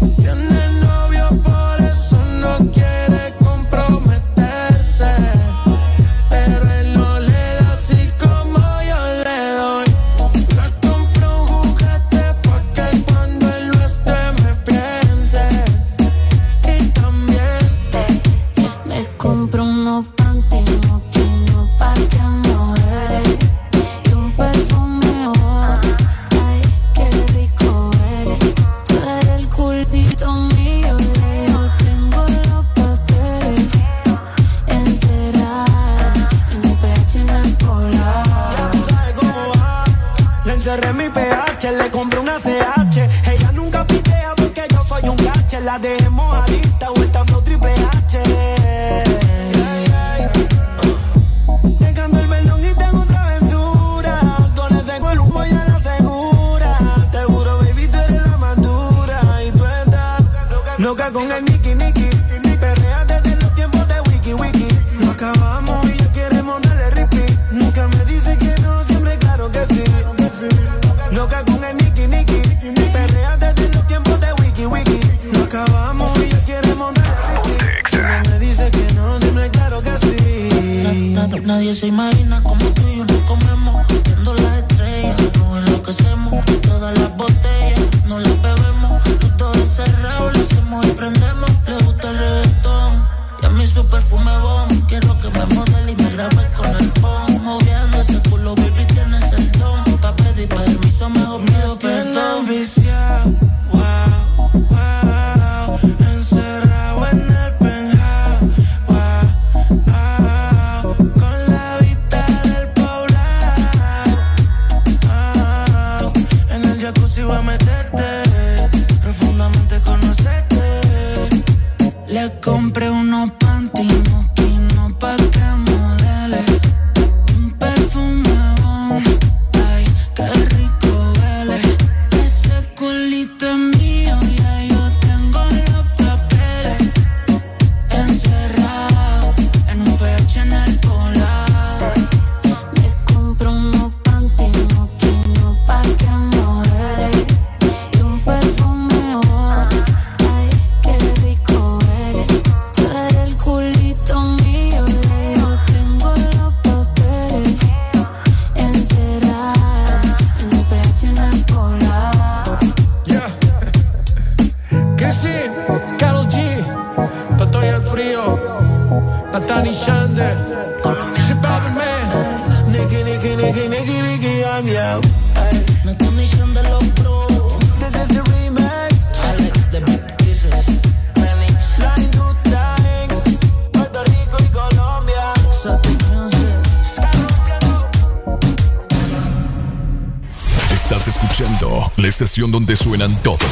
donde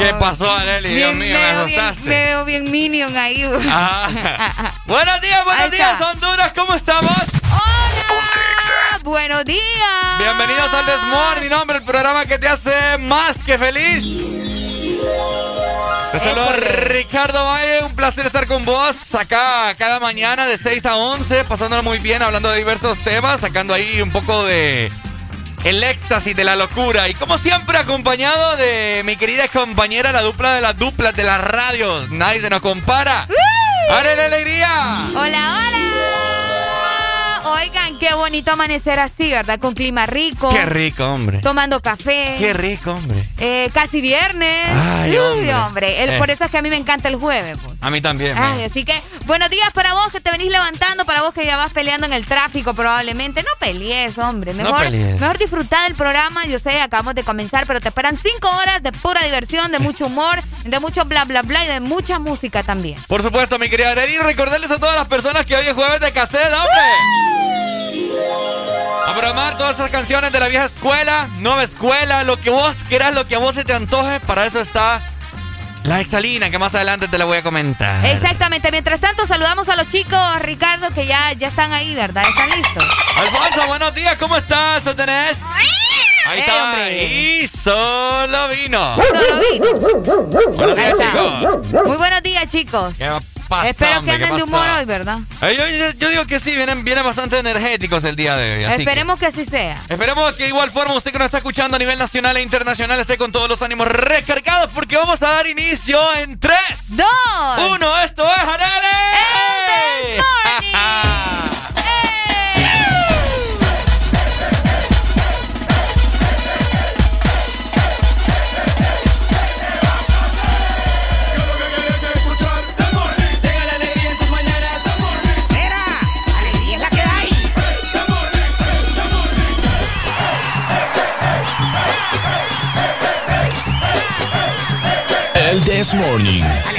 ¿Qué pasó, Arely? Dios mío, me, asustaste. me veo bien Minion ahí. buenos días, buenos días, Honduras, ¿cómo estamos? ¡Hola! ¡Buenos días! Bienvenidos al Desmorning, hombre, el programa que te hace más que feliz. Te saludo Ricardo Valle, un placer estar con vos acá cada mañana de 6 a 11, pasándolo muy bien, hablando de diversos temas, sacando ahí un poco de el éxtasis de la locura. Y como siempre, acompañado de mi querida compañera, la dupla de las duplas de las radios. Nadie se nos compara. ¡Uh! la alegría! ¡Hola, hola! Qué bonito amanecer así, ¿verdad? Con clima rico. Qué rico, hombre. Tomando café. Qué rico, hombre. Eh, casi viernes. Ay, hombre. hombre. El, Eh. Por eso es que a mí me encanta el jueves. Pues. A mí también. Ay, así que buenos días para vos que te venís levantando, para vos que ya vas peleando en el tráfico probablemente. No pelees, hombre. No Mejor, pelees. mejor disfrutar del programa. Yo sé, acabamos de comenzar, pero te esperan cinco horas de pura diversión, de mucho humor, de mucho bla bla bla y de mucha música también. Por supuesto, mi querida Arely, recordarles a todas las personas que hoy es jueves de cassette, hombre. A programar todas esas canciones de la vieja escuela, nueva escuela, lo que vos quieras, lo que a vos se te antoje. Para eso está la exalina, que más adelante te la voy a comentar. Exactamente. Mientras tanto, saludamos a los chicos, Ricardo, que ya, ya están ahí, ¿verdad? ¿Están listos? Alfonso, buenos días, ¿cómo estás? ¿Te tenés? Ahí Eh, está. Y solo vino. Solo vino. Buenos días, chicos. Muy buenos días, chicos. ¿Qué Espero que anden de humor hoy, ¿verdad? Eh, yo, yo- yo digo que sí, vienen, vienen bastante energéticos el día de hoy. así que- Esperemos que así sea. Esperemos que de igual forma usted que nos está escuchando a nivel nacional e internacional esté con todos los ánimos recargados porque vamos a dar inicio en 3, ¡Dos! 1. Esto es Arale. El This Morning.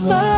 Ojos bellos.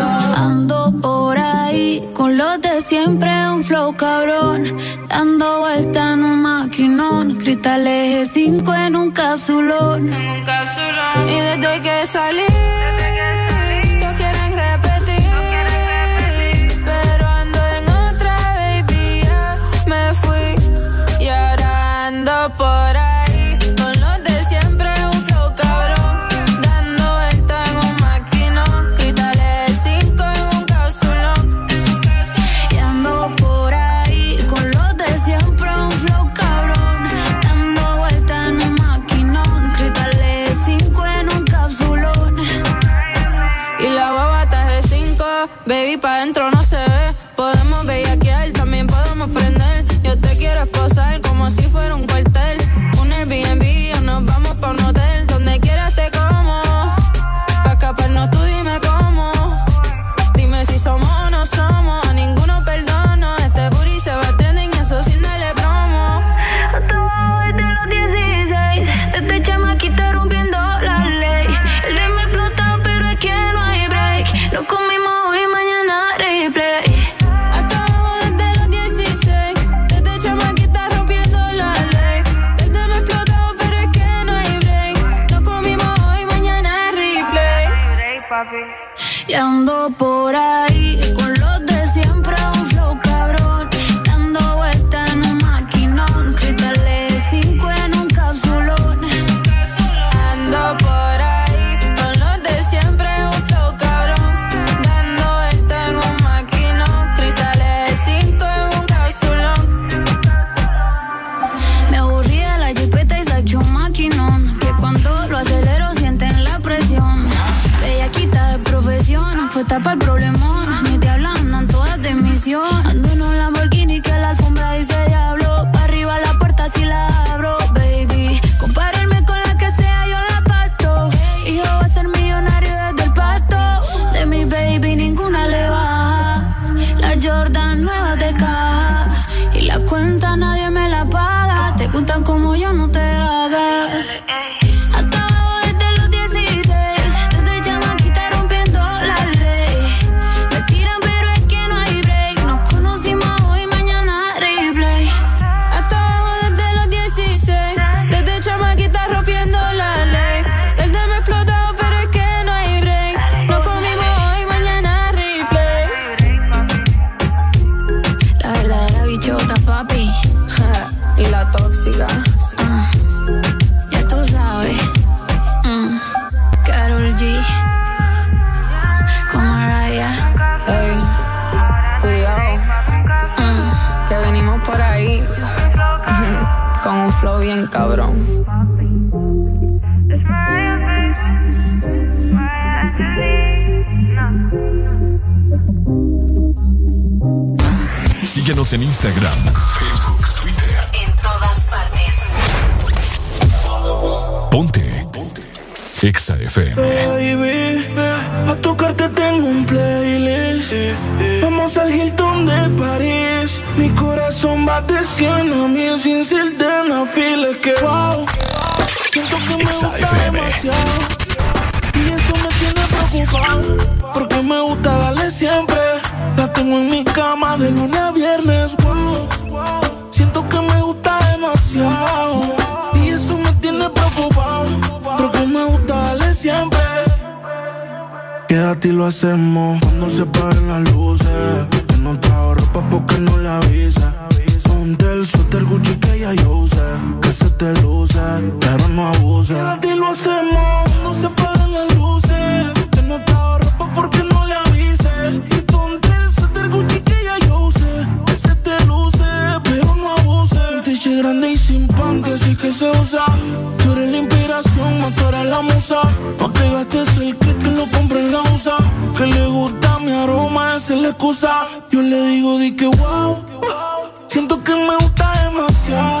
Con los de siempre un flow cabrón, dando vuelta en un maquinón, cristal eje 5 en un capsulón. En un capsulón. Y. Desde que salí Instagram, Facebook, Twitter. En todas partes. Ponte. Ponte. Exa FM. Baby, a tocarte tengo un playlist. Vamos al Hilton de París. Mi corazón va de 100 a mil sin ser de una fila. Que wow, siento que me Exa gusta FM. demasiado. Y eso me tiene preocupado. Porque me gusta darle siempre. La tengo en mi cama de lunes a viernes. Y lo hacemos cuando se paguen las luces. Que no trajo ropa porque no le avisa. Ponte el suéter Gucci que ya yo usé. Que se te luce, pero no abuse. Y lo hacemos cuando se paguen las luces. Que no trajo ropa porque no le avise. Y ponte el suéter Gucci que ya yo usé. Que se te luce, pero no abuse. Un t grande y sin panty, así que se usa. Tú eres la más tú la musa. No te gastes el que lo compre en la USA. Que le gusta mi aroma, esa es la excusa. Yo le digo, di que wow. Siento que me gusta demasiado.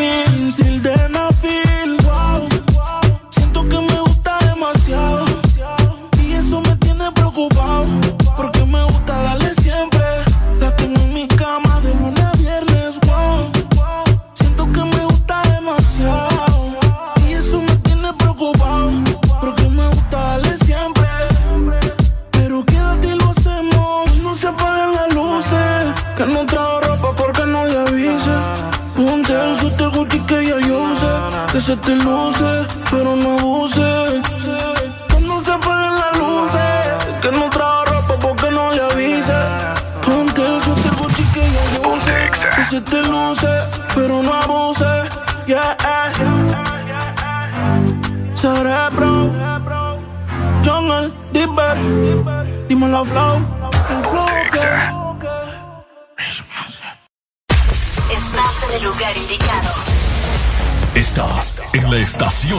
100 se te luce, pero no abuse. Que no se apaguen las luces. Que no trajo ropa porque no le avise. Ponte el suéter Gucci que yo. Que se te luce, pero no abuse. Yeah. Cerebro. Jungle, Dipper. Dímelo, flow. El flow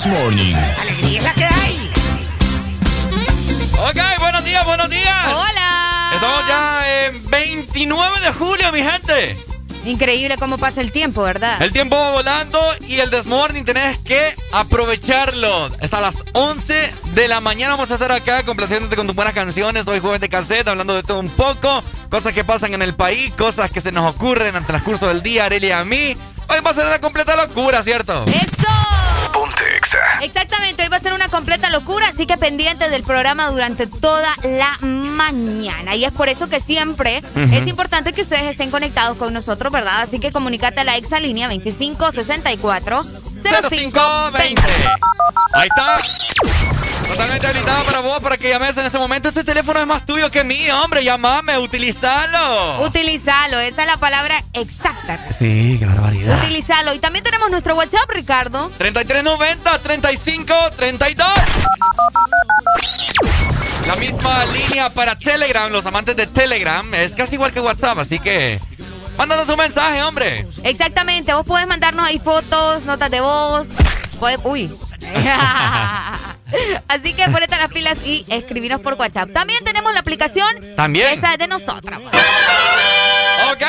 This Morning. ¡Alegría es la que hay! Ok, buenos días, buenos días. Hola. Estamos ya en 29 de julio, mi gente. Increíble cómo pasa el tiempo, ¿verdad? El tiempo va volando y el Desmorning tenés que aprovecharlo. Hasta las 11 de la mañana vamos a estar acá complaciéndote con tus buenas canciones. Hoy jueves de cassette, hablando de todo un poco. Cosas que pasan en el país, cosas que se nos ocurren en el transcurso del día, Arelia y a mí. Hoy va a ser una completa locura, ¿cierto? ¡Eso! Ponte Exactamente, hoy va a ser una completa locura, así que pendiente del programa durante toda la mañana. Y es por eso que siempre es importante que ustedes estén conectados con nosotros, ¿verdad? Así que comunícate a la exalínea 2564 0520. Ahí está. Totalmente habilitado para vos, para que llames en este momento. Este teléfono es más tuyo que mío, hombre. Llamame, utilizalo. Utilizalo, esa es la palabra exacta. Sí, qué barbaridad. Utilizalo. Y también tenemos nuestro WhatsApp, Ricardo. 3390-3532. La misma línea para Telegram, los amantes de Telegram. Es casi igual que WhatsApp, así que Mándanos un mensaje, hombre. Exactamente, vos podés mandarnos ahí fotos, notas de voz. uy. Así que ponete las pilas y escribinos por WhatsApp. También tenemos la aplicación. También. Esa es de nosotras. Ok.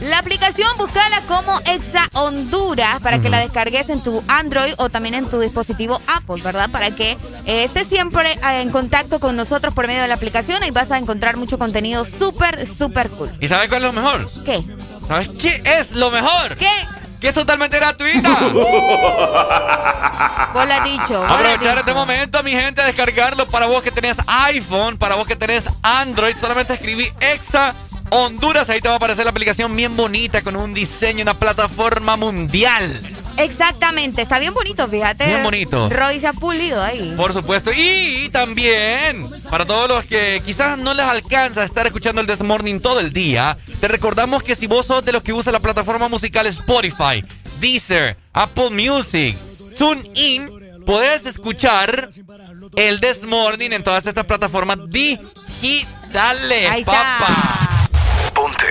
La aplicación buscala como Exa Honduras para que la descargues en tu Android o también en tu dispositivo Apple, ¿verdad? Para que eh, estés siempre eh, en contacto con nosotros por medio de la aplicación y vas a encontrar mucho contenido súper, súper cool. ¿Y sabes cuál es lo mejor? ¿Qué? ¿Sabes qué es lo mejor? ¿Qué? Que es totalmente gratuita. Vos lo has dicho. Aprovechar este momento, mi gente, a descargarlo para vos que tenés iPhone, para vos que tenés Android. Solamente escribí Exa Honduras. Ahí te va a aparecer la aplicación bien bonita con un diseño, una plataforma mundial. Exactamente, está bien bonito, fíjate. Bien bonito. Roy se ha pulido ahí. Por supuesto. Y también, para todos los que quizás no les alcanza a estar escuchando el Desmorning todo el día, te recordamos que si vos sos de los que usa la plataforma musical Spotify, Deezer, Apple Music, TuneIn, puedes escuchar el Desmorning en todas estas plataformas digitales, ahí papá. Ponte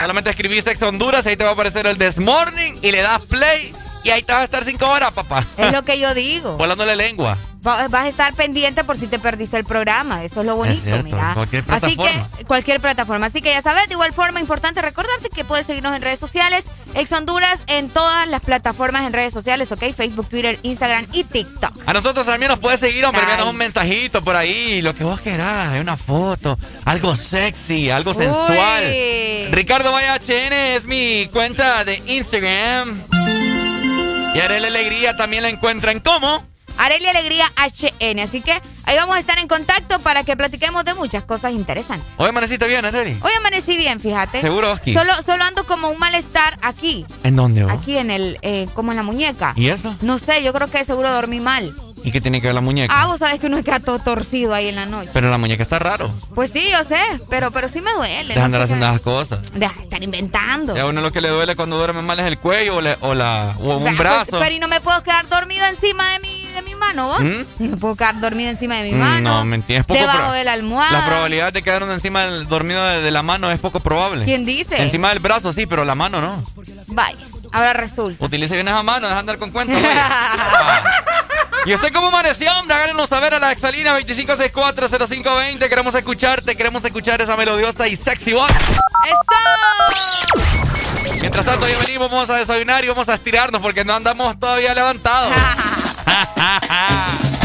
Solamente escribís Ex Honduras, ahí te va a aparecer el Desmorning y le das play y ahí te vas a estar cinco horas, papá. Es lo que yo digo. Volándole lengua. Vas a estar pendiente por si te perdiste el programa. Eso es lo bonito, mira. Cualquier plataforma. Así que, cualquier plataforma. Así que ya sabes, de igual forma, importante recordarte que puedes seguirnos en redes sociales, Ex Honduras, en todas las plataformas en redes sociales, ¿ok? Facebook, Twitter, Instagram y TikTok. A nosotros también nos puedes seguir, hombre, un mensajito por ahí, lo que vos querás, una foto, algo sexy, algo sensual. Ricardo Vaya HN es mi cuenta de Instagram. Y Arelia Alegría también la encuentran como Arelia Alegría HN. Así que ahí vamos a estar en contacto para que platiquemos de muchas cosas interesantes. Hoy amaneciste bien, Areli. Hoy amanecí bien, fíjate. ¿Seguro, aquí? Solo, solo ando como un malestar aquí. ¿En dónde? Vos? Aquí en el, eh, como en la muñeca. ¿Y eso? No sé, yo creo que seguro dormí mal. ¿Y qué tiene que ver la muñeca? Ah, vos sabés que uno queda todo torcido ahí en la noche. Pero la muñeca está raro. Pues sí, yo sé, pero, pero sí me duele. Deja andar haciendo esas cosas. Deja de estar inventando. Ya a uno lo que le duele cuando duerme mal es el cuello o, o la, o un pues, brazo. pero y no me puedo quedar dormida encima de mi, de mi mano, ¿vos? ¿Mm? me puedo quedar dormida encima de mi mano. No, me entiendes. Poco debajo de la almohada. La probabilidad de quedar uno encima del dormido de, la mano es poco probable. ¿Quién dice? Encima del brazo sí, pero la mano no. Vaya, ahora resulta. Utilice bien esa mano, deja de andar con cuentos. ¿Y usted cómo amaneció? Háganos saber a la exalina 25640520. Queremos escucharte, queremos escuchar esa melodiosa y sexy voz. ¡Eso! Mientras tanto, ya venimos, vamos a desayunar y vamos a estirarnos porque no andamos todavía levantados.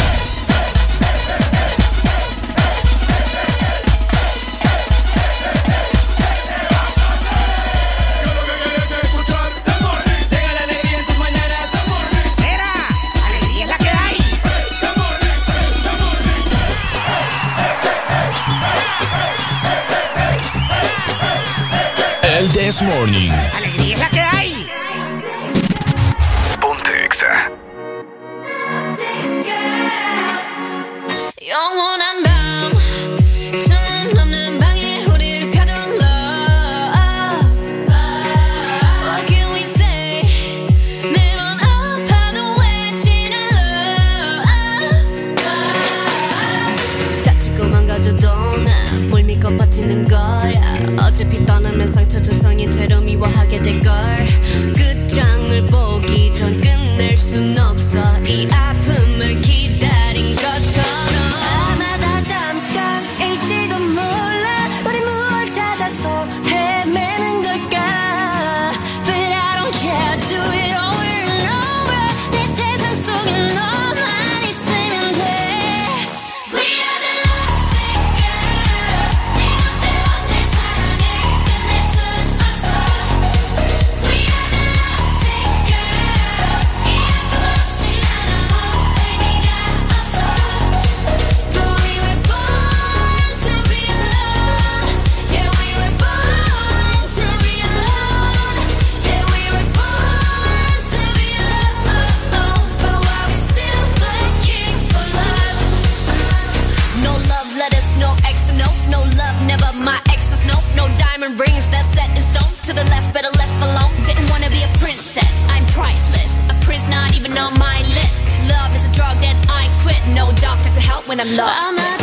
El This Morning. ¡Alegría es la que hay! Ponte Exa. 채로 미워하게 될걸. 끝장을 보기 전 끝낼 순 없어. 이 아 when I'm lost.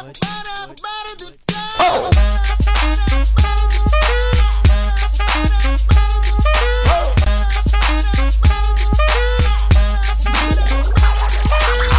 Oh!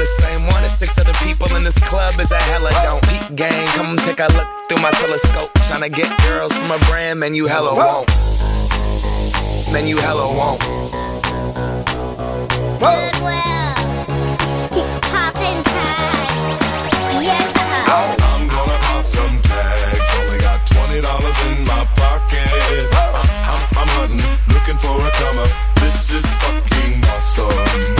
the same one as six other people in this club is a hella don't eat gang, Come take a look through my telescope. Tryna get girls from a brand, man, you hella won't. Man, you hella won't. Goodwill. Pop tags. Yes, yeah. I'm gonna pop some tags. Only got $20 in my pocket. I'm, I'm, I'm hunting, looking for a comer. This is fucking awesome.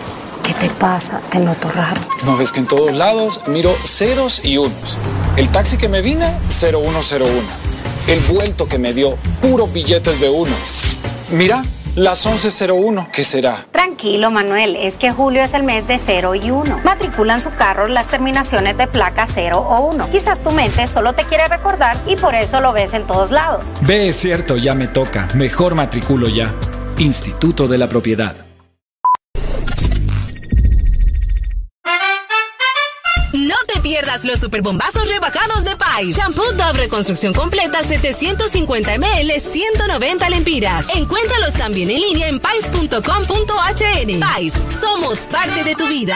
te pasa? Te noto raro. No ves que en todos lados miro ceros y unos. El taxi que me vine, 0101. El vuelto que me dio, puros billetes de uno. Mira, las 1101, ¿qué será? Tranquilo, Manuel, es que julio es el mes de 0 y 1. Matriculan su carro las terminaciones de placa 0 o 1. Quizás tu mente solo te quiere recordar y por eso lo ves en todos lados. Ve, es cierto, ya me toca. Mejor matriculo ya. Instituto de la Propiedad. Pierdas los superbombazos rebajados de Pais. Shampoo Dove Reconstrucción Completa 750 ml 190 lempiras. Encuéntralos también en línea en pais.com.hn. Pais, somos parte de tu vida.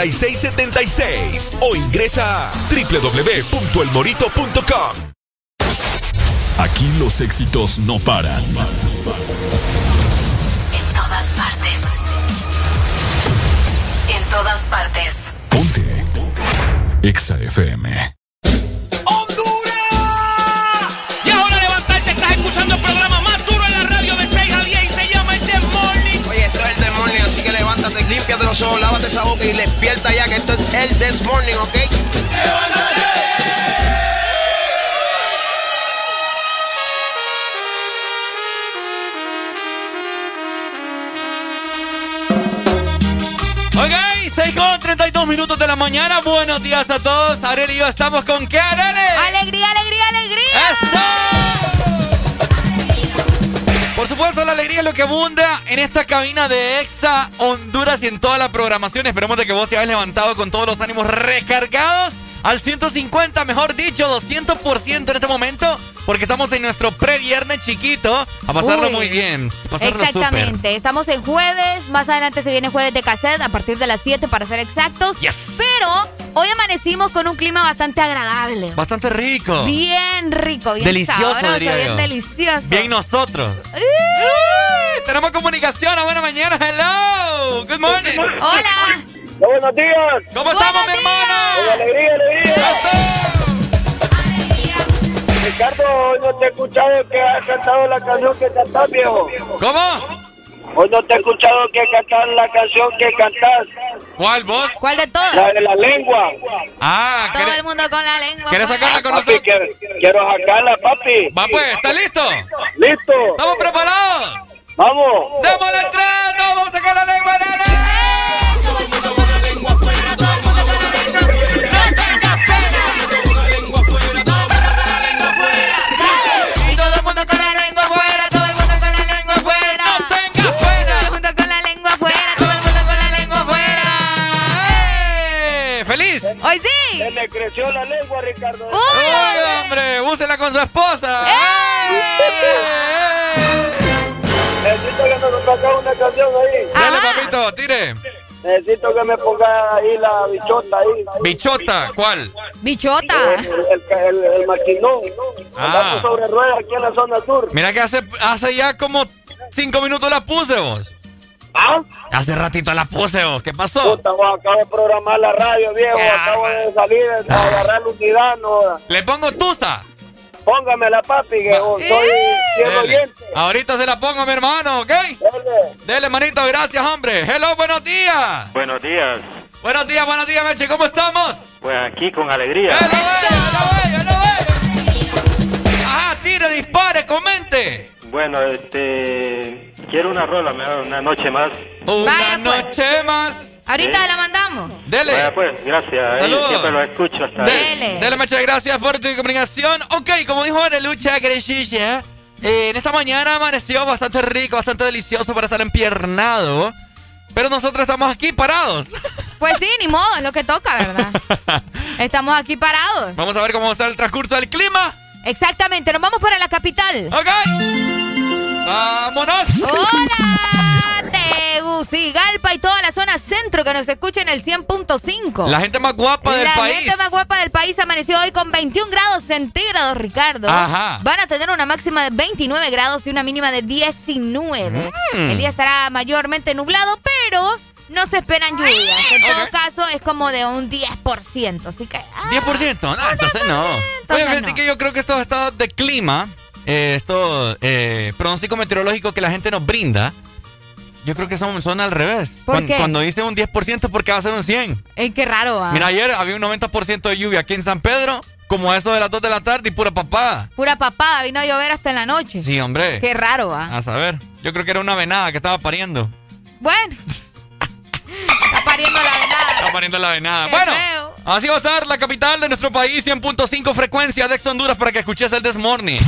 6676 o ingresa a www.elmorito.com. Aquí los éxitos no paran. En todas partes. En todas partes. Ponte. EXA FM. Ojos, lávate esa boca y despierta ya que esto es el This Morning, ¿ok? Ok, 6 con 32 minutos de la mañana. Buenos días a todos. Ariel y yo estamos con qué, Arele? ¡Alegría, alegría, alegría! Por la alegría es lo que abunda en esta cabina de EXA Honduras y en toda la programación. Esperemos de que vos te hayas levantado con todos los ánimos recargados al 150, mejor dicho, 200% en este momento, porque estamos en nuestro previernes chiquito a pasarlo Uy. muy bien. Pasarlo Exactamente. Estamos en jueves. Más adelante se viene jueves de cassette a partir de las 7 para ser exactos. Pero hoy amanecimos con un clima bastante agradable. Bastante rico. Bien rico, bien Delicioso, sabroso, diría bien yo. delicioso. Bien nosotros. Tenemos comunicación. a Buena mañana. Hello. Good morning. Hola. Buenos días. ¿Cómo estamos, mi hermano? Alegría, alegría. Ricardo, hoy no te he escuchado que has cantado la canción que cantás, viejo. ¿Cómo? Hoy no te he escuchado que cantar la canción que cantás. ¿Cuál vos? ¿Cuál de todas? La de la lengua. Ah, Todo ¿querés, el mundo con la lengua. ¿querés fuera. sacarla con Papi, nosotros? quiero, quiero sacarla, papi. Va pues, ¿está listo? ¿Listo? ¿Estamos preparados? Vamos. ¡Démosle tres! ¡Vamos a sacar la lengua, nene! Se le creció la lengua, Ricardo. Uy, ¡Uy, hombre! ¡Úsela con su esposa! ¡Eh! Necesito que nos toque una canción ahí. Dale, papito, tire. Necesito que me ponga ahí la bichota ahí. Bichota, ¿cuál? Bichota. El, el, el, el maquinón. Ah. Sobre ruedas aquí en la zona sur. Mira que hace, hace ya como cinco minutos la puse vos. ¿Ah? Hace ratito la puse vos. ¿Qué pasó? Puta, vos acabo de programar la radio, viejo. Acabo de salir, de agarrar la unidad, no. Le pongo tusa. Póngamela, papi, que soy fiel Dele. oyente. Ahorita se la pongo, mi hermano, ¿ok? Dele. Dele, manito, gracias, hombre. Hello, buenos días. Buenos días. Buenos días, buenos días, Meche, ¿cómo estamos? Pues aquí con alegría. Ajá, tire, dispare, comente. Bueno, este. Quiero una rola, una noche más. Una noche más. Ahorita la mandamos. Dele. Vaya, pues, gracias. Ahí Saludos. siempre lo escucho hasta ahí. Dele, Meche, gracias por tu comunicación. Ok, como dijo Arelucha Grechilla, eh, en esta mañana amaneció bastante rico, bastante delicioso para estar empiernado. Pero nosotros estamos aquí parados. Pues sí, ni modo, es lo que toca, ¿verdad? Estamos aquí parados. Vamos a ver cómo está el transcurso del clima. Exactamente, nos vamos para la capital. Ok. ¡Vámonos! ¡Hola! Tegucigalpa y toda la zona centro que nos escucha en el 100.5. La gente más guapa del la país. gente más guapa del país amaneció hoy con 21 grados centígrados, Ricardo. Ajá. Van a tener una máxima de 29 grados y una mínima de 19. Mm. El día estará mayormente nublado, pero no se esperan lluvias. En todo caso, es como de un 10%. Así que. ah, 10%. No, entonces no. Oye, fíjate no. que yo creo que estos estados de clima, eh, estos eh, pronósticos meteorológicos que la gente nos brinda, yo creo que son, son al revés. ¿Por Cuan- qué? Cuando dice un 10% porque va a ser un 100. eh, qué raro, ah. Mira, ayer había un 90% de lluvia aquí en San Pedro, como a eso de las 2 de la tarde y pura papada. Pura papada, vino a llover hasta en la noche. Sí, hombre. Qué raro, ah. A saber. Yo creo que era una venada que estaba pariendo. Bueno. Está pariendo la venada. Está pariendo la venada. Qué bueno, feo. así va a estar la capital de nuestro país, 100.5 frecuencia de Ex Honduras para que escuches el Desmorning.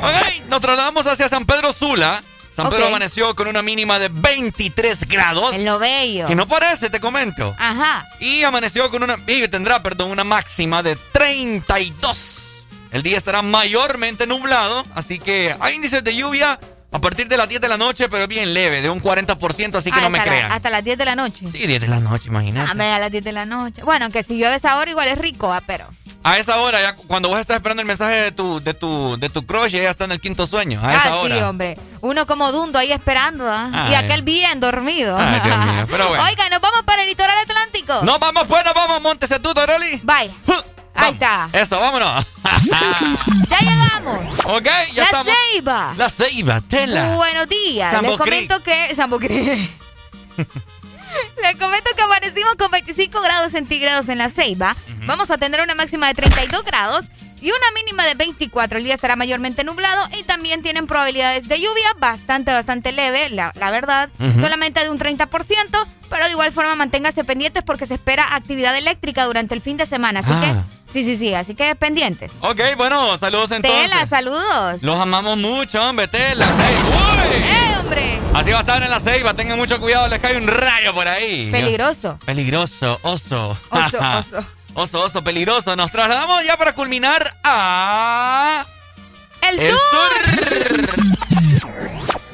Ok, nos trasladamos hacia San Pedro Sula. San Pedro amaneció con una mínima de 23 grados. En lo bello. Que no parece, te comento. Ajá. Y amaneció con una. Y tendrá, perdón, una máxima de 32. El día estará mayormente nublado, así que hay índices de lluvia a partir de las 10 de la noche, pero bien leve, de un 40%, así que Ah, no me la- crean. hasta las 10 de la noche. Sí, 10 de la noche, imagínate. Ah, a las 10 de la noche. Bueno, que si llueve esa hora igual es rico, ah, pero. A esa hora, ya cuando vos estás esperando el mensaje de tu, de tu, de tu crush, ella está en el quinto sueño. A esa ah, hora. sí, hombre. Uno como dundo ahí esperando, ¿ah? Y Ay. aquel bien dormido. Ay, Dios mío, pero bueno. Oiga, nos vamos para el litoral atlántico. No, vamos, pues, nos vamos, montese tú, Doroli. Bye. Ahí está. Eso, vámonos. Ya llegamos. ok, ya la estamos. Ceiba. La Ceiba, tela. Buenos días. Sambo Les comento que. Sambo. Les comento que amanecimos con 25 grados centígrados en la Ceiba. Vamos a tener una máxima de 32 grados y una mínima de 24. El día estará mayormente nublado y también tienen probabilidades de lluvia bastante, bastante leve, la, la verdad. Solamente de un 30%, pero de igual forma manténgase pendientes porque se espera actividad eléctrica durante el fin de semana. Así Ah. que, sí, sí, sí. Así que pendientes. Ok, bueno, saludos entonces. Tela, saludos. Los amamos mucho, hombre, Tela. Ey, uy. ¡Eh, hombre! Así va a estar en la Ceiba, tengan mucho cuidado, les cae un rayo por ahí. Peligroso. Peligroso, oso. Oso, oso. Oso, oso, peligroso. Nos trasladamos ya para culminar a... El, El sur.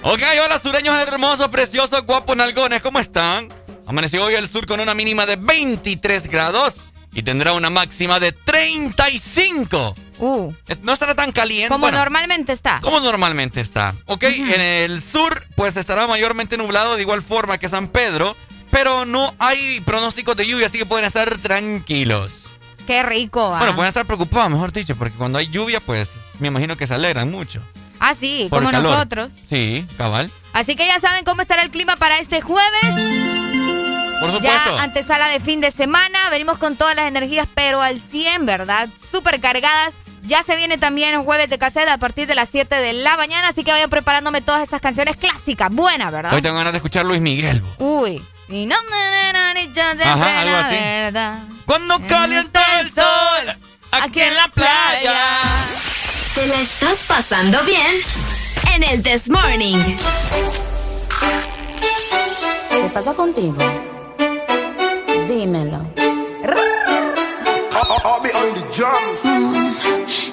Ok, hola sureños hermosos, preciosos, guapos, nalgones, ¿cómo están? Amaneció hoy el sur con una mínima de 23 grados y tendrá una máxima de 35. Uh. No estará tan caliente. Como bueno, normalmente está. como normalmente está. Ok, en el sur pues estará mayormente nublado de igual forma que San Pedro, pero no hay pronósticos de lluvia, así que pueden estar tranquilos. Qué rico, ah. Bueno, pueden estar preocupados, mejor dicho, porque cuando hay lluvia pues me imagino que se alegran mucho. Ah, sí, como nosotros. Sí, cabal. Así que ya saben cómo estará el clima para este jueves. Por supuesto. Ya antesala de fin de semana. Venimos con todas las energías, pero al 100, ¿verdad? Súper cargadas. Ya se viene también un jueves de cassette a partir de las 7 de la mañana. Así que vayan preparándome todas esas canciones clásicas. Buenas, ¿verdad? Hoy tengo ganas de escuchar Luis Miguel. Uy. Y no, siempre Ajá, algo la así. verdad. Cuando calienta el sol aquí en la playa. ¿Te la estás pasando bien? En el This Morning. ¿Qué pasa contigo? Dímelo.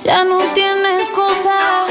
ya no tiene excusa.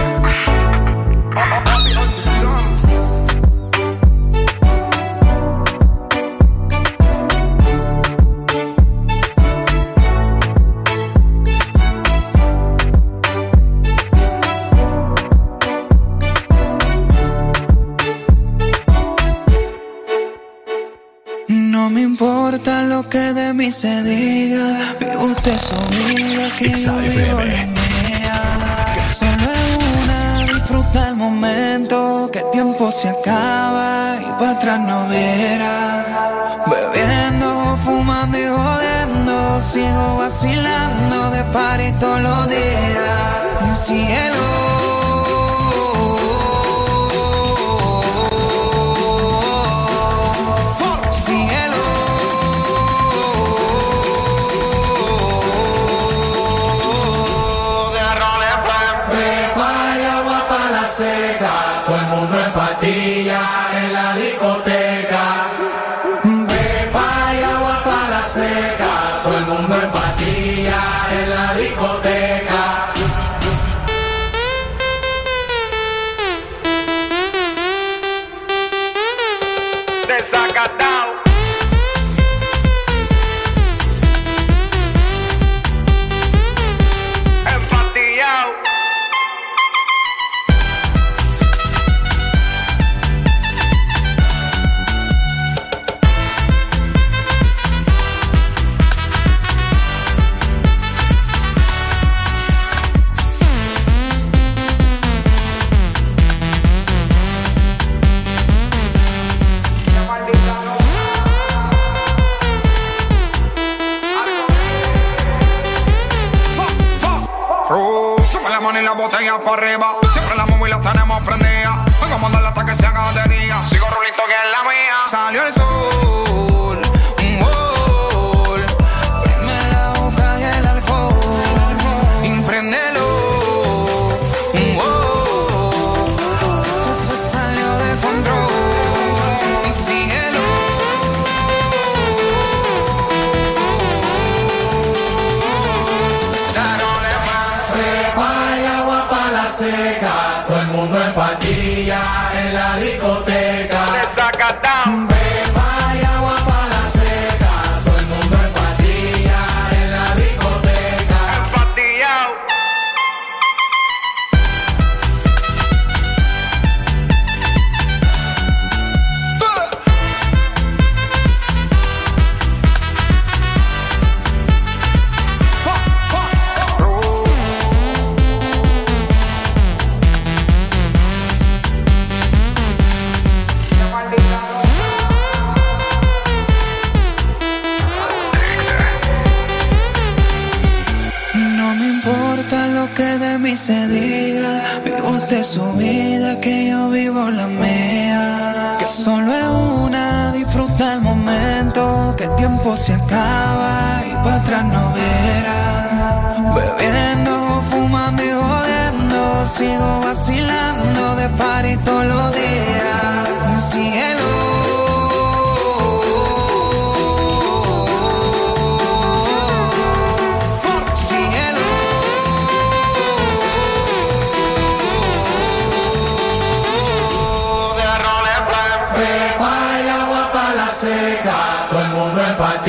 Importa lo que de mí se diga, vive usted su vida, que yo vivo la mía. Que solo es una, disfruta el momento, que el tiempo se acaba y para atrás no viera. Bebiendo, fumando y jodiendo, sigo vacilando de party todos los días. Cielo. Cielo. La botella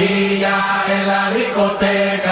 en la discoteca.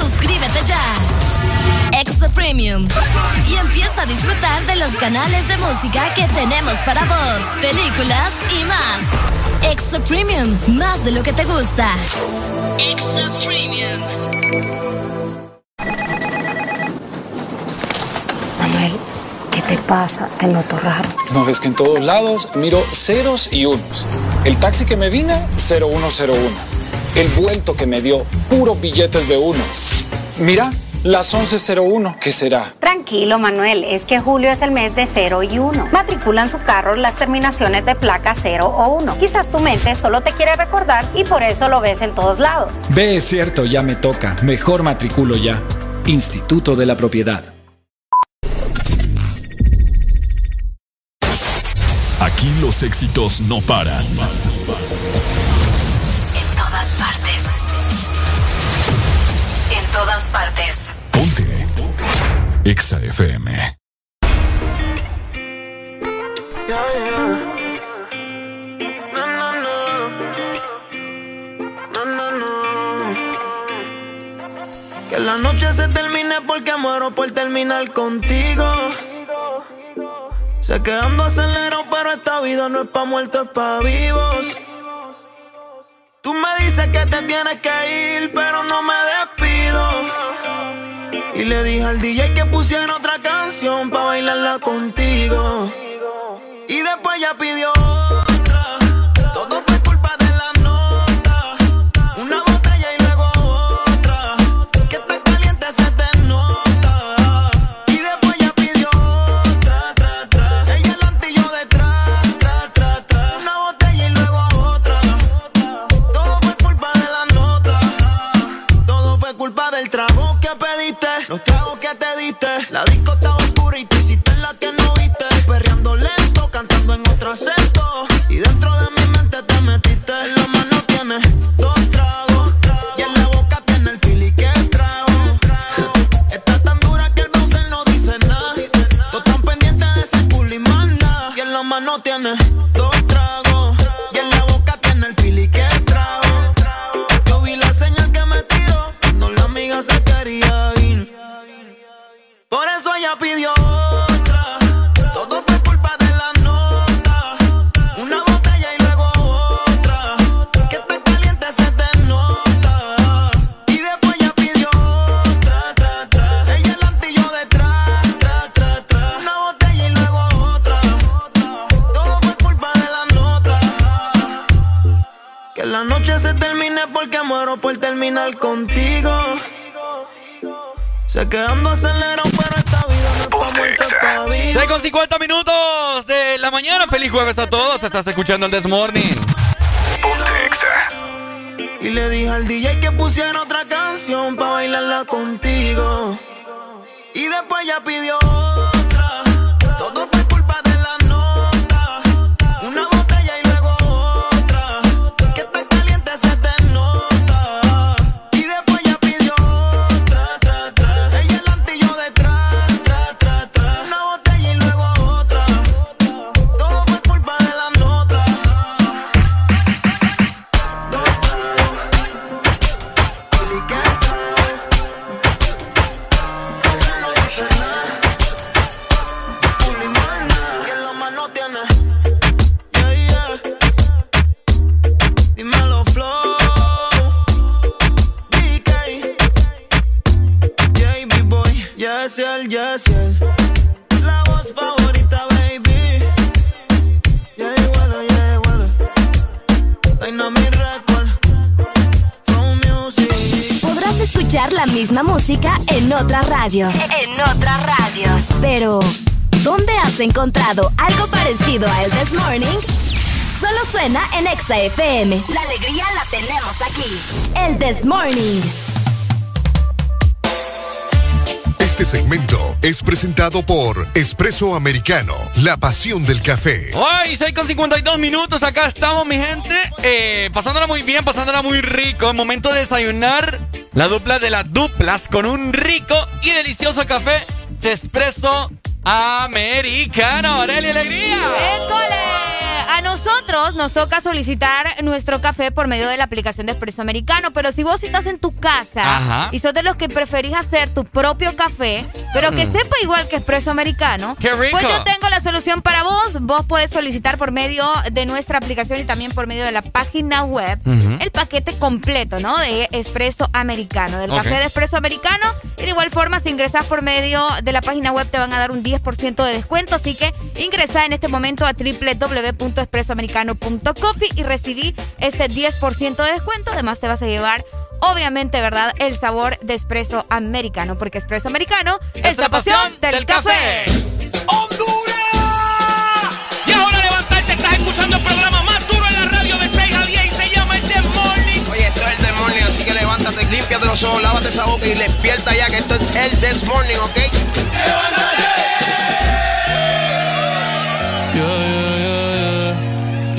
Suscríbete ya. Extra Premium. Y empieza a disfrutar de los canales de música que tenemos para vos, películas y más. Extra Premium, más de lo que te gusta. Extra Premium. Manuel, ¿qué te pasa? Te noto raro. No ves que en todos lados miro ceros y unos. El taxi que me vine, 0101. El vuelto que me dio, puros billetes de uno. Mira, las 1101, ¿qué será? Tranquilo, Manuel, es que julio es el mes de 0 y 1. Matriculan su carro las terminaciones de placa 0 o 1. Quizás tu mente solo te quiere recordar y por eso lo ves en todos lados. Ve, es cierto, ya me toca. Mejor matriculo ya. Instituto de la Propiedad. Aquí los éxitos no paran. En todas todas partes. Ponte. EXA FM. Que la noche se termine porque muero por terminar contigo. Sé que ando acelero, pero esta vida no es pa' muertos, es pa' vivos. Tú me dices que te tienes que ir, pero no me despido. Y le dije al DJ que pusiera otra canción pa' bailarla contigo. Y después ya pidió La disco terminar contigo. Sé que ando acelerado, pero esta vida no es pa' muerte todavía. 6 con 50 minutos de la mañana. Feliz jueves a todos. Estás escuchando el This Morning. Y le dije al DJ que pusiera otra canción pa' bailarla contigo. Y después ya pidió La voz favorita, baby. Yeah, igual, yeah, igual. Dynamic Record. Flow Music. Podrás escuchar la misma música en otras radios. En otras radios. Pero, ¿dónde has encontrado algo parecido a El This Morning? Solo suena en Exa FM. La alegría la tenemos aquí. El This Morning. Este segmento es presentado por Espresso Americano, la pasión del café. Hoy 6 con 52 minutos, acá estamos mi gente, eh, pasándola muy bien, pasándola muy rico, momento de desayunar la dupla de las duplas con un rico y delicioso café de espresso americano. ¡Arelia Alegría! ¡École! A nosotros nos toca solicitar nuestro café por medio de la aplicación de Espresso Americano, pero si vos estás en tu casa Ajá. y sos de los que preferís hacer tu propio café, pero que Mm. sepa igual que Espresso Americano, ¡Qué rico! pues yo tengo la solución para vos. Vos podés solicitar por medio de nuestra aplicación y también por medio de la página web el paquete completo, ¿no? De Espresso Americano, del café de Espresso Americano. Y de igual forma, si ingresas por medio de la página web, te van a dar un 10% de descuento. Así que ingresa en este momento a www.espressoamericano.coffee y recibí ese 10% de descuento. Además, te vas a llevar. Obviamente, ¿verdad? El sabor de espresso americano, porque espresso americano es la pasión del, café. Y ahora levantarte, estás escuchando el programa más duro en la radio de 6 a 10 y se llama El This Morning. Oye, esto es el This Morning, así que levántate, límpiate los ojos, lávate esa boca y despierta ya que esto es el This Morning, ¿ok? Yeah, yeah, yeah,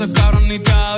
esos cabrones ni te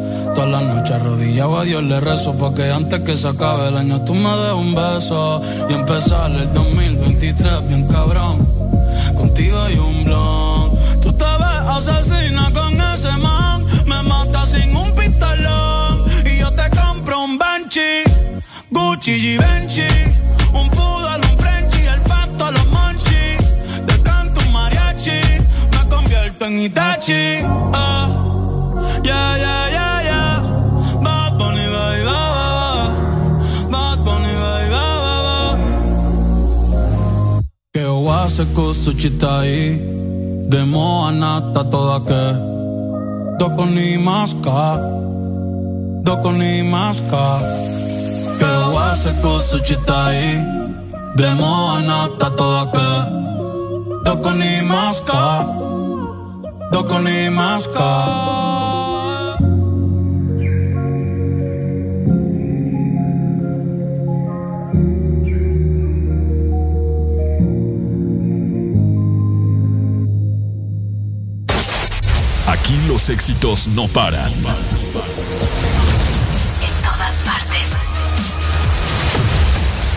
Todas las noches arrodillado. A Dios le rezo Porque antes que se acabe el año tú me des un beso. Y empezar el 2023 bien cabrón. Contigo hay un blon. Tú te ves asesina con ese man. Me mata sin un pistolón. Y yo te compro un Banshee Gucci Givenchy. Un poodle, un Frenchie El pato, los monchis Te canto un mariachi. Me convierto en Itachi. Yeah, yeah, yeah Che ho se questo città Demo anata toda che Doko ni maska Doko ni maska Che ho se questo città Demo anata toda che Doko ni maska Doko ni maska los éxitos no paran. En todas partes.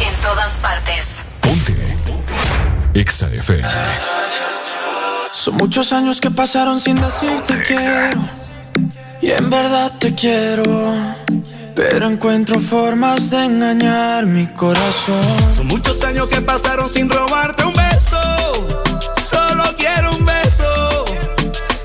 En todas partes. Exa FM. Son muchos años que pasaron sin decirte quiero. Y en verdad te quiero. Pero encuentro formas de engañar mi corazón. Son muchos años que pasaron sin robarte un beso. Solo quiero un beso.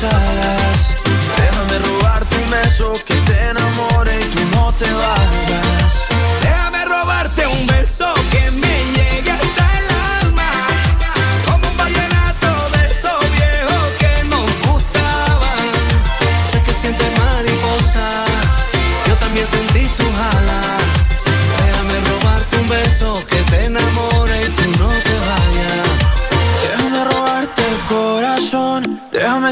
Déjame robarte un beso que te enamore y tú no te vayas.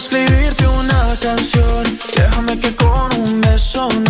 Escribirte una canción, déjame que con un beso nos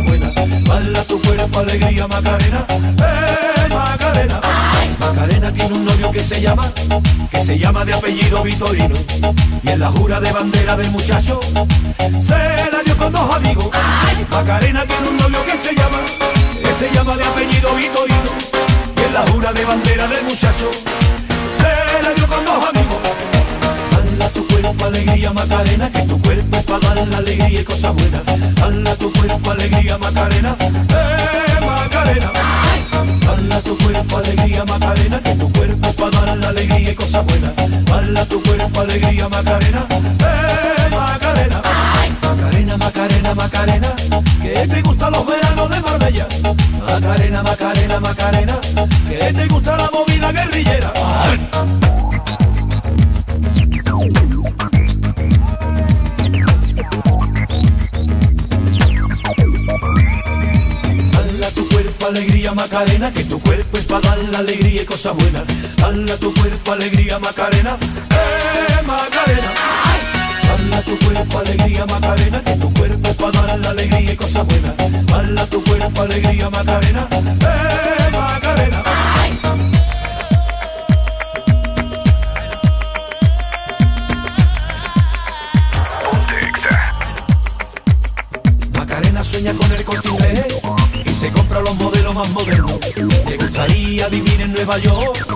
buenas. Dala tu cuerpo alegría Macarena, eh Macarena. Macarena tiene un novio que se llama, que se llama de apellido Vitorino. Y en la jura de bandera del muchacho, se la dio con dos amigos. Macarena tiene un novio que se llama, que se llama de apellido Vitorino. Y en la jura de bandera del muchacho, se la dio con dos amigos. Tu cuerpo alegría Macarena, que tu cuerpo para dar la alegría y cosas buenas. Dala tu cuerpo alegría Macarena, eh Macarena. Dala tu cuerpo alegría Macarena, que tu cuerpo para dar la alegría y cosas buenas. Dala tu cuerpo alegría Macarena, eh Macarena. Macarena, Macarena, Macarena, que te gustan los veranos de Marbella. Macarena, Macarena, Macarena, que te gusta la movida guerrillera. Macarena, que tu cuerpo es para dar la alegría y cosas buenas. Dala tu cuerpo alegría Macarena, eh Macarena. Dala tu cuerpo alegría Macarena, que tu cuerpo es para dar la alegría y cosas buenas. Dala tu cuerpo alegría Macarena, eh Macarena. Más modernos. Le gustaría vivir en Nueva York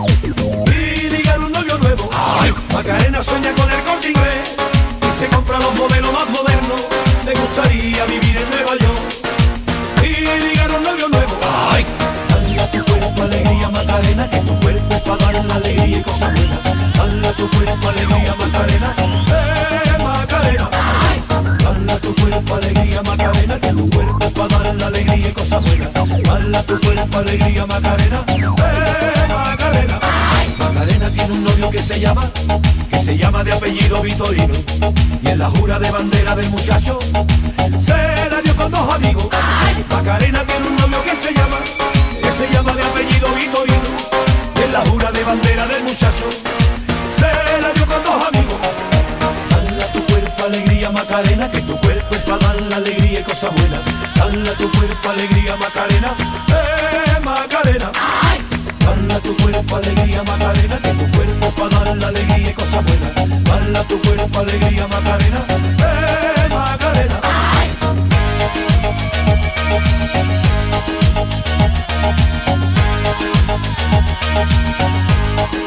y ligar un novio nuevo. Macarena sueña con el corte inglés y se compra los modelos más modernos. Le gustaría vivir en Nueva York y ligar un novio nuevo. Dale tu cuerpo alegría Macarena, que tu cuerpo para dar la alegría y cosas buenas. Dale tu cuerpo alegría Macarena, tu cuerpo alegría Macarena, que tu cuerpo para dar la alegría y cosas buenas. Dale tu cuerpo alegría Macarena, eh Macarena. Macarena tiene un novio que se llama, que se llama de apellido Vitorino. Y en la jura de bandera del muchacho, se la dio con dos amigos. Macarena tiene un novio que se llama, que se llama de apellido Vitorino. Y en la jura de bandera del muchacho, se la dio con dos amigos. Alegría Macarena, que tu cuerpo es para dar la alegría y cosas buenas. Dale a tu cuerpo alegría Macarena, eh Macarena. Dale a tu cuerpo alegría Macarena, que tu cuerpo para dar la alegría y cosas buenas. Dale a tu cuerpo alegría Macarena, eh Macarena. XFM.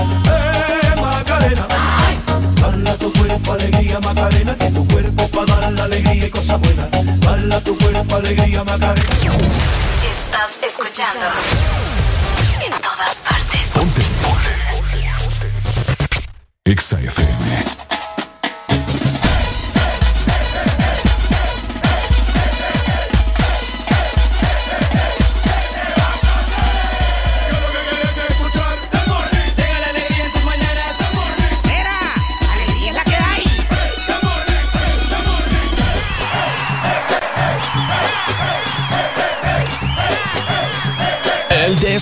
tu cuerpo alegría Macarena. Estás escuchando en todas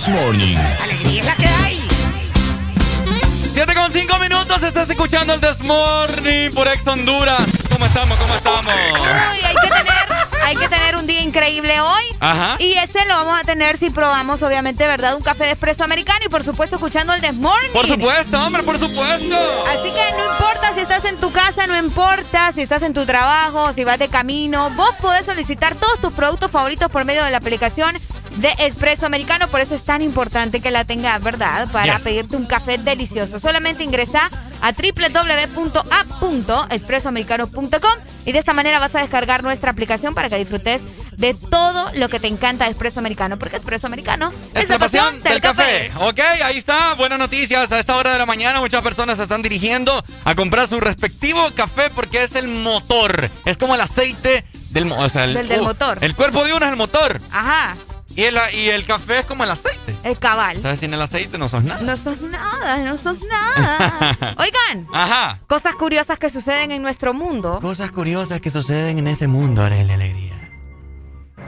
This Morning. Alegría es la que hay. 7 con 5 minutos, estás escuchando el This Morning por Ex Honduras. ¿Cómo estamos? ¿Cómo estamos? Uy, hay que tener, hay que tener un día increíble hoy. Ajá. Y ese lo vamos a tener si probamos, obviamente, ¿verdad? Un café de espresso americano y por supuesto escuchando el This Morning. Por supuesto, hombre, por supuesto. Así que no importa si estás en tu casa, no importa si estás en tu trabajo, si vas de camino, vos podés solicitar todos tus productos favoritos por medio de la aplicación de Espresso Americano. Por eso es tan importante que la tengas, ¿verdad? Para Yes. pedirte un café delicioso. Solamente ingresa a www.app.expresoamericano.com y de esta manera vas a descargar nuestra aplicación para que disfrutes de todo lo que te encanta de Espresso Americano. Porque Espresso Americano Es la pasión del café. Ok, ahí está. Buenas noticias. A esta hora de la mañana muchas personas se están dirigiendo a comprar su respectivo café porque es el motor. Es como el aceite del, mo- o sea, el, Del- del uh, motor. El cuerpo de uno es el motor. Ajá, Y el, y el café es como el aceite. el cabal. Entonces sin el aceite no sos nada. No sos nada, no sos nada. Oigan, Ajá. cosas curiosas que suceden en nuestro mundo. Cosas curiosas que suceden en este mundo, Arely Alegría.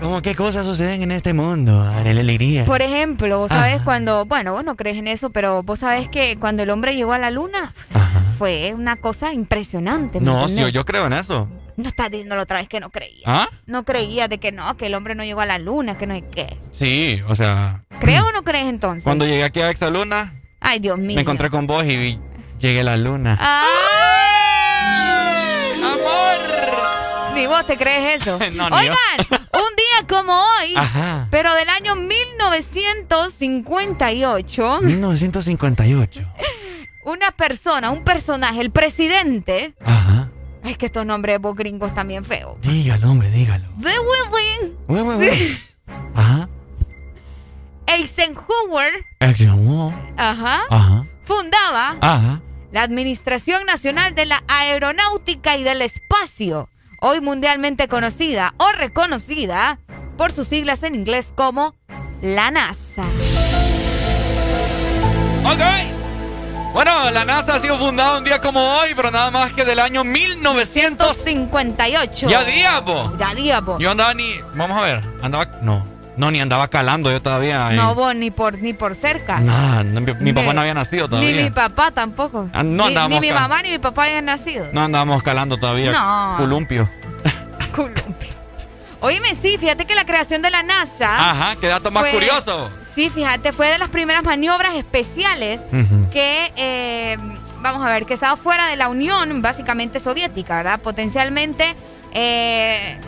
¿Cómo qué cosas suceden en este mundo, Arely Alegría? Por ejemplo, vos sabés Ajá. cuando, bueno, vos no crees en eso, pero vos sabés que cuando el hombre llegó a la luna, fue una cosa impresionante. ¿me No, yo, yo creo en eso. No estás diciendo la otra vez que no creía. ¿Ah? No creía de que no, que el hombre no llegó a la luna, que no hay qué. Sí, o sea, ¿Crees o no crees entonces? cuando llegué aquí a Exaluna, Ay, Dios mío. me encontré con vos y vi- llegué a la luna. ¡Ay! ¡Amor! Ni vos te crees eso. No, ni Oigan, un día como hoy, Ajá. pero del año 1958, 1958. una persona, un personaje, el presidente. Ajá. Es que estos nombres vos gringos también feos. Dígalo, hombre, dígalo. De Willing. Ué, ué, ué. Ajá. Eisenhower, Acción. ajá, Ajá. fundaba Ajá. la Administración Nacional de la Aeronáutica y del Espacio, hoy mundialmente conocida o reconocida por sus siglas en inglés como la NASA. Ok. Bueno, la NASA ha sido fundada un día como hoy, pero nada más que del año 1958. 58. Ya día, po. Ya día, po. Yo andaba ni. Vamos a ver. Andaba. No. No, ni andaba calando yo todavía. No vos ni por ni por cerca. Nah, no, mi, mi papá Ni- no había nacido todavía. Ni mi papá tampoco. Ah, no ni, andábamos ni mi mamá ni mi papá habían nacido. No andábamos calando todavía. No. Columpio. Oíme, sí, fíjate que la creación de la NASA. Ajá, qué dato más fue- curioso. Sí, fíjate, fue de las primeras maniobras especiales que, eh, vamos a ver, que estaba fuera de la Unión, básicamente soviética, ¿verdad? Potencialmente eh,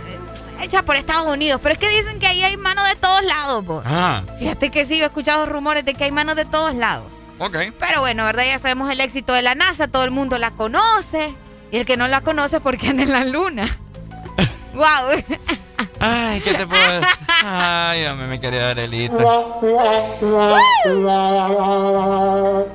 hecha por Estados Unidos. Pero es que dicen que ahí hay manos de todos lados, po. Ah, Fíjate que sí, he escuchado rumores de que hay manos de todos lados. ok. Pero bueno, ¿verdad? Ya sabemos el éxito de la NASA, todo el mundo la conoce. Y el que no la conoce porque anda en la luna. ¡Wow! Ay, ¿qué te puedo decir? Ay, hombre, mi querida Arelita.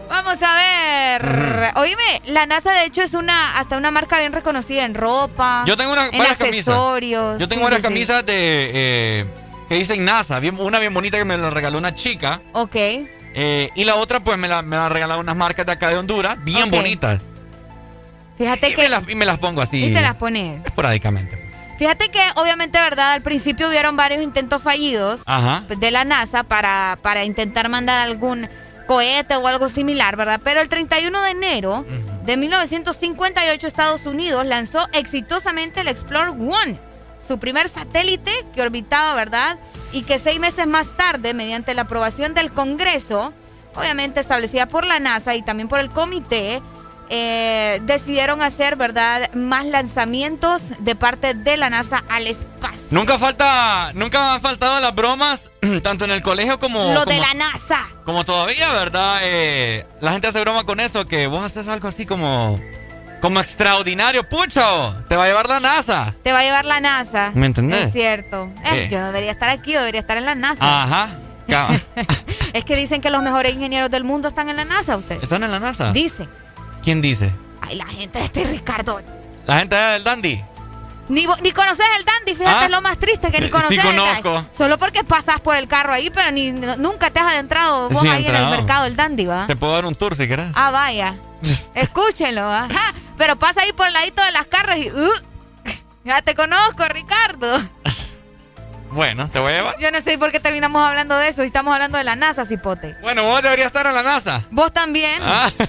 Vamos a ver. Oíme, la NASA de hecho es una hasta una marca bien reconocida en ropa. Yo tengo una, en varias camisas. accesorios. Yo tengo Sí, varias sí, camisas de eh, que dicen NASA. Bien- una bien bonita que me la regaló una chica. Ok. eh, y la otra, pues, me la, me la regalaron unas marcas de acá de Honduras, bien bonitas. Fíjate Y que me, las, y me las pongo así. y te las pones. Esporádicamente. Fíjate que obviamente, ¿verdad? Al principio hubieron varios intentos fallidos Ajá. de la NASA para, para intentar mandar algún cohete o algo similar, ¿verdad? Pero el 31 de enero de 1958 Estados Unidos lanzó exitosamente el Explorer One, su primer satélite que orbitaba, ¿verdad? Y que seis meses más tarde, mediante la aprobación del Congreso, obviamente establecida por la NASA y también por el comité, eh, decidieron hacer, ¿verdad?, más lanzamientos de parte de la NASA al espacio. Nunca falta, nunca han faltado las bromas, tanto en el colegio como... Lo de la NASA. Como todavía, ¿verdad? Eh, la gente hace broma con eso, que vos haces algo así como... Como extraordinario, pucho. Te va a llevar la NASA. Te va a llevar la NASA. ¿Me entendés? Es cierto. Eh, yo debería estar aquí, yo debería estar en la NASA. Ajá. Es que dicen que los mejores ingenieros del mundo están en la NASA, usted. ¿Están en la NASA? Dicen. ¿Quién dice? Ay, la gente de este Ricardo. La gente del Dandy. Ni, ni conoces el Dandy, fíjate, Ah. es lo más triste que ni Sí conoces el Dandy. conozco. Solo porque pasas por el carro ahí, pero ni nunca te has adentrado vos Sí, ahí en el mercado del Dandy, ¿va? Te puedo dar un tour si querés. Ah, vaya. Escúchenlo, ¿va? Ajá, Pero pasa ahí por el ladito de las carros y... uh, ya te conozco, Ricardo. Bueno, te voy a llevar. Yo no sé por qué terminamos hablando de eso y estamos hablando de la NASA, cipote. Bueno, vos deberías estar en la NASA. Vos también. Ah.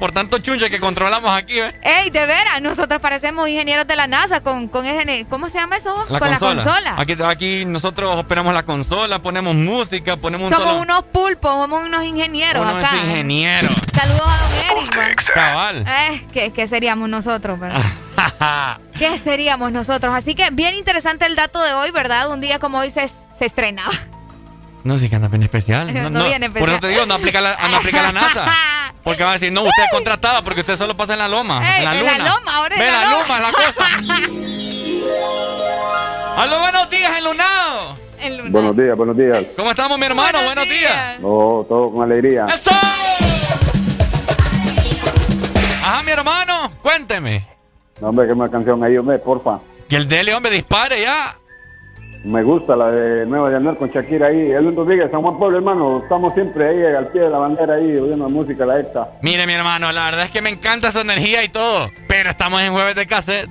Por tanto chunche que controlamos aquí, ¿ves? Ey, de veras, nosotros parecemos ingenieros de la NASA con, con ese... ¿Cómo se llama eso? La con consola. la consola. Aquí, aquí nosotros operamos la consola, ponemos música, ponemos un Somos solo... unos pulpos, somos unos ingenieros Uno acá. es ingeniero. Saludos a don Eric. Cabal. Eh, ¿qué, qué seríamos nosotros, verdad? ¿Qué seríamos nosotros? Así que bien interesante el dato de hoy, ¿verdad? Un día como hoy se, se estrenaba. No, sí que anda bien especial. No viene Por eso te digo, no aplica la, no aplica la NASA. Porque va a decir, no, usted es contratada porque usted solo pasa en la loma. Ey, en la en luna. la loma, ahora en Ve, la la loma. loma, la cosa. Aló, buenos días, enlunado. Buenos días, buenos días. ¿Cómo estamos, mi hermano? Buenos, días. No, todo con alegría. ¡Eso! Ajá, mi hermano, cuénteme. No, hombre, que una canción ahí, hombre, porfa. Que el Dele, hombre, dispare ya. Me gusta la de Nueva de Andar con Shakira ahí. El Rodríguez, San Juan Pueblo, hermano. Estamos siempre ahí al pie de la bandera ahí, oyendo la música, la esta. Mire, mi hermano, la verdad es que me encanta esa energía y todo. Pero estamos en jueves de cassette.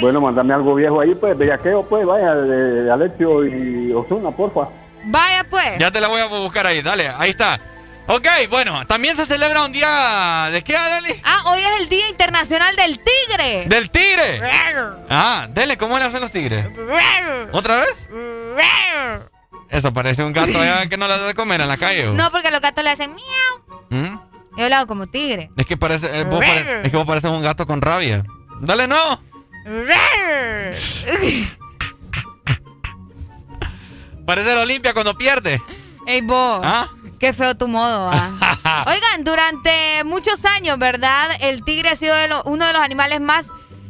Bueno, mándame algo viejo ahí, pues, bellaqueo, pues, vaya, de, de Alexio y Osuna, porfa. Vaya pues. Ya te la voy a buscar ahí, dale, ahí está. Ok, bueno, también se celebra un día. ¿De qué, Dale? Ah, hoy es el Día Internacional del Tigre. ¡Del tigre! Ah, dele, ¿cómo le hacen los tigres? ¿Otra vez? Eso parece un gato ya que no le da de comer en la calle. ¿o? No, porque los gatos le hacen miau. ¿Mm? Yo hago como tigre. Es que parece, eh, vos pare- es que vos pareces un gato con rabia. Dale, no. Parece el Olimpia cuando pierde. Ey, vos. ¿Ah? Qué feo tu modo, ah. Oigan, durante muchos años, ¿verdad? El tigre ha sido de lo- uno de los animales más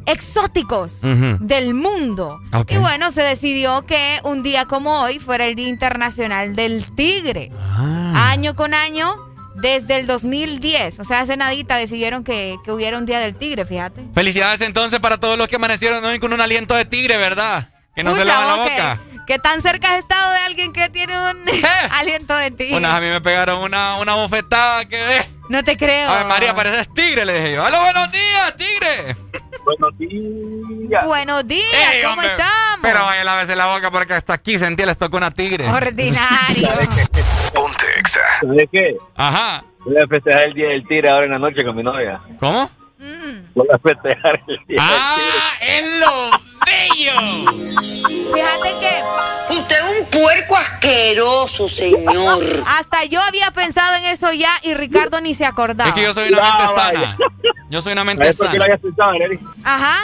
exóticos del mundo. Y bueno, se decidió que un día como hoy fuera el Día Internacional del Tigre. Ah. Año con año, desde el 2010. O sea, hace nadita decidieron que, que hubiera un Día del Tigre, fíjate. Felicidades entonces para todos los que amanecieron hoy con un aliento de tigre, ¿verdad? Que no se Pucha, lavan la que- Que, tan cerca has estado de alguien que tiene un aliento de tigre. Unas a mí me pegaron una, una bofetada que... No te creo. A ver, María, pareces tigre, le dije yo. ¡Hola, buenos días, tigre! Buenos días. Buenos días, Ey, ¿cómo hombre, estamos? Pero vaya, lávese la boca porque hasta aquí sentí les tocó una tigre. Ordinario. Ponte ¿Sabes qué? Ajá. Voy a festejar el Día del Tigre ahora en la noche con mi novia. ¿Cómo? Voy a festejar el Día ¡Ah! del ¡Es lo bello! Fíjate que. Usted es un puerco asqueroso, señor. Hasta yo había pensado en eso ya y Ricardo ni se acordaba. Es que yo soy una Ah, mente vaya. sana. Yo soy una mente ¿Sabes por qué lo sana. habías pensado, Nelly? Ajá.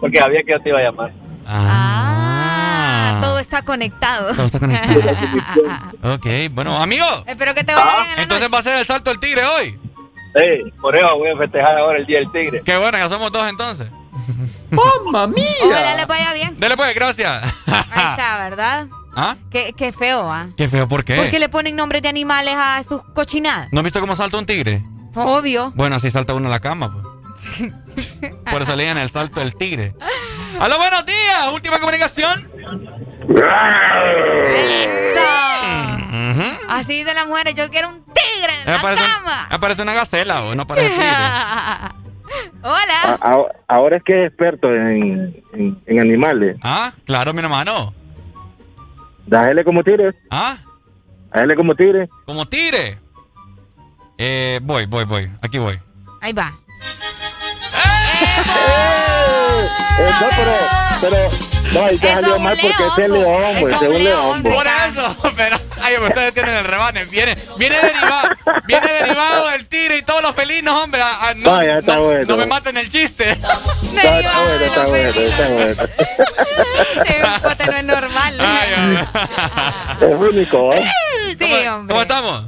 Porque sabía que yo te iba a llamar. Ah, todo está conectado. Todo está conectado. ok, bueno, amigo. Espero que te vaya bien en la Entonces va a ser el salto del tigre hoy. Sí, por eso voy a festejar ahora el Día del Tigre. Qué bueno, ya somos dos entonces. ¡Mamma mía! Ojalá le vaya bien. Dele pues, gracias. Ahí está, ¿verdad? ¿Ah? Qué, qué feo, ¿ah? Qué feo, ¿por qué? ¿Por qué le ponen nombres de animales a sus cochinadas? ¿No has visto cómo salta un tigre? Obvio. Bueno, así salta uno a la cama, pues. Por eso le llaman el salto del tigre. ¡Aló, buenos días! Última comunicación. Ujú. Así dicen las mujeres, yo quiero un tigre en la parece, cama. me parece una gacela, o no parece tigre. Hola. A- a- ahora es que es experto en, en, en animales. Ah, claro, mi hermano. Dale como tigre. Ah, Dale como tigre. como tigre. Eh, voy, voy, voy. Aquí voy. Ahí va. Eh, no, pero, pero, no, ahí te salió mal porque es león, pues, es un león. Por eso, pero Ay, ustedes tienen el rebane. Viene, viene, derivado, viene derivado del tigre y todos los felinos, hombre. Ah, no, Vaya, está no, bueno. no me maten el chiste. Está, está bueno, está bueno, está bueno. Este no es normal. Es único, ¿eh? Sí, hombre. ¿Cómo estamos?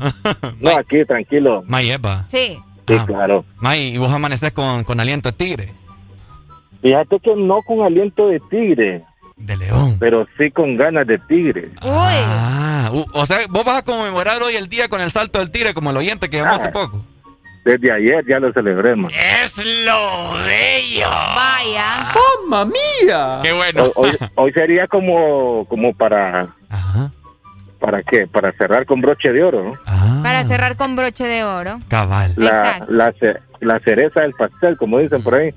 No, aquí, tranquilo. May, epa. Sí. Sí, claro. May, ¿y vos amaneces con, con aliento de tigre? Fíjate que no con aliento de tigre. De león. Pero sí con ganas de tigre. Ah, o sea, vos vas a conmemorar hoy el día con el salto del tigre como el oyente que llamó Ah. hace poco. Desde ayer ya lo celebremos. Es lo bello. Vaya. ¡Mamma mía! Qué bueno. Hoy, hoy sería como, como para... ¿Para qué? Para cerrar con broche de oro, ¿no? Para cerrar con broche de oro. Cabal. La, la, ce- la cereza del pastel, como dicen por ahí.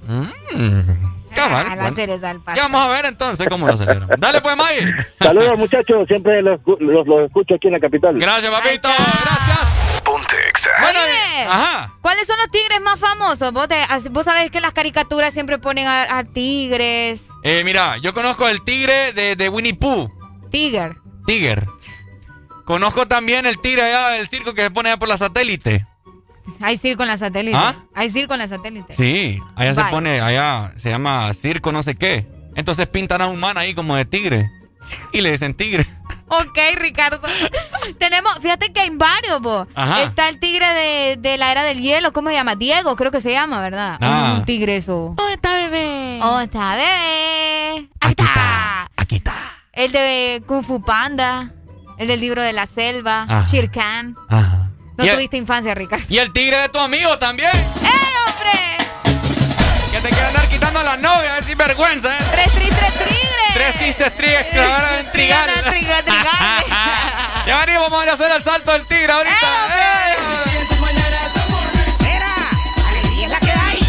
Cabal. Ah, Ya vamos a ver entonces cómo lo celebran. Dale pues, May. Saludos, muchachos. Siempre los, los, los escucho aquí en la capital. Gracias, papito. Gracias. Ponte Exa. Oye, Ajá. ¿cuáles son los tigres más famosos? Vos, te- vos sabés que las caricaturas siempre ponen a, a tigres. Eh, mira, yo conozco el tigre de, de Winnie Pooh. Tiger. Tiger. Conozco también el tigre allá del circo que se pone allá por la satélite. Hay circo en la satélite. ¿Ah? Hay circo en la satélite. Sí, allá se pone, allá se llama circo no sé qué. Entonces pintan a un man ahí como de tigre. Y le dicen tigre. Ok, Ricardo. Tenemos, fíjate que hay varios, vos. Ajá. Está el tigre de, de la era del hielo, ¿cómo se llama? Diego, creo que se llama, ¿verdad? Ah. Un tigre eso. Oh, está bebé. Oh, está bebé. Aquí está. Aquí está. El de Kung Fu Panda. El del libro de la selva. Ajá. Shere Khan. Ajá. No el- tuviste infancia, Ricardo. Y el tigre de tu amigo también. ¡Eh, hombre! Que te quiere andar quitando a la novia, es sinvergüenza, ¿eh? Tres tristes tigres. Tres tristes tigres que van a intrigar. Triga, triga, Ya venimos, vamos a hacer el salto del tigre ahorita. ¡Eh! alegría es la que hay.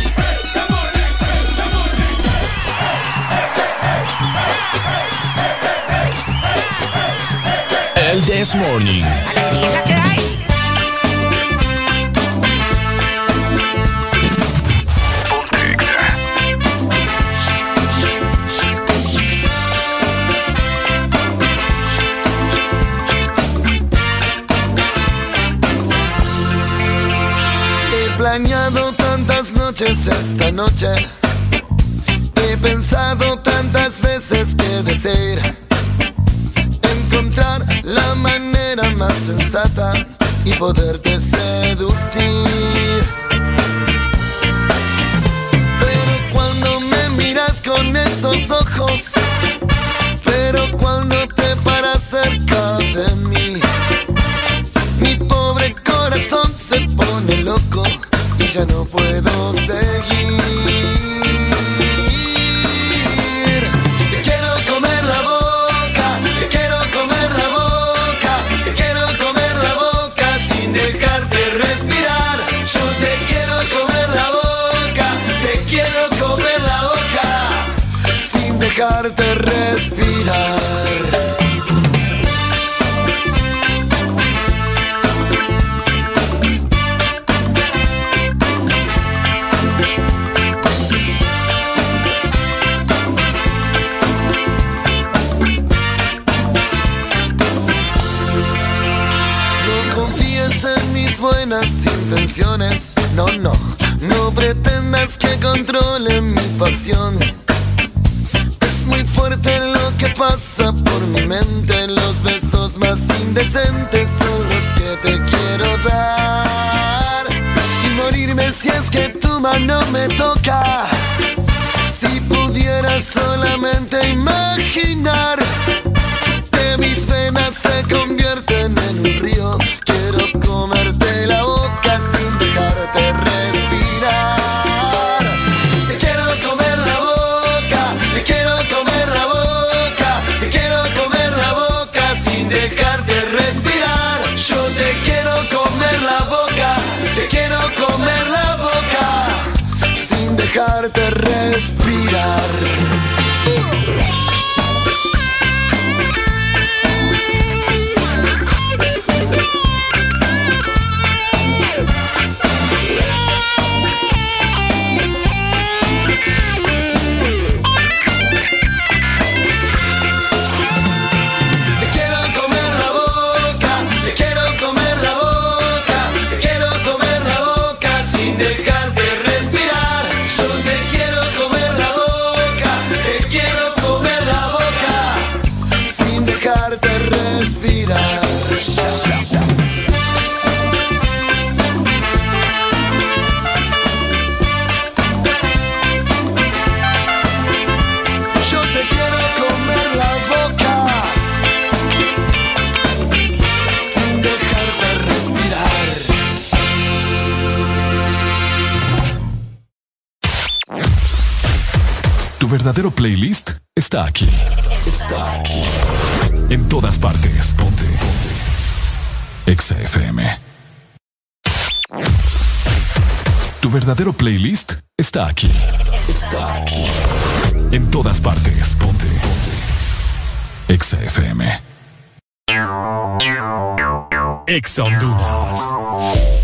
El This Morning. Esta noche. He pensado tantas veces que desear encontrar la manera más sensata y poderte seducir. Pero cuando me miras con esos ojos, pero cuando te paras cerca de mí, mi pobre corazón se pone loco y ya no puedo seguir. Te quiero comer la boca, te quiero comer la boca, te quiero comer la boca sin dejarte respirar. Yo te quiero comer la boca, te quiero comer la boca sin dejarte respirar. Intenciones, no, no. No pretendas que controle mi pasión. Es muy fuerte lo que pasa por mi mente. Los besos más indecentes son los que te quiero dar. Y morirme si es que tu mano me toca. Si pudiera solamente imaginar que mis venas se convierten en un río. Verdadero playlist está aquí. Está. En todas partes. Ponte. Ponte. Exa FM. Tu verdadero playlist está aquí. Está. En todas partes. Ponte. Ponte. Exa FM. Exa Honduras.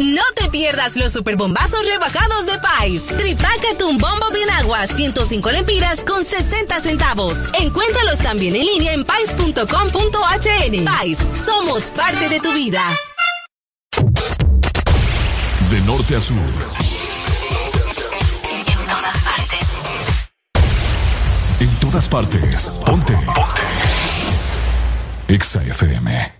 No te pierdas los superbombazos rebajados de Pais. Tripácate un bombo bien agua, 105 lempiras con 60 centavos. Encuéntralos también en línea en pais.com.hn. Pais, somos parte de tu vida. De norte a sur. En todas partes. Ponte. Ponte. Exa FM.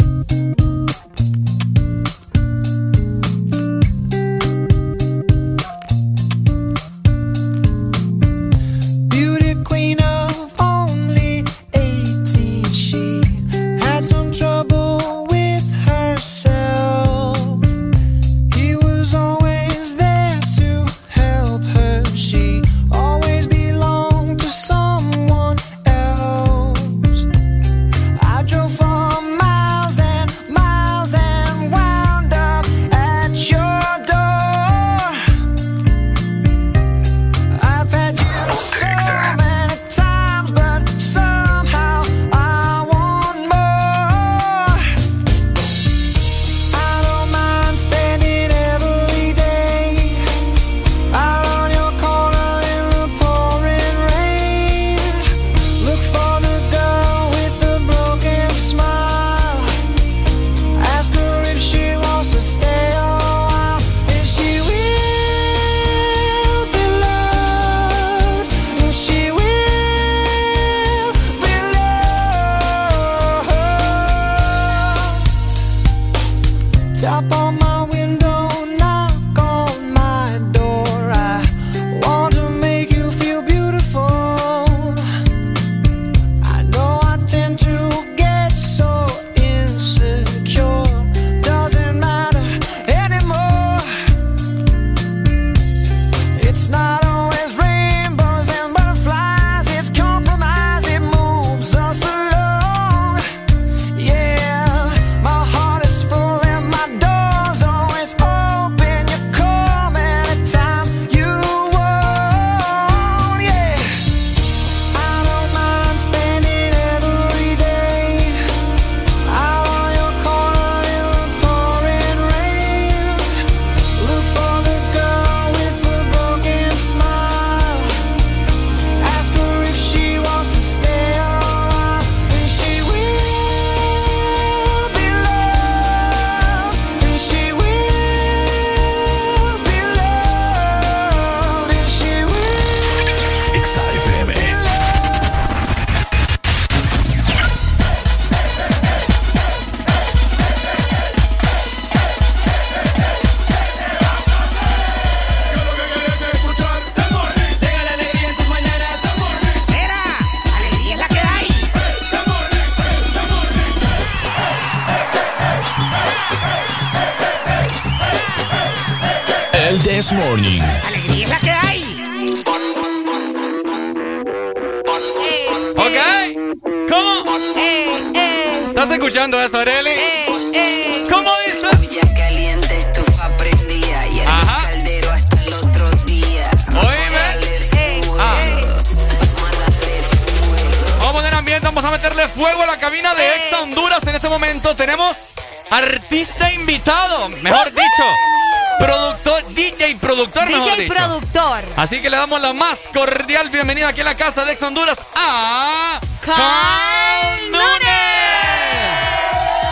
Cordial bienvenida aquí en la casa de Ex Honduras a Carl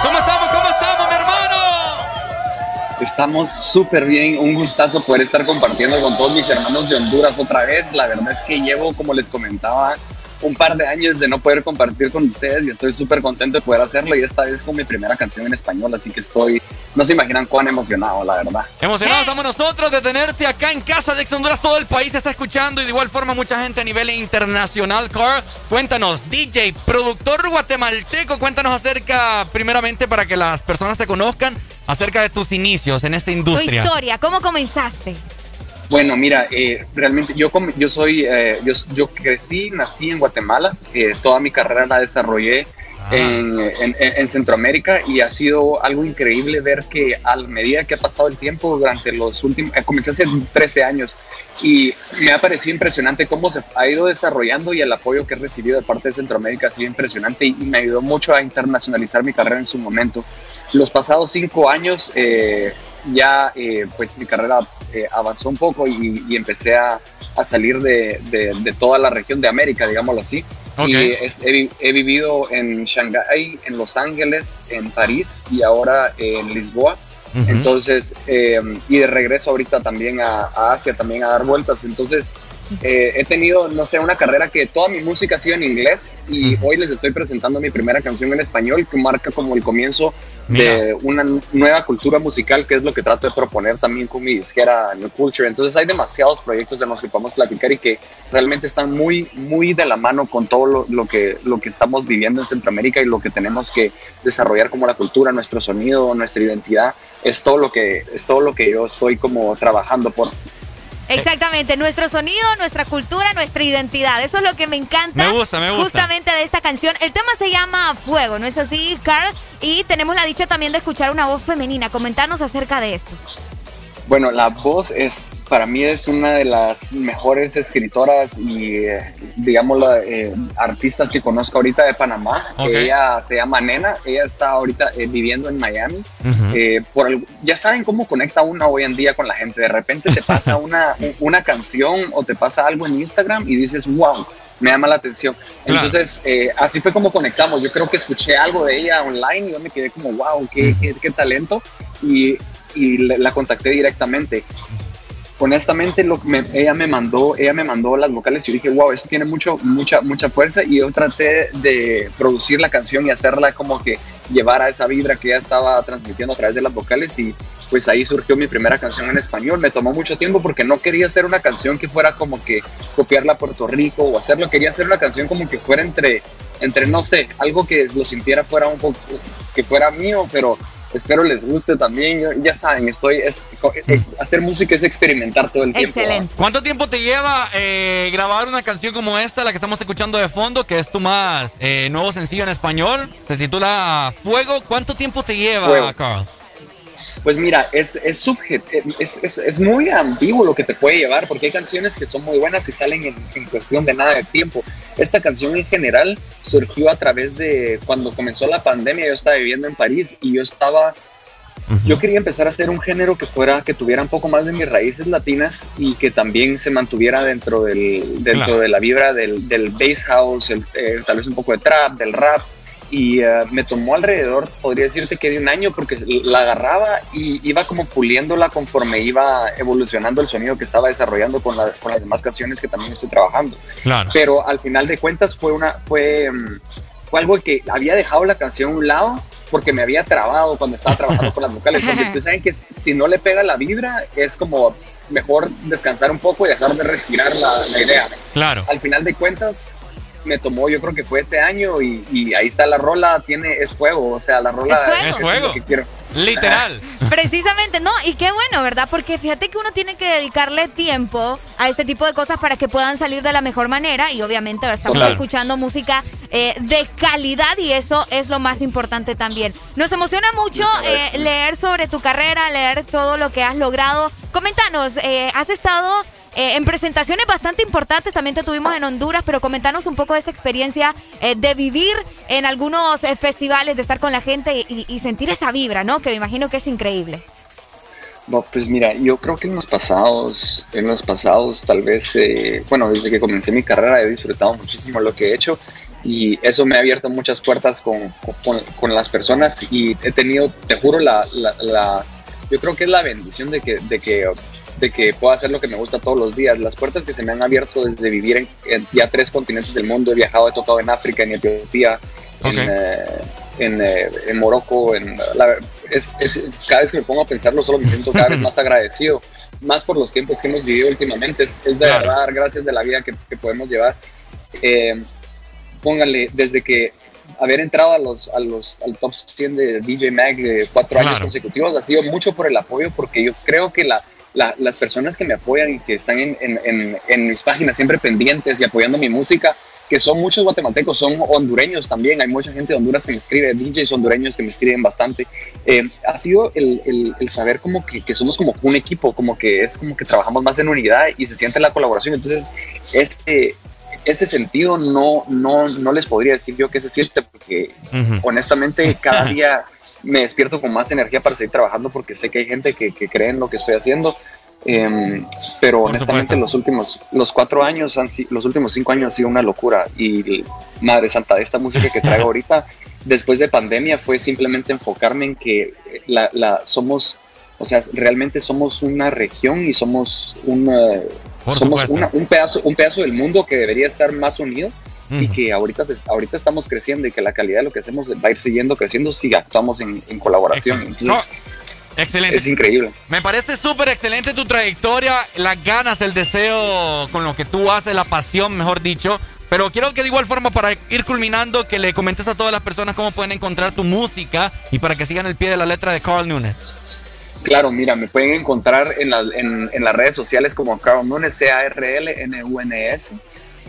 ¿Cómo estamos? ¿Cómo estamos, mi hermano? Estamos súper bien, un gustazo poder estar compartiendo con todos mis hermanos de Honduras otra vez. La verdad es que llevo, como les comentaba, un par de años de no poder compartir con ustedes y estoy súper contento de poder hacerlo y esta vez con mi primera canción en español, así que estoy, no se imaginan cuán emocionado, la verdad. Emocionados estamos nosotros de tenerte acá en casa de Ex Honduras, todo el país está escuchando y de igual forma mucha gente a nivel internacional, Carl. Cuéntanos, DJ, productor guatemalteco, cuéntanos acerca, primeramente para que las personas te conozcan, acerca de tus inicios en esta industria. Tu historia, ¿cómo comenzaste? Bueno, mira, eh, realmente yo, yo soy, eh, yo, yo, crecí, nací en Guatemala, eh, toda mi carrera la desarrollé ah. en, en, Centroamérica y ha sido algo increíble ver que a medida que ha pasado el tiempo durante los últimos, comencé hace 13 años y me ha parecido impresionante cómo se ha ido desarrollando y el apoyo que he recibido de parte de Centroamérica ha sido impresionante y, me ayudó mucho a internacionalizar mi carrera en su momento. Los pasados cinco años ya eh, pues mi carrera eh, avanzó un poco y, empecé a, salir de, toda la región de América, digámoslo así. Y he, vivido en Shanghái, en Los Ángeles, en París y ahora en Lisboa. Entonces, eh, y de regreso ahorita también a, a Asia, también a dar vueltas. Entonces, eh, he tenido, no sé, una carrera que toda mi música ha sido en inglés y hoy les estoy presentando mi primera canción en español que marca como el comienzo de una nueva cultura musical que es lo que trato de proponer también con mi disquera New Culture. Entonces hay demasiados proyectos de los que podemos platicar y que realmente están muy, muy de la mano con todo lo, lo, que, lo que estamos viviendo en Centroamérica y lo que tenemos que desarrollar como la cultura, nuestro sonido, nuestra identidad. Es todo lo que, es todo lo que yo estoy como trabajando por. Exactamente, nuestro sonido, nuestra cultura, nuestra identidad. Eso es lo que me encanta. Me gusta, me gusta. Justamente de esta canción. El tema se llama Fuego, ¿no es así, Carl? Y tenemos la dicha también de escuchar una voz femenina. Comentarnos acerca de esto. Bueno, la voz es, para mí es una de las mejores escritoras y, eh, digamos, la, eh, artistas que conozco ahorita de Panamá. Ella se llama Nena, ella está ahorita eh, viviendo en Miami. Por el- ya saben cómo conecta uno hoy en día con la gente. De repente te pasa una, una canción o te pasa algo en Instagram y dices, wow, me llama la atención. Claro. Entonces, eh, así fue como conectamos. Yo creo que escuché algo de ella online y yo me quedé como, wow, qué, qué, qué talento. Y, y la contacté directamente. Honestamente, ella, me mandó, ella me mandó las vocales y yo dije, wow, eso tiene mucho, mucha, mucha fuerza. Y yo traté de producir la canción y hacerla como que llevar a esa vibra que ella estaba transmitiendo a través de las vocales. Y pues ahí surgió mi primera canción en español. Me tomó mucho tiempo porque no quería hacer una canción que fuera como que copiarla a Puerto Rico o hacerlo. Quería hacer una canción como que fuera entre, entre no sé, algo que lo sintiera fuera un poco, que fuera mío, pero espero les guste también. Yo- ya saben, estoy, es, eh, hacer música es experimentar todo el tiempo. ¿va? ¿Cuánto tiempo te lleva eh, grabar una canción como esta, la que estamos escuchando de fondo, que es tu más eh, nuevo sencillo en español? Se titula Fuego. ¿Cuánto tiempo te lleva, Fuego. Carl? Pues mira, es, es, subjet- es, es, es muy ambiguo lo que te puede llevar, porque hay canciones que son muy buenas y salen en, en cuestión de nada de tiempo. Esta canción en general surgió a través de cuando comenzó la pandemia, yo estaba viviendo en París y yo estaba yo quería empezar a hacer un género que fuera, que tuviera un poco más de mis raíces latinas y que también se mantuviera dentro del, dentro Claro. de la vibra del, del bass house, el, eh, tal vez un poco de trap, del rap. Y eh, me tomó alrededor, podría decirte que de un año, porque la agarraba y iba como puliéndola conforme iba evolucionando el sonido que estaba desarrollando con, la- con las demás canciones que también estoy trabajando Claro. pero al final de cuentas fue una fue, mm, fue algo que había dejado la canción a un lado porque me había trabado cuando estaba trabajando con las vocales porque ustedes saben que si no le pega la vibra es como mejor descansar un poco y dejar de respirar la, la idea Claro. al final de cuentas me tomó yo creo que fue este año y, y ahí está la rola tiene es fuego o sea la rola Es fuego. Es lo fuego. que quiero Literal. Precisamente, no, y qué bueno, ¿verdad? Porque fíjate que uno tiene que dedicarle tiempo a este tipo de cosas para que puedan salir de la mejor manera y obviamente ahora estamos Claro. escuchando música eh, de calidad y eso es lo más importante también. Nos emociona mucho eh, leer sobre tu carrera, leer todo lo que has logrado. Coméntanos, eh, has estado... eh, en presentaciones bastante importantes, también te tuvimos en Honduras, pero comentanos un poco de esa experiencia eh, de vivir en algunos eh, festivales, de estar con la gente y, y sentir esa vibra, ¿no? Que me imagino que es increíble. No, pues mira, yo creo que en los pasados, en los pasados tal vez, eh, bueno, desde que comencé mi carrera he disfrutado muchísimo lo que he hecho y eso me ha abierto muchas puertas con, con, con las personas y he tenido, te juro, la, la, la- yo creo que es la bendición de que, de que, de que puedo hacer lo que me gusta todos los días. Las puertas que se me han abierto desde vivir en, en ya tres continentes del mundo, he viajado, he tocado en África, en Etiopía, Ok. en, eh, en, eh, en Morocco, en la- es, es- cada vez que me pongo a pensarlo solo me siento cada vez más agradecido, más por los tiempos que hemos vivido últimamente, es, es de Claro. verdad dar gracias de la vida que, que podemos llevar. Eh, pónganle, desde que haber entrado a los, a los, al top 100 de DJ Mag de cuatro años Claro. consecutivos ha sido mucho por el apoyo, porque yo creo que la, la- las personas que me apoyan y que están en, en- en- en mis páginas siempre pendientes y apoyando mi música, que son muchos guatemaltecos, son hondureños también, hay mucha gente de Honduras que me escribe, DJs hondureños que me escriben bastante, eh, ha sido el, el- el saber como que, que somos como un equipo, como que es como que trabajamos más en unidad y se siente la colaboración, entonces este, ese sentido no, no, no les podría decir yo qué se siente, porque honestamente cada día me despierto con más energía para seguir trabajando porque sé que hay gente que, que cree en lo que estoy haciendo. Em, pero honestamente los últimos, los cuatro años, han, los últimos cinco años han sido una locura. Y Madre Santa, esta música que traigo ahorita, después de pandemia, fue simplemente enfocarme en que la, la somos, o sea, realmente somos una región y somos una, somos un pedazo, un pedazo del mundo que debería estar más unido. Y que ahorita, ahorita estamos creciendo y que la calidad de lo que hacemos va a ir siguiendo creciendo si actuamos en, colaboración. Entonces, Excelente. Es increíble. Me parece súper excelente tu trayectoria, las ganas, el deseo con lo que tú haces, la pasión, mejor dicho. Pero quiero que de igual forma, para ir culminando, que le comentes a todas las personas cómo pueden encontrar tu música y para que sigan el pie de la letra de Carl Nunes. Claro, mira, me pueden encontrar en, en, en las redes sociales como Carl Nunes, C-A-R-L-N-U-N-S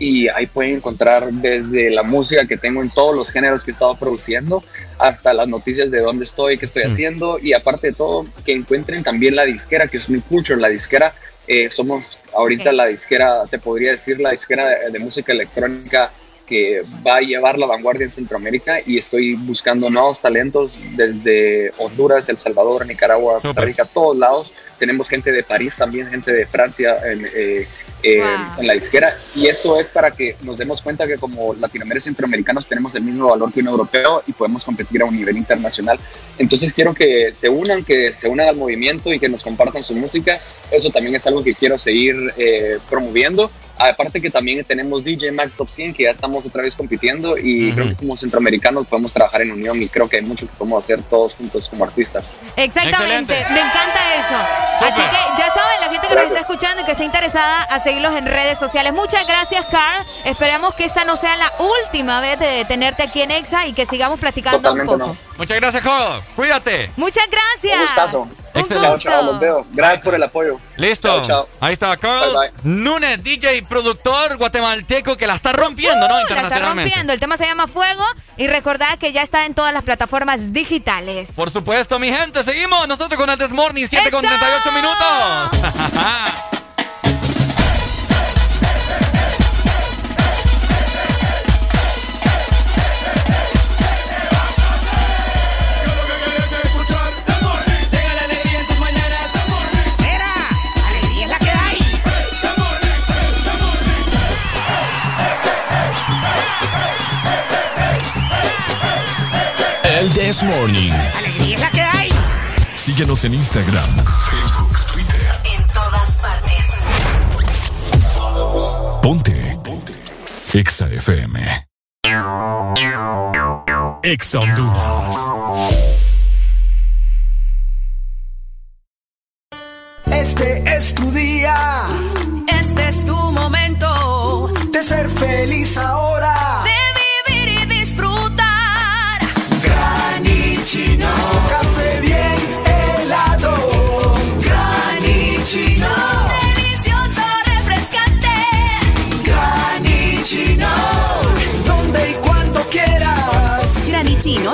y ahí pueden encontrar desde la música que tengo en todos los géneros que he estado produciendo hasta las noticias de dónde estoy, qué estoy mm. haciendo y aparte de todo que encuentren también la disquera que es mi Culture, la disquera eh, somos ahorita la disquera, te podría decir la disquera de, música electrónica que va a llevar la vanguardia en Centroamérica y estoy buscando nuevos talentos desde Honduras, El Salvador, Nicaragua, Costa Rica, todos lados. Tenemos gente de París también, gente de Francia, en, eh, eh, en la disquera. Y esto es para que nos demos cuenta que como latinoamericanos y centroamericanos tenemos el mismo valor que un europeo y podemos competir a un nivel internacional. Entonces quiero que se unan, que se unan al movimiento y que nos compartan su música. Eso también es algo que quiero seguir eh, promoviendo. Aparte que también tenemos DJ Mac Top 100 que ya estamos otra vez compitiendo y creo que como centroamericanos podemos trabajar en unión y creo que hay mucho que podemos hacer todos juntos como artistas. Exactamente, me encanta eso. Así que ya saben, la gente que nos está escuchando y que está interesada a seguirlos en redes sociales. Muchas gracias, Carl. Esperamos que esta no sea la última vez de tenerte aquí en Exa y que sigamos platicando un poco. Muchas gracias, Carl. Cuídate. Muchas gracias. Un gustazo. Chao, chao, los veo. Gracias por el apoyo. Listo. Chao, Ahí está Carl Nunes, DJ, productor guatemalteco que la está rompiendo, ¿no? La está rompiendo. El tema se llama Fuego y recordad que ya está en todas las plataformas digitales. Por supuesto, mi gente. Seguimos nosotros con el Desmorning, 7 con 38 minutos. This Morning. Alegría es la que hay. Síguenos en Instagram, Facebook, Twitter. En todas partes. Ponte. Ponte. Exa FM. Exa Honduras. Este es tu día. Este es tu momento. De ser feliz ahora.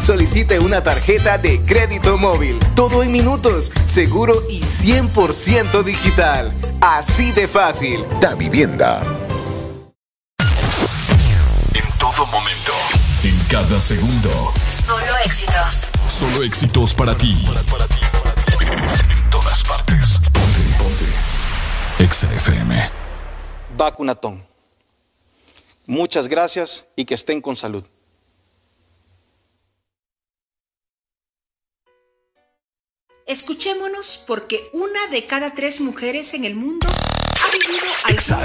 solicite una tarjeta de crédito móvil. Todo en minutos, seguro y 100% digital. Así de fácil. Da Vivienda. En todo momento. En cada segundo. Solo éxitos. Solo éxitos para ti. En todas partes. Ponte, ponte. Exa FM. Vacunatón. Muchas gracias y que estén con salud. Escuchémonos porque una de cada tres mujeres en el mundo ha vivido Exa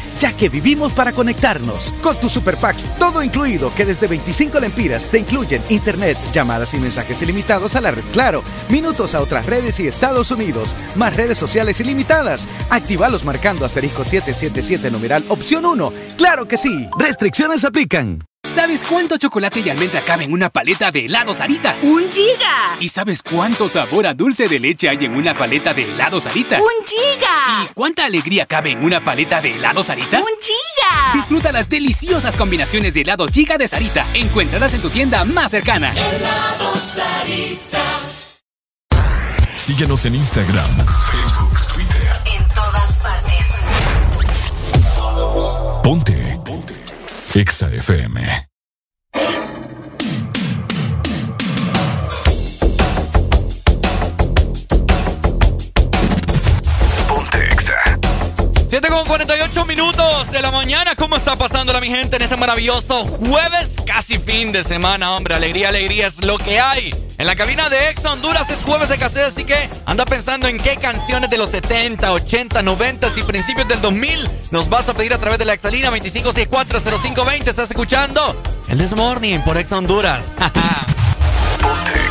ya que vivimos para conectarnos. Con tus super packs, todo incluido, que desde 25 lempiras te incluyen internet, llamadas y mensajes ilimitados a la red Claro, minutos a otras redes y Estados Unidos, más redes sociales ilimitadas. Actívalos marcando asterisco 777 numeral opción 1. ¡Claro que sí! Restricciones aplican. ¿Sabes cuánto chocolate y almendra cabe en una paleta de helado Sarita? ¡Un giga! ¿Y sabes cuánto sabor a dulce de leche hay en una paleta de helado Sarita? ¡Un giga! ¿Y cuánta alegría cabe en una paleta de helado Sarita? ¡Un giga! Disfruta las deliciosas combinaciones de helados Giga de Sarita. Encuéntralas en tu tienda más cercana. Helado Sarita. Síguenos en Instagram, Facebook, Twitter. En todas partes. Ponte. Ponte. Exa FM. 48 minutos de la mañana. ¿Cómo está pasándola mi gente en este maravilloso jueves? Casi fin de semana, hombre. Alegría, alegría es lo que hay. En la cabina de Exa Honduras es jueves de cassette, así que anda pensando en qué canciones de los 70, 80, 90 y principios del 2000 nos vas a pedir a través de la Exalina 25640520. Estás escuchando el This Morning por Exa Honduras.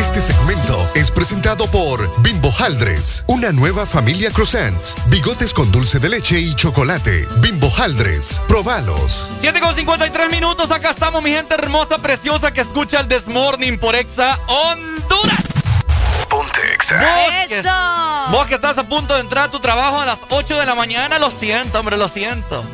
Este segmento es presentado por Bimbo Haldres, una nueva familia croissant, bigotes con dulce de leche y chocolate. Bimbo Haldres, probalos. 7 con 53 minutos, acá estamos, mi gente hermosa, preciosa que escucha el Desmorning por Exa Honduras. Ponte Exa. Vos que, ¡Eso! vos que estás a punto de entrar a tu trabajo a las 8 de la mañana, lo siento, hombre, lo siento.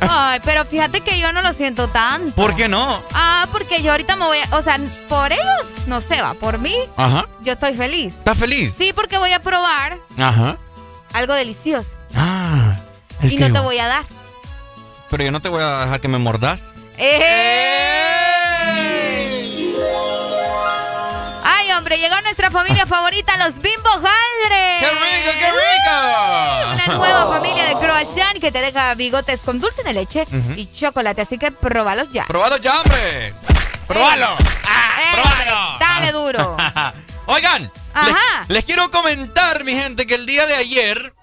Ay, pero fíjate que yo no lo siento tanto. ¿Por qué no? Ah, porque yo ahorita me voy a... O sea, por ellos, no sé, va. Por mí, Ajá. yo estoy feliz. ¿Estás feliz? Sí, porque voy a probar Ajá. algo delicioso. Ah. Y que- no te voy a dar. Pero yo no te voy a dejar que me mordas. Ay, hombre, llegó nuestra familia favorita, los Bimbo Haldres. ¡Qué rico, qué rico! Una nueva familia de croissant que te deja bigotes con dulce de leche y chocolate, así que probalos ya. ¡Probalo ya, hombre! ¡Probalo! ¡Eh! Dale duro. Oigan, les, les quiero comentar, mi gente, que el día de ayer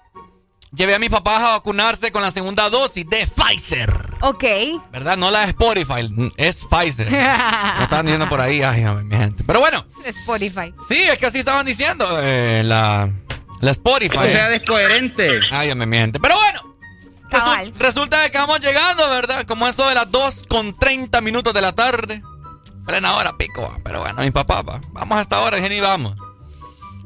llevé a mis papás a vacunarse con la segunda dosis de Pfizer. Ok. ¿Verdad? No la de Spotify, es Pfizer. Lo estaban diciendo por ahí, ay, mi gente. Pero bueno, Spotify. sí, es que así estaban diciendo eh, la, la Spotify. O sea, descoherente. Ay, mi gente. Pero bueno. Cabal. Resulta de que vamos llegando, ¿verdad? Como eso de las 2 con 30 minutos de la tarde. Plena hora pico, pero bueno, mi papá, va. vamos hasta ahora, y vamos.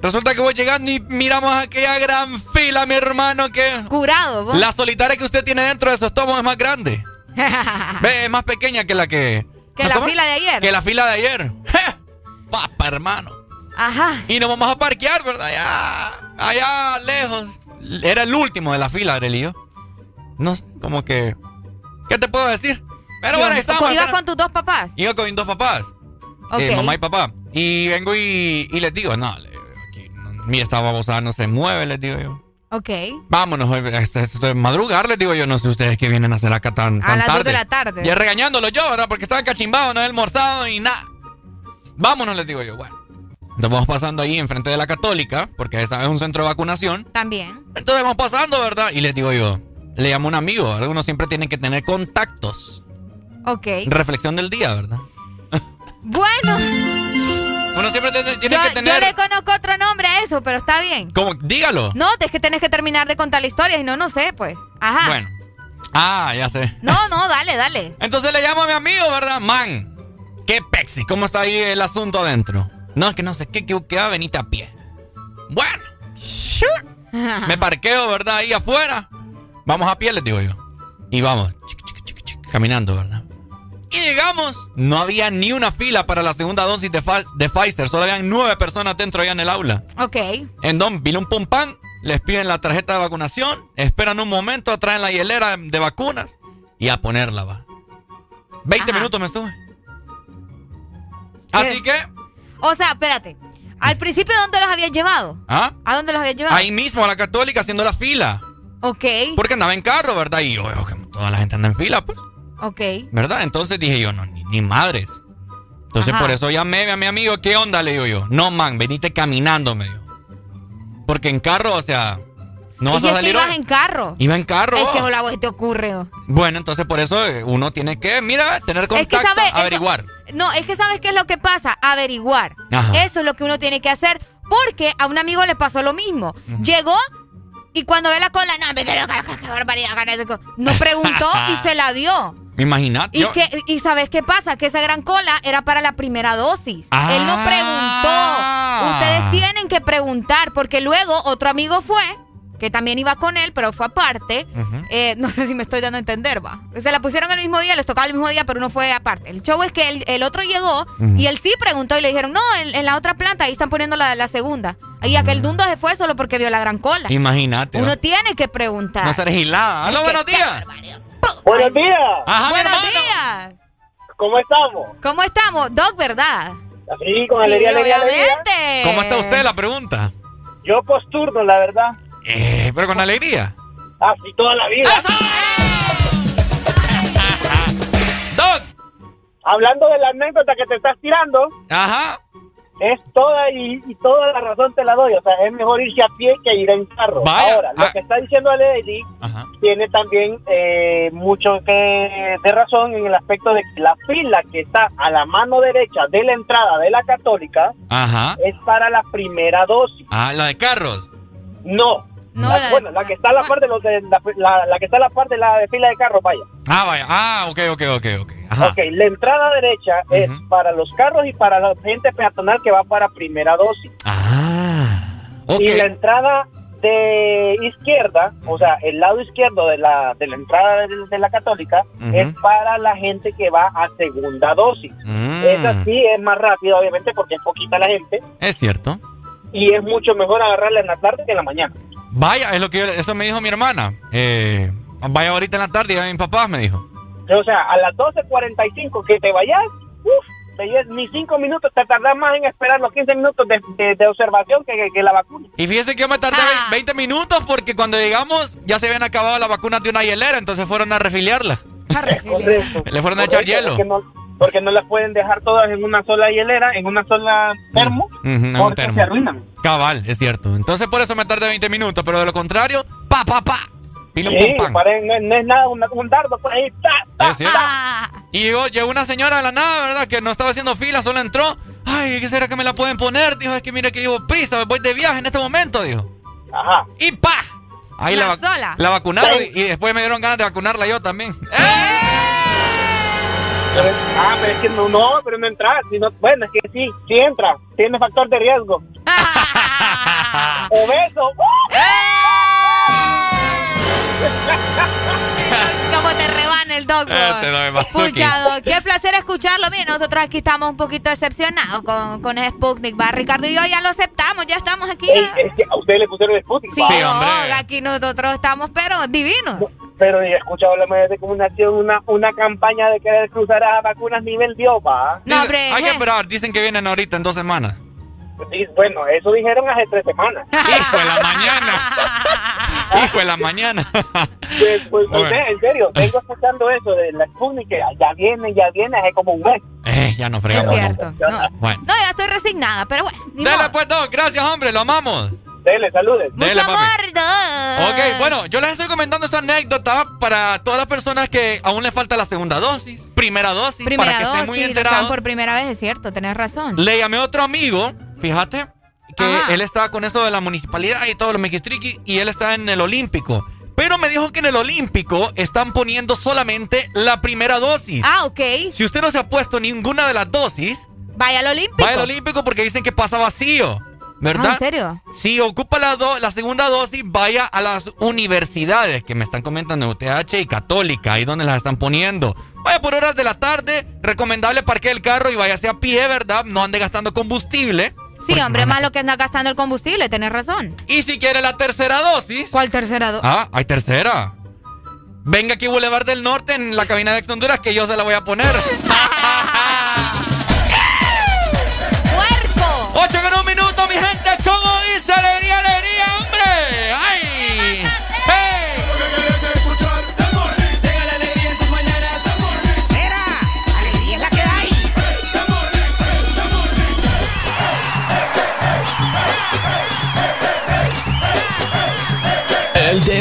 Resulta que voy llegando y miramos aquella gran fila, mi hermano, que... Curado, vos. La solitaria que usted tiene dentro de su estómago es más grande. Ve, es más pequeña que la que... Que la ¿Cómo? fila de ayer. Que la fila de ayer. Papa, hermano. Ajá. Y nos vamos a parquear, ¿verdad? Allá, allá lejos. Era el último de la fila, Arelio. No sé, como que... ¿Qué te puedo decir? Pero bueno, estamos. ¿Ibas espera. con tus dos papás? Iba con mis dos papás. eh, Ok. mamá y papá. Y vengo y, y les digo, no, mira, esta babosa no se mueve, les digo yo. Ok. Vámonos, esto, esto es madrugar, les digo yo. No sé ustedes qué vienen a hacer acá tan, A tan las dos tarde. de la tarde. Ya regañándolo yo, ¿verdad? Porque estaban cachimbados, no he almorzado y nada. Vámonos, les digo yo. Bueno. Entonces vamos pasando ahí enfrente de la católica, porque esta es un centro de vacunación. También. Entonces vamos pasando, ¿verdad? Y les digo yo, le llamo a un amigo. Uno siempre tiene que tener contactos. Ok. Reflexión del día, ¿verdad? Bueno. Uno siempre tiene, tiene Yo, que yo tener... le conozco otro nombre a eso, pero está bien. Como, dígalo. No, es que tenés que terminar de contar la historia, si no, no sé, pues. Ajá. Bueno. Ah, ya sé. No, no, dale, dale. Entonces le llamo a mi amigo, ¿verdad? Man, qué pexi, ¿cómo está ahí el asunto adentro? No, es que no sé qué, que, que va a venirte a pie. Bueno, sure. me parqueo, ¿verdad? Ahí afuera. Vamos a pie, les digo yo. Y vamos, chic, chic, chic, caminando, ¿verdad? Y llegamos, no había ni una fila para la segunda dosis de, Pfizer, solo habían nueve personas dentro allá en el aula. Ok. En Don, vino un pum pam, les piden la tarjeta de vacunación, esperan un momento, traen la hielera de vacunas y a ponerla va. 20 minutos me estuve. Así que, O sea, espérate. Al principio, ¿dónde los habías llevado? ¿ah? ¿A dónde los habías llevado? Ahí mismo a la católica haciendo la fila. Ok. Porque andaba en carro, ¿verdad? Y yo veo que toda la gente anda en fila, pues, Ok. ¿verdad? Entonces dije yo, no, ni, ni madres. Entonces Ajá. por eso llamé a mi amigo, ¿qué onda? Le digo yo, no, man, venite caminando, me dijo. Porque en carro, o sea, no vas y a es que salir ibas hoy. en carro. Iba en carro. Es que la te ocurre. oh. Bueno, entonces por eso eh, uno tiene que, mira, tener Es que, contacto, averiguar. No, es que ¿sabes qué es lo que pasa? Averiguar. Ajá. Eso es lo que uno tiene que hacer. Porque a un amigo le pasó lo mismo. Llegó y cuando ve la cola, no, me qué, barbaridad, no preguntó y se la dio. Imagínate. Y, que, y ¿sabes qué pasa? Que esa gran cola era para la primera dosis. Ah. Él no preguntó. Ustedes tienen que preguntar porque luego otro amigo fue, que también iba con él, pero fue aparte. Eh, no sé si me estoy dando a entender, va. Se la pusieron el mismo día, les tocaba el mismo día, pero uno fue aparte. El show es que el, el otro llegó y él sí preguntó y le dijeron, no, en, en la otra planta, ahí están poniendo la, la segunda. Y aquel dundo se fue solo porque vio la gran cola. Imagínate. Uno ¿no? tiene que preguntar. No ser gilada. Es ¡Hola, buenos días! Buenos días. Ajá, Buenos hermano. días. ¿Cómo estamos? ¿Cómo estamos? Doc, ¿verdad? Sí, con alegría, Sí, alegría, alegría. obviamente. ¿Cómo está usted? La pregunta. Yo posturno, la verdad. Eh, pero con alegría. Así toda la vida. Doc. Hablando de la anécdota que te estás tirando. Ajá. Es toda y, y toda la razón te la doy. O sea, es mejor irse a pie que ir en carro. Vaya. Ahora, lo Ah. que está diciendo Lady tiene también eh, mucho que de razón en el aspecto de que la fila que está a la mano derecha de la entrada de la católica Ajá. es para la primera dosis. Ah, la de carros. No. No, La- la de- bueno, la que está a la par de los de la, la- la que está a la par de la fila de carros, vaya. Ah, vaya. Ah, ok, ok, ok, ok. Ajá. Ok, la entrada derecha es para los carros y para la gente peatonal que va para primera dosis. Ah. Ok. Y la entrada de izquierda, o sea, el lado izquierdo de la, de la entrada de, de la católica, es para la gente que va a segunda dosis. Mm. Esa sí es más rápida, obviamente, porque es poquita la gente Es cierto. Y es mucho mejor agarrarla en la tarde que en la mañana. Vaya, es lo que yo, eso me dijo mi hermana. Eh, vaya ahorita en la tarde, ya mi papá me dijo. O sea, a las 12.45 que te vayas, uff, ni cinco minutos, te tardas más en esperar los 15 minutos de, de- de observación que, que- que la vacuna. Y fíjese que yo me tardé Ah. 20 minutos porque cuando llegamos ya se habían acabado las vacunas de una hielera, entonces fueron a refiliarla. Correcto. Le fueron a echar hielo. Porque no, porque no las pueden dejar todas en una sola hielera, en una sola termo, Ujú, en un porque termo. se arruinan. Cabal, es cierto. Entonces por eso me tardé 20 minutos, pero de lo contrario, pa, pa, pa. Pilo, Sí, pum, pare- no, no es nada, un, un dardo por ahí. ta, ta, Es cierto. Ah. Y llegó, llegó una señora de la nada, ¿verdad? Que no estaba haciendo fila, solo entró. Ay, ¿qué será que me la pueden poner? Dijo, es que mire que llevo prisa, voy de viaje en este momento, dijo. Ajá. Y pa. Ahí la, vac- sola. la vacunaron Sí. y, y después me dieron ganas de vacunarla yo también. Pero ah, pero es que no, no, pero no entras. sino- bueno, es que sí, sí entra. Tiene factor de riesgo. Obeso. ¿Cómo te rebana el? Eh, bazooki. Escuchado, qué placer escucharlo. Mire, nosotros aquí estamos un poquito decepcionados con, con ese Sputnik, va. Ricardo y yo ya lo aceptamos, ya estamos aquí. Ey, es que a usted le pusieron Sputnik. Sí, hombre. no, aquí nosotros estamos, pero divinos. Pero he escuchado la media de comunicación una, una campaña de querer cruzar a vacunas nivel Dios, va. No, hombre. hay que eh. esperar, dicen que vienen ahorita en dos semanas. Y, bueno, eso dijeron hace tres semanas. Hijo de la mañana. Hijo de la mañana. Pues, pues no Bueno. sé, en serio, vengo escuchando eso de la Sputnik, que ya viene, ya viene, hace como un mes. eh, ya nos Es fregamos. cierto. No, Bueno. no, ya estoy resignada, pero bueno. Dale modo. pues, Doc. Gracias, hombre. Lo amamos. Dele, saludes. Mucho Dele, amor, Doc. Ok, bueno, yo les estoy comentando esta anécdota para todas las personas que aún les falta la segunda dosis, primera dosis, Primera para que estén muy enterados. por primera vez, es cierto, tenés razón. Le llamé a otro amigo, fíjate, que Ajá. él estaba con esto de la municipalidad y todo lo mequistriqui y él está en el Olímpico. Pero me dijo que en el Olímpico están poniendo solamente la primera dosis. Ah, ok. Si usted no se ha puesto ninguna de las dosis, Vaya al Olímpico. vaya al Olímpico porque dicen que pasa vacío. ¿Verdad? Ah, ¿en serio? Si ocupa la, do- la segunda dosis, vaya a las universidades que me están comentando, UTH y Católica, ahí donde las están poniendo. Vaya por horas de la tarde, recomendable parque el carro y váyase a pie, ¿verdad? No ande gastando combustible. Sí, hombre, más lo que anda gastando el combustible, tenés razón. Y si quiere la tercera dosis. ¿Cuál tercera dosis? Ah, hay tercera. Venga aquí Boulevard del Norte en la cabina de Ex Honduras que yo se la voy a poner. ¡Puerco! Ocho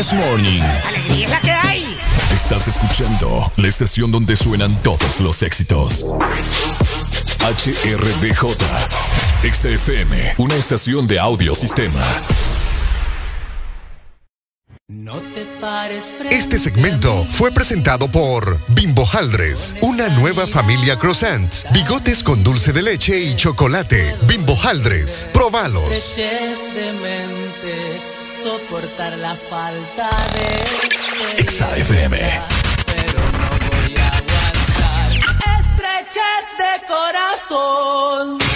This Morning. Alegría es la que hay. Estás escuchando la estación donde suenan todos los éxitos. HRDJ. XFM. Una estación de audio sistema. No te pares Este segmento fue presentado por Bimbo Haldres, una nueva familia croissant, bigotes con dulce de leche y chocolate. Bimbo Haldres, probalos. Soportar la falta de XFM. pero no voy a aguantar. Estreches de corazón.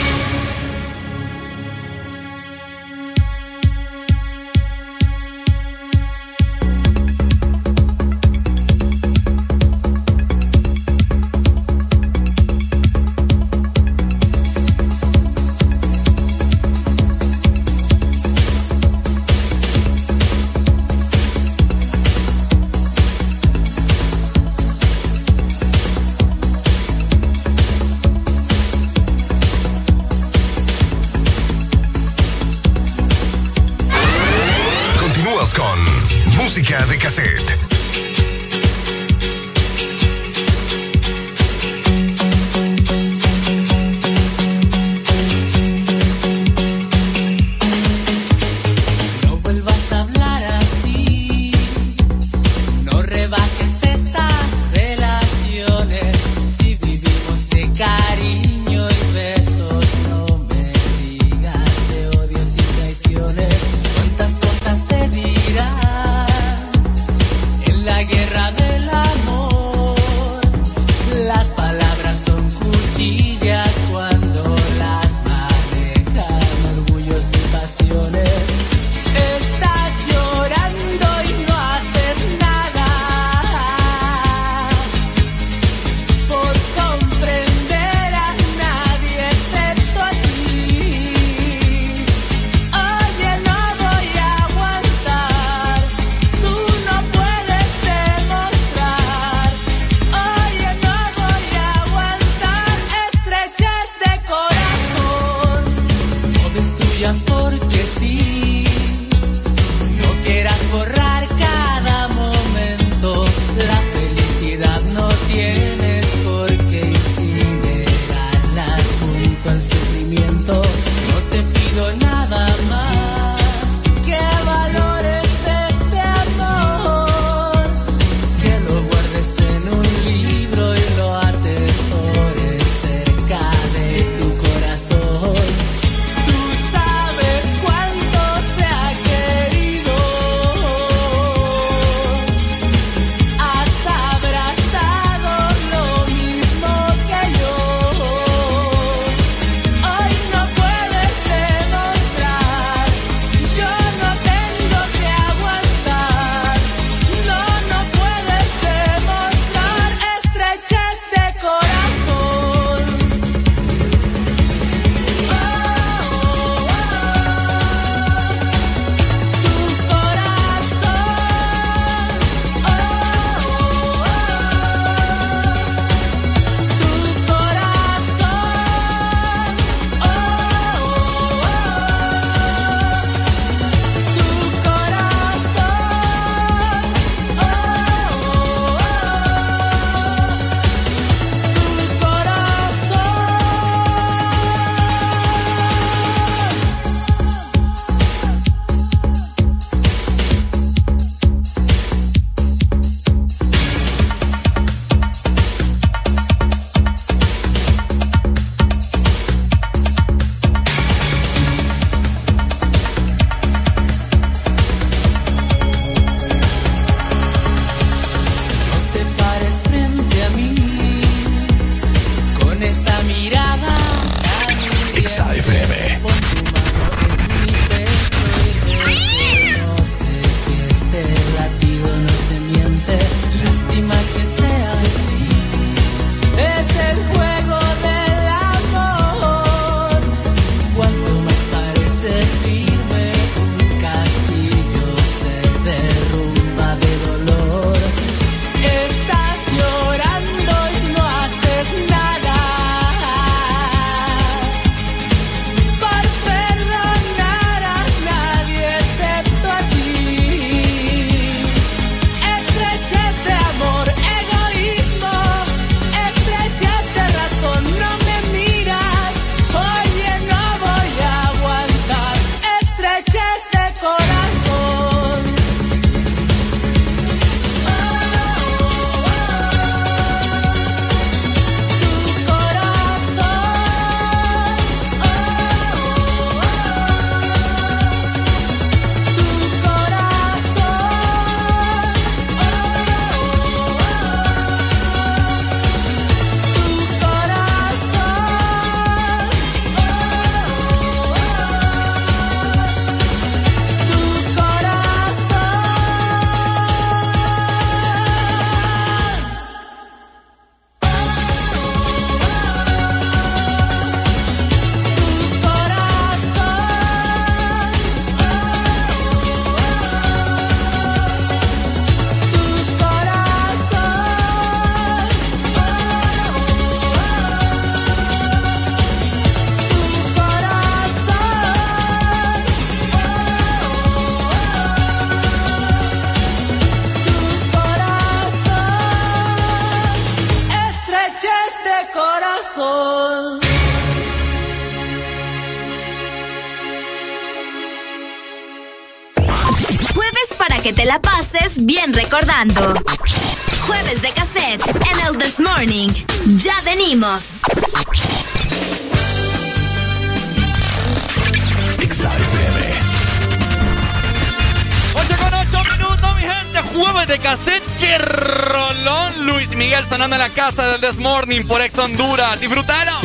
Casa del This Morning por Ex Honduras. ¡Disfrútalo!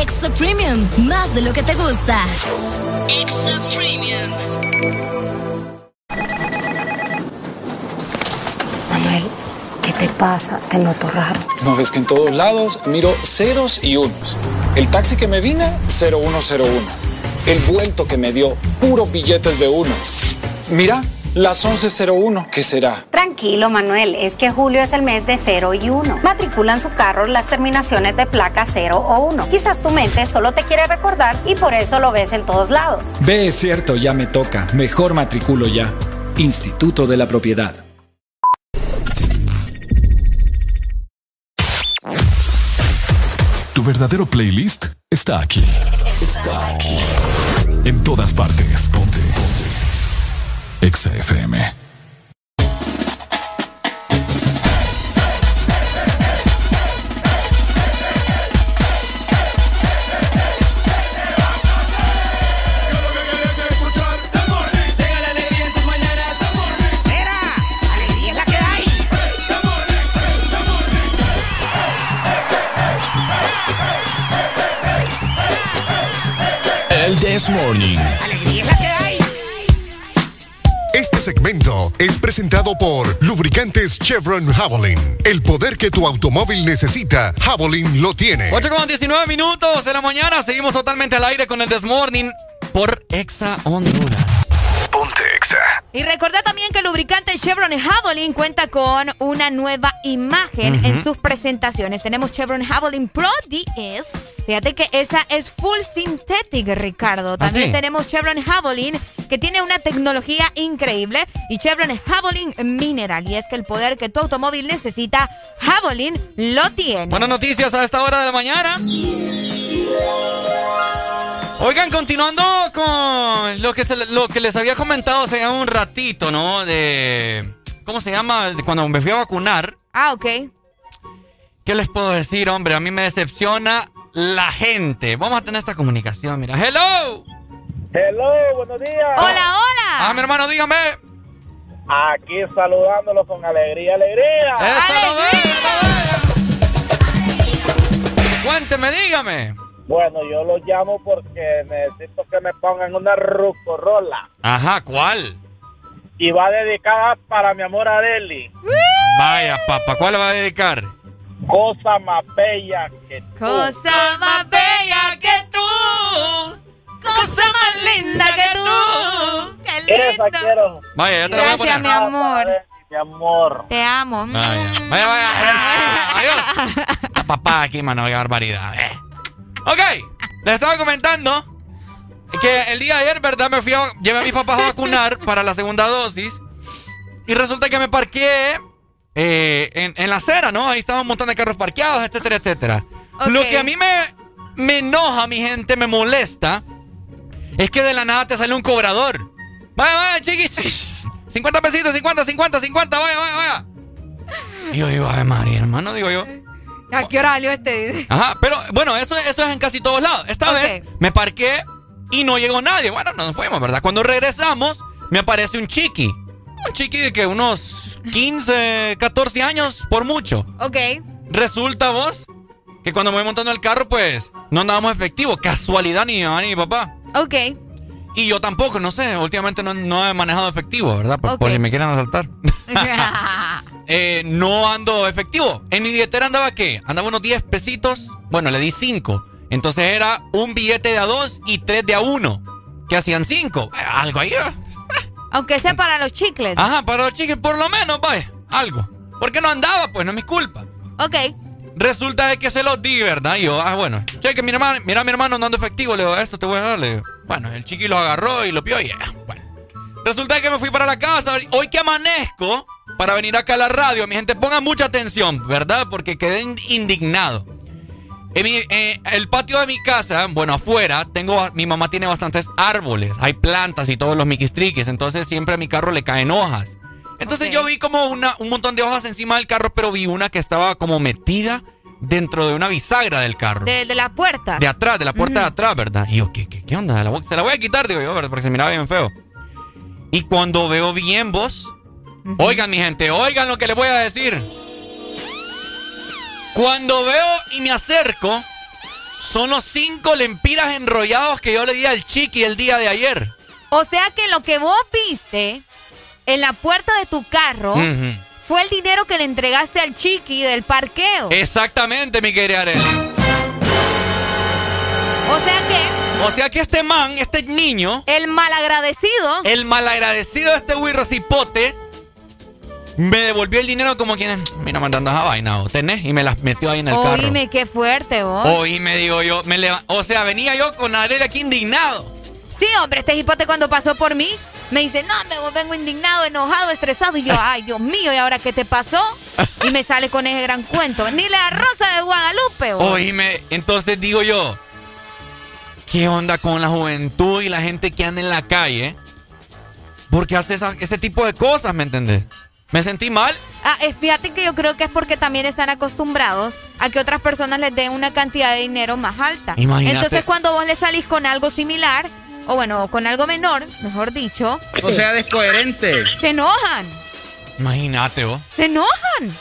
Extra Premium, más de lo que te gusta. Extra Premium. te pasa? Te noto raro. No ves que en todos lados miro ceros y unos. El taxi que me vine, 0101. El vuelto que me dio, puros billetes de uno. Mira, las 11.01, ¿qué será? Tranquilo, Manuel, es que julio es el mes de 0 y 1. Matriculan su carro las terminaciones de placa 0 o 1. Quizás tu mente solo te quiere recordar y por eso lo ves en todos lados. Ve, es cierto, ya me toca. Mejor matriculo ya. Instituto de la Propiedad. verdadero playlist está aquí. Está aquí. En todas partes. Ponte. Ponte. Exa FM. Presentado por Lubricantes Chevron Javelin. El poder que tu automóvil necesita, Javelin lo tiene. 8 con 19 minutos de la mañana. Seguimos totalmente al aire con el Desmorning por Exa Honduras. Ponte Exa. Y recuerda también que el lubricante Chevron Javelin cuenta con una nueva imagen en sus presentaciones. Tenemos Chevron Javelin Pro DS. Fíjate que esa es full synthetic, Ricardo. También sí? tenemos Chevron Javelin que tiene una tecnología increíble y Chevron Javelin Mineral. Y es que el poder que tu automóvil necesita, Javelin lo tiene. Buenas noticias a esta hora de la mañana. Oigan, continuando con lo que, se- lo que les había comentado hace un ratito, ¿no? De. ¿Cómo se llama? De cuando me fui a vacunar. Ah, ok. ¿Qué les puedo decir, hombre? A mí me decepciona la gente. Vamos a tener esta comunicación, mira. ¡Hello! Hello, buenos días. Hola, hola. Ah, mi hermano, dígame. Aquí saludándolo con alegría, alegría. Cuénteme, dígame. Bueno, yo lo llamo porque necesito que me pongan una rucorola. Ajá, ¿cuál? Y va dedicada para mi amor Adeli. Vaya, papá, ¿cuál le va a dedicar? Cosa más bella que tú. Cosa más bella que tú. Cosa más linda que tú. Qué quiero. Vaya, ya te la voy a Gracias, poner. mi amor. Mi amor. Te amo. Vaya, vaya, vaya. Adiós. La papá aquí, mano, qué barbaridad. Eh. Ok, les estaba comentando que el día de ayer, ¿verdad? Me fui a, llevé a mis papás a vacunar para la segunda dosis. Y resulta que me parqué eh, en, en la acera, ¿no? Ahí estaban un montón de carros parqueados, etcétera, etcétera. Lo que a mí me, me enoja, mi gente, me molesta, es que de la nada te sale un cobrador. Vaya, vaya, chiquis. 50 pesitos, 50, 50, 50, vaya, vaya, vaya. Y yo digo, ay, María, hermano, digo yo. ¿A qué hora salió este? Ajá, pero bueno, eso, eso es en casi todos lados. Esta vez me parqué y no llegó nadie. Bueno, nos fuimos, ¿verdad? Cuando regresamos, me aparece un chiqui. Un chiqui de que unos 15, 14 años por mucho. Ok. Resulta vos que cuando me voy montando el carro, pues no andábamos efectivo. Casualidad ni mi mamá ni mi papá. Ok. Y yo tampoco, no sé. Últimamente no, no he manejado efectivo, ¿verdad? Por, por si me quieren asaltar. Eh, no ando efectivo. En mi billetera andaba qué? Andaba unos 10 pesitos. Bueno, le di 5. Entonces era un billete de a 2 y 3 de a 1. Que hacían 5. Algo ahí. ¿eh? Aunque sea para los chicles. Ajá, para los chicos, por lo menos, vaya. Algo. Porque no andaba, pues no es mi culpa. Ok. Resulta de que se los di, ¿verdad? Y yo, ah, bueno. Cheque, mi hermano, mira, mi hermano no efectivo. Le digo, esto te voy a dar. Le digo, bueno, el chiqui lo agarró y lo pió y ya. Bueno. Resulta que me fui para la casa. Hoy que amanezco, para venir acá a la radio, mi gente, ponga mucha atención, ¿verdad? Porque quedé in- indignado. En mi- eh, el patio de mi casa, bueno, afuera, tengo, mi mamá tiene bastantes árboles, hay plantas y todos los miquistriquis, entonces siempre a mi carro le caen hojas. Entonces yo vi como una, un montón de hojas encima del carro, pero vi una que estaba como metida dentro de una bisagra del carro. De, de la puerta. De atrás, de la puerta de atrás, ¿verdad? Y yo, ¿qué, qué, qué onda? La voy- se la voy a quitar, digo yo, ¿verdad? Porque se miraba bien feo. Y cuando veo bien vos, oigan mi gente, oigan lo que les voy a decir. Cuando veo y me acerco, son los cinco lempiras enrollados que yo le di al chiqui el día de ayer. O sea que lo que vos viste en la puerta de tu carro fue el dinero que le entregaste al chiqui del parqueo. Exactamente, mi querida Arely. O sea que O sea que este man, este niño, el malagradecido. el malagradecido de este wirro cipote, me devolvió el dinero como quien, mira, mandando esa vaina, ¿o tenés? Y me las metió ahí en el carro. Oíme, qué fuerte vos. Hoy me digo yo, me o sea, venía yo con Arely aquí indignado. Sí, hombre, este hipote cuando pasó por mí me dice, no, me vengo indignado, enojado, estresado. Y yo, ay, Dios mío, ¿y ahora qué te pasó? Y me sale con ese gran cuento. Ni la rosa de Guadalupe. Oíme, entonces digo yo, ¿qué onda con la juventud y la gente que anda en la calle? Porque hace esa- ese tipo de cosas, ¿me entendés? Me sentí mal. Ah, eh, fíjate que yo creo que es porque también están acostumbrados a que otras personas les den una cantidad de dinero más alta. Imagínate. Entonces cuando vos le salís con algo similar, o bueno, con algo menor, mejor dicho, O sea, descoherente. se enojan. Imagínate vos. Se enojan.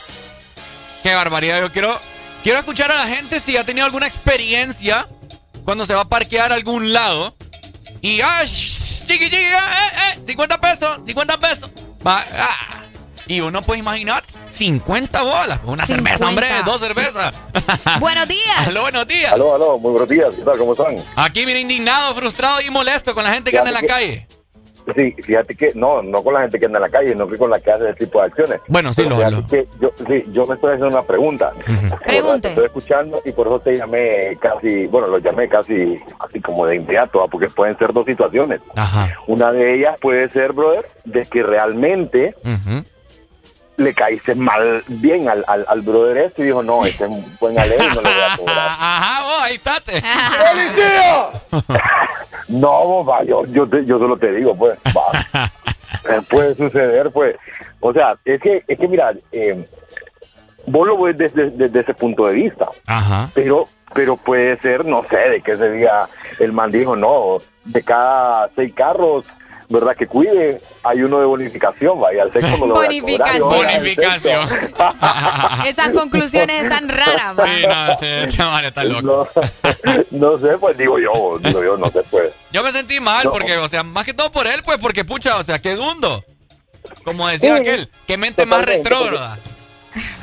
Qué barbaridad. Yo quiero, quiero escuchar a la gente si ha tenido alguna experiencia cuando se va a parquear a algún lado. Y, ah, sh- chiqui, chiqui, eh, eh, 50 pesos, 50 pesos. Va, ah. Y uno, pues imaginar, 50 bolas. Una 50. cerveza, hombre, dos cervezas. Buenos días. Aló, buenos días. Aló, aló, muy buenos días. ¿Qué tal? ¿Cómo están? Aquí, mira, indignado, frustrado y molesto con la gente que anda en la calle. Sí, fíjate que no, no con la gente que anda en la calle, no que con la que hace ese tipo de acciones. Bueno, sí, Pero lo- lo- que yo, sí, yo me estoy haciendo una pregunta. Pregunte. Te Estoy escuchando y por eso te llamé casi, bueno, lo llamé casi así como de inmediato, ¿ah? porque pueden ser dos situaciones. Una de ellas puede ser, brother, de que realmente le caíste mal, bien al, al, al brother este y dijo, no, este es un buen alero y no le voy a cobrar. Ajá, vos, ahí estate. No, vos, va, yo, yo, te- yo solo te digo, pues, va. Eh, puede suceder, pues. O sea, es que, es que mira, eh, vos lo ves desde, desde ese punto de vista. Ajá. Pero, pero puede ser, no sé, de que ese día el man dijo, no, de cada seis carros, ¿verdad? Que cuide, hay uno de bonificación, vaya, al sexto no lo a cobrar, Bonificación. Esas conclusiones están raras. Sí, no, este, este está loco. No, no sé, pues digo yo, digo yo, no sé, pues. Yo me sentí mal No. porque, o sea, más que todo por él, pues, porque pucha, o sea, qué dundo. Como decía Sí, aquel, qué mente más retrógrada.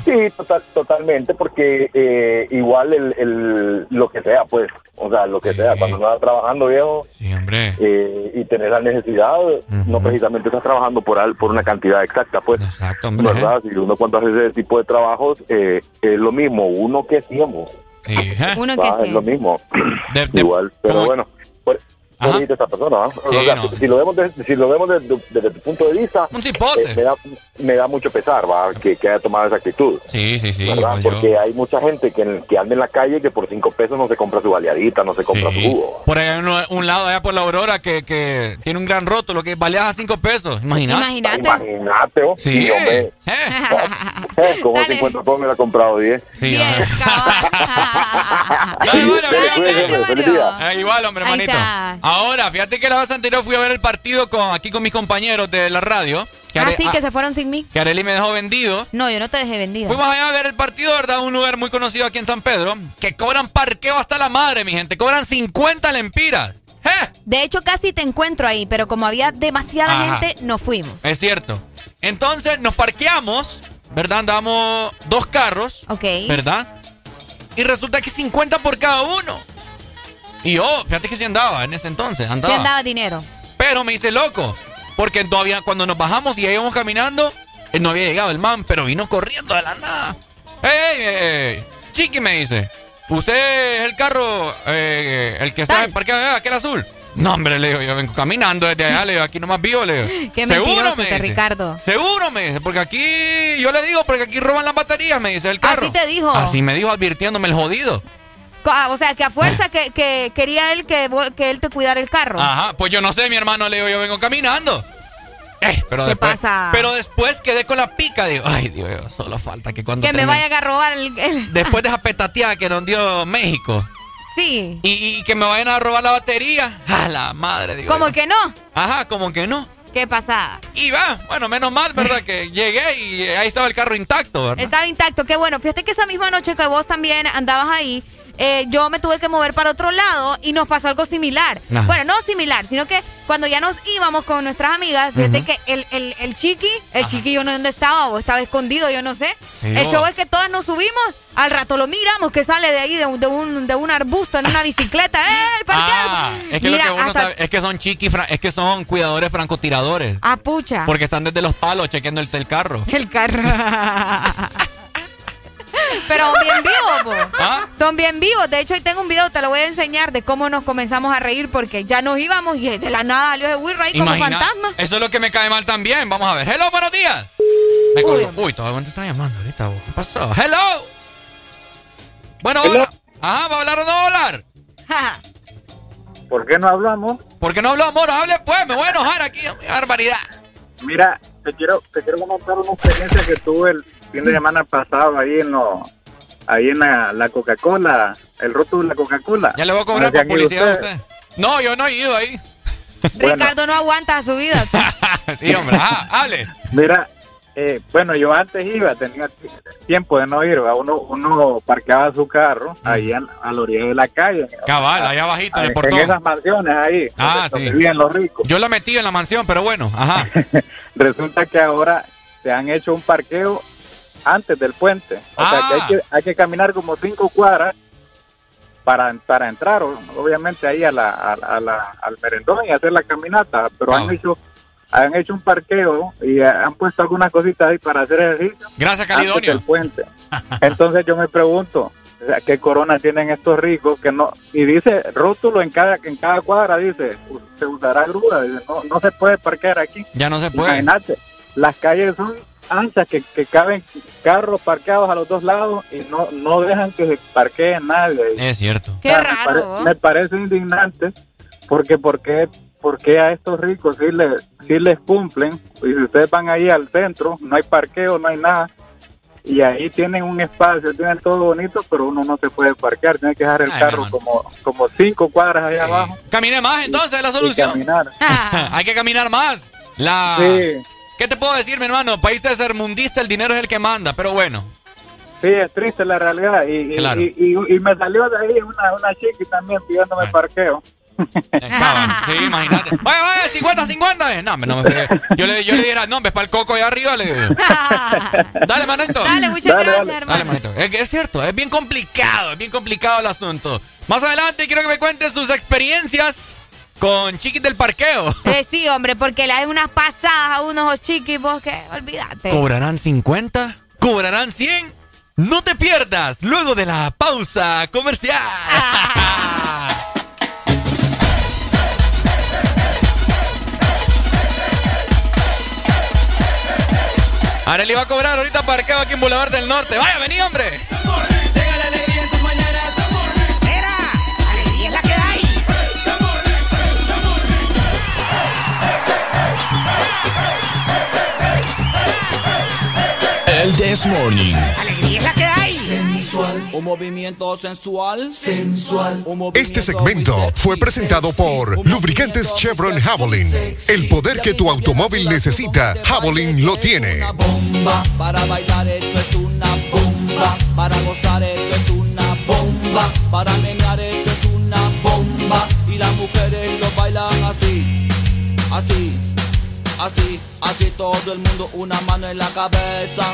Sí, total, totalmente, porque eh, igual el, el, lo que sea, pues, o sea, lo que sea, cuando uno está trabajando, viejo, eh, y tener la necesidad, no precisamente estás trabajando por, al- por una cantidad exacta, pues, Exacto, ¿verdad? Si uno cuando hace ese tipo de trabajos, eh, es lo mismo, uno que siempre. Uno Va, que Es sí. lo mismo, igual, pero bueno, pues, Ajá. bonita esta persona, ¿no? O Sí, sea, no. si, si lo vemos desde, si lo vemos desde, desde tu punto de vista, Un cipote. eh, me, da, me da mucho pesar, va, que, que haya tomado esa actitud. Sí, sí, sí. ¿verdad? igual yo. Porque hay mucha gente que, que anda en la calle que por cinco pesos no se compra su baleadita, no se compra su jugo. Por ahí hay uno- un lado allá por la Aurora que, que tiene un gran roto, lo que valía a cinco pesos. Imagínate. Imagínate. Imagínate, oh. Sí. hombre. Eh, Como 50 pesos me la ha comprado 10. Sí, Eh, igual, hombre, Ahí está. Ahora, fíjate que la vez anterior fui a ver el partido con aquí con mis compañeros de la radio. Que, Ah, Are- sí, ah, que se fueron sin mí. que Areli me dejó vendido. No, yo no te dejé vendida. Fuimos allá a ver el partido, ¿verdad? Un lugar muy conocido aquí en San Pedro. Que cobran parqueo hasta la madre, mi gente. Cobran 50 lempiras. De hecho, casi te encuentro ahí, pero como había demasiada Ajá. gente, no fuimos. Es cierto. Entonces nos parqueamos, ¿verdad? Andamos dos carros. Ok. ¿Verdad? Y resulta que 50 por cada uno. Y yo, fíjate que sí andaba en ese entonces. Andaba. andaba dinero. Pero me hice loco. Porque todavía cuando nos bajamos y ya íbamos caminando, él no había llegado el man, pero vino corriendo de la nada. ¡Ey, ey, ey! Chiqui me dice, ¿usted es el carro, eh, el que está parqueado allá, aquel azul? No, hombre, le digo, yo vengo caminando desde allá, le digo, aquí nomás vivo, le digo. Qué ¿Seguro? me dice. Ricardo. Seguro, me dice, porque aquí, yo le digo, porque aquí roban las baterías, me dice el carro. Así te dijo. Así me dijo, advirtiéndome el jodido. Ah, O sea, que a fuerza que, que quería él que, él te cuidara el carro. Ajá, pues yo no sé, mi hermano, le digo, yo vengo caminando. Eh, pero ¿Qué después, pasa? Pero después quedé con la pica, digo, ay, Dios, solo falta que cuando que me vayan a robar el... el- Después de esa petateada que nos dio México Sí. y, y que me vayan a robar la batería, a la madre, digo. Como que no. Ajá, como que no. ¿Qué pasada? Y va, bueno, menos mal, ¿verdad? que llegué y ahí estaba el carro intacto, ¿verdad? Estaba intacto, qué bueno. Fíjate que esa misma noche que vos también andabas ahí, eh, yo me tuve que mover para otro lado y nos pasó algo similar. Ajá. Bueno, no similar, sino que cuando ya nos íbamos con nuestras amigas, fíjate que el, el, el chiqui, el chiqui yo no sé dónde estaba o estaba escondido, yo no sé. Sí, el vos. show es que todas nos subimos, al rato lo miramos que sale de ahí de un, de un, de un arbusto en una bicicleta. ¡Eh, el! Ah, es que Mira, lo que uno hasta- sabe es que son chiqui, es que son cuidadores francotiradores. Ah, pucha. Porque están desde los palos chequeando el, el carro. El carro. Pero bien vivos, po. ¿Ah? Son bien vivos. De hecho, hoy tengo un video, te lo voy a enseñar de cómo nos comenzamos a reír porque ya nos íbamos y de la nada salió ese Wirro ahí como fantasma. Eso es lo que me cae mal también. Vamos a ver. Hello, buenos días. Me colgó. Uy, todavía te está llamando ahorita. vos. ¿Qué pasó? Hello. Bueno, hola. Ajá, ¿va a hablar o no va a hablar? ¿Por qué no hablamos? ¿Por qué no habló, amor? Hable pues, me voy a enojar aquí. qué barbaridad. Mira, te quiero, te quiero comentar una experiencia que tuve el fin de semana pasado ahí en lo, ahí en la, la Coca-Cola, el rótulo de la Coca-Cola. Ya le voy a cobrar por publicidad a usted-. No, yo no he ido ahí. Ricardo no aguanta su vida. sí, hombre. Ajá, hable. Mira, eh, bueno, yo antes iba, tenía tiempo de no ir, uno, uno parqueaba su carro ahí a, la orilla de la calle. Cabal, allá abajito en el portón. En esas mansiones ahí, ah, sí. vivían los ricos. Yo la metí en la mansión, pero bueno, ajá. Resulta que ahora se han hecho un parqueo antes del puente. O sea que hay, ah. que hay que caminar como cinco cuadras para, para entrar, obviamente, ahí a la, a, la, al merendón y hacer la caminata, pero han hecho han hecho un parqueo y han puesto algunas cositas ahí para hacer ejercicio. Gracias, Calidonio. El puente. Entonces yo me pregunto, ¿qué corona tienen estos ricos que no y dice rótulo en cada en cada cuadra dice se usará grúa dice, no no se puede parquear aquí ya no se puede imagínate las calles son anchas que, que caben carros parqueados a los dos lados y no no dejan que se parquee nadie es cierto qué raro me, parece indignante porque porque porque a estos ricos sí les, sí les cumplen. Y si ustedes van ahí al centro, no hay parqueo, no hay nada. Y ahí tienen un espacio, tienen todo bonito, pero uno no se puede parquear. Tiene que dejar el carro como, como cinco cuadras ahí abajo. Camine más entonces, la solución. caminar. hay que caminar más. La... ¿Qué te puedo decir, mi hermano? País mundista el dinero es el que manda, pero bueno. Sí, es triste la realidad. Y, y, me salió de ahí una, una chica también pidiéndome parqueo. Sí, imagínate. Vaya, vaya, 50, 50. No, no me Yo le, yo le diera, no, ves para el coco allá arriba. Le... Dale, manito. Dale, muchas gracias, hermano. Es, es, cierto, es bien complicado, es bien complicado el asunto. Más adelante quiero que me cuentes sus experiencias con chiquis del parqueo. Eh, sí, hombre, porque le dan unas pasadas a unos chiquis, vos que olvídate. ¿Cobrarán 50? ¿Cobrarán 100? No te pierdas luego de la pausa comercial. Ahora le iba a cobrar ahorita parqueo aquí en Boulevard del Norte. Vaya, vení, hombre. This Morning. Alegría es la que hay. Sensual. Un movimiento sensual. Sensual. este segmento fue presentado por Lubricantes Chevron Javelin. El poder que tu automóvil necesita, Javelin lo tiene. Bomba. Para bailar esto es una bomba. Para gozar esto es una bomba. Para menear esto es una bomba. Y las mujeres lo bailan así. Así. Así. Así todo el mundo. Una mano en la cabeza.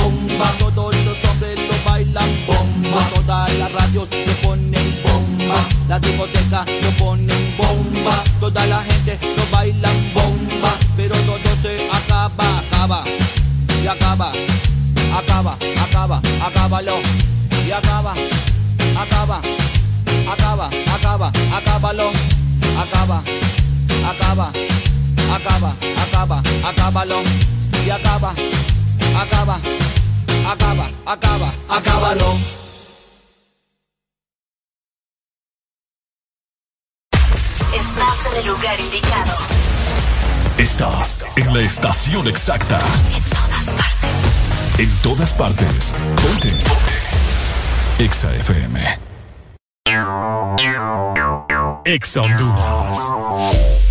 todos los hombres lo bailan bomba. Todas las radios lo ponen bomba. La discoteca lo ponen bomba. Toda la gente lo bailan bomba. Pero todo se acaba, acaba. Y acaba, acaba, acaba, acábalo. Y acaba, acaba, acaba, acaba, acábalo. Acaba, acaba, acaba, acaba, acábalo. Y acaba, acaba, acaba, acaba, acábalo. Estás en el lugar indicado. Estás en la estación exacta. En todas partes. En todas partes. Ponte. Exa FM. Exa Honduras.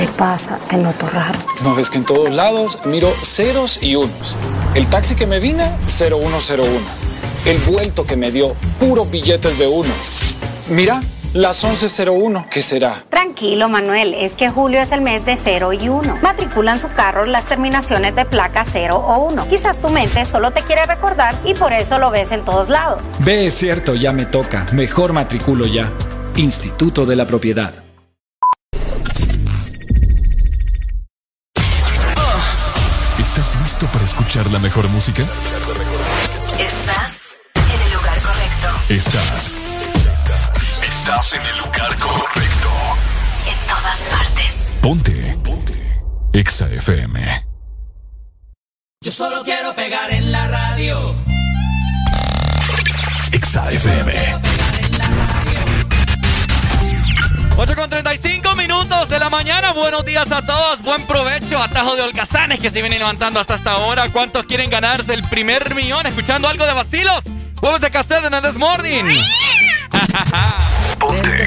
te pasa? Te noto raro. No ves que en todos lados miro ceros y unos. El taxi que me vine, 0101. El vuelto que me dio, puros billetes de uno. Mira, las 11.01, ¿qué será? Tranquilo, Manuel, es que julio es el mes de 0 y 1. Matriculan su carro las terminaciones de placa 0 o 1. Quizás tu mente solo te quiere recordar y por eso lo ves en todos lados. Ve, es cierto, ya me toca. Mejor matriculo ya. Instituto de la Propiedad. Listo para escuchar la mejor música? Estás en el lugar correcto. Estás. Estás en el lugar correcto. En todas partes. Ponte. Ponte. Exa FM. Yo solo quiero pegar en la radio. Exa FM. 8 con 35 minutos de la mañana. Buenos días a todos. Buen provecho. Atajo de holgazanes que se vienen levantando hasta esta hora. ¿Cuántos quieren ganarse el primer millón? Escuchando algo de vacilos. Huevos de Castel en el This Morning. Ponte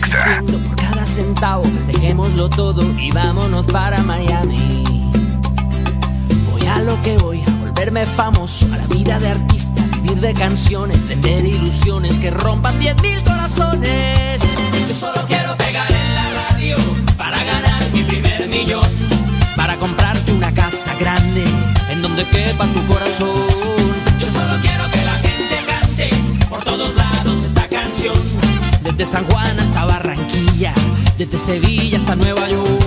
por cada centavo, dejémoslo todo y vámonos para Miami. Voy a lo que voy, a volverme famoso, a la vida de artista, vivir de canciones, vender ilusiones que rompan 10 mil corazones. Yo solo quiero pegar millón, para comprarte una casa grande en donde quepa tu corazón. Yo solo quiero que la gente cante por todos lados esta canción. Desde San Juan hasta Barranquilla, desde Sevilla hasta Nueva York.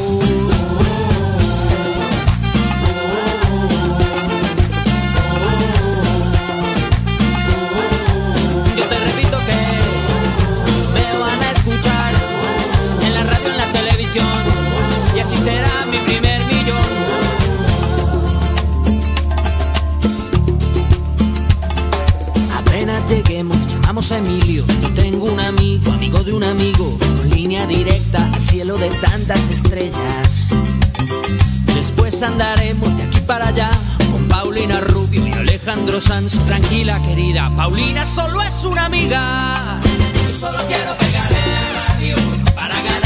Así será mi primer millón. Apenas lleguemos, llamamos a Emilio. Yo tengo un amigo, amigo de un amigo, con línea directa al cielo de tantas estrellas. Después andaremos de aquí para allá con Paulina Rubio y Alejandro Sanz. Tranquila, querida, Paulina solo es una amiga. Yo solo quiero pegar en la radio para ganar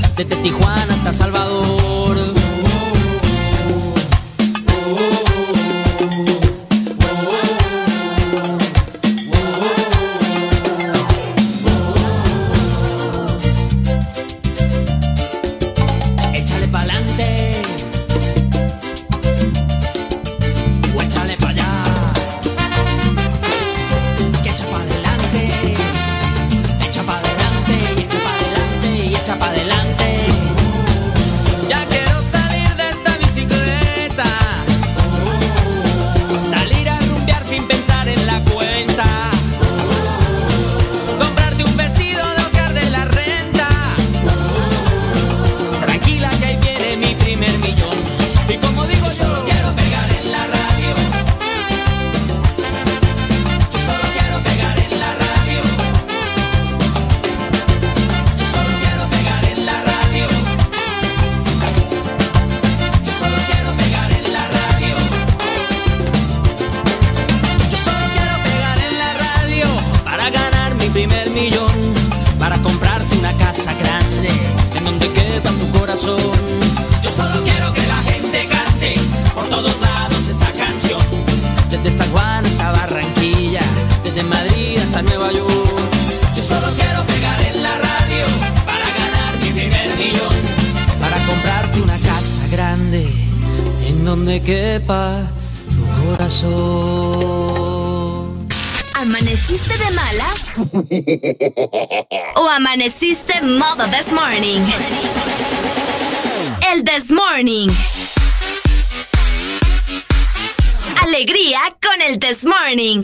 desde Tijuana hasta Salvador. Donde quepa tu corazón. ¿Amaneciste de malas? ¿O amaneciste modo this morning? El this morning. Alegría con el this morning.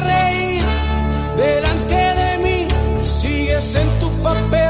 Reír delante de mí, sigues en tu papel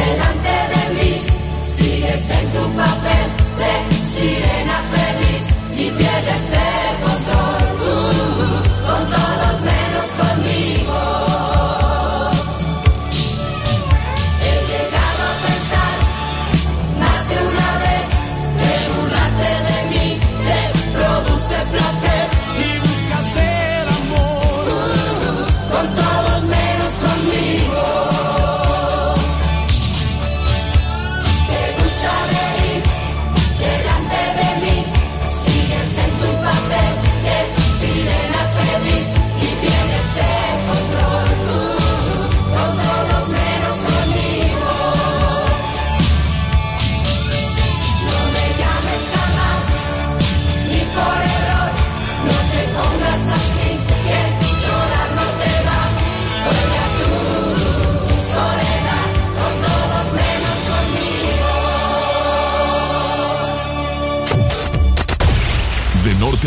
Delante de mí, sigues en tu papel de sirena feliz y pierdes el control,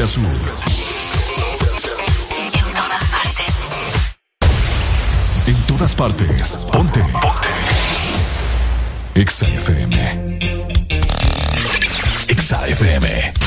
De norte a sur. En todas partes. Ponte. Ponte. Exa FM. Exa FM.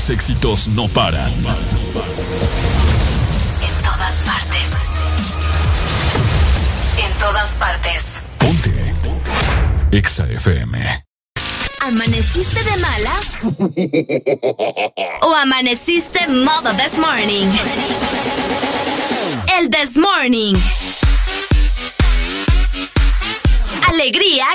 los éxitos no paran. En todas partes. En todas partes. Ponte. EXA FM. ¿Amaneciste de malas? ¿O amaneciste modo this morning? El this morning. Alegría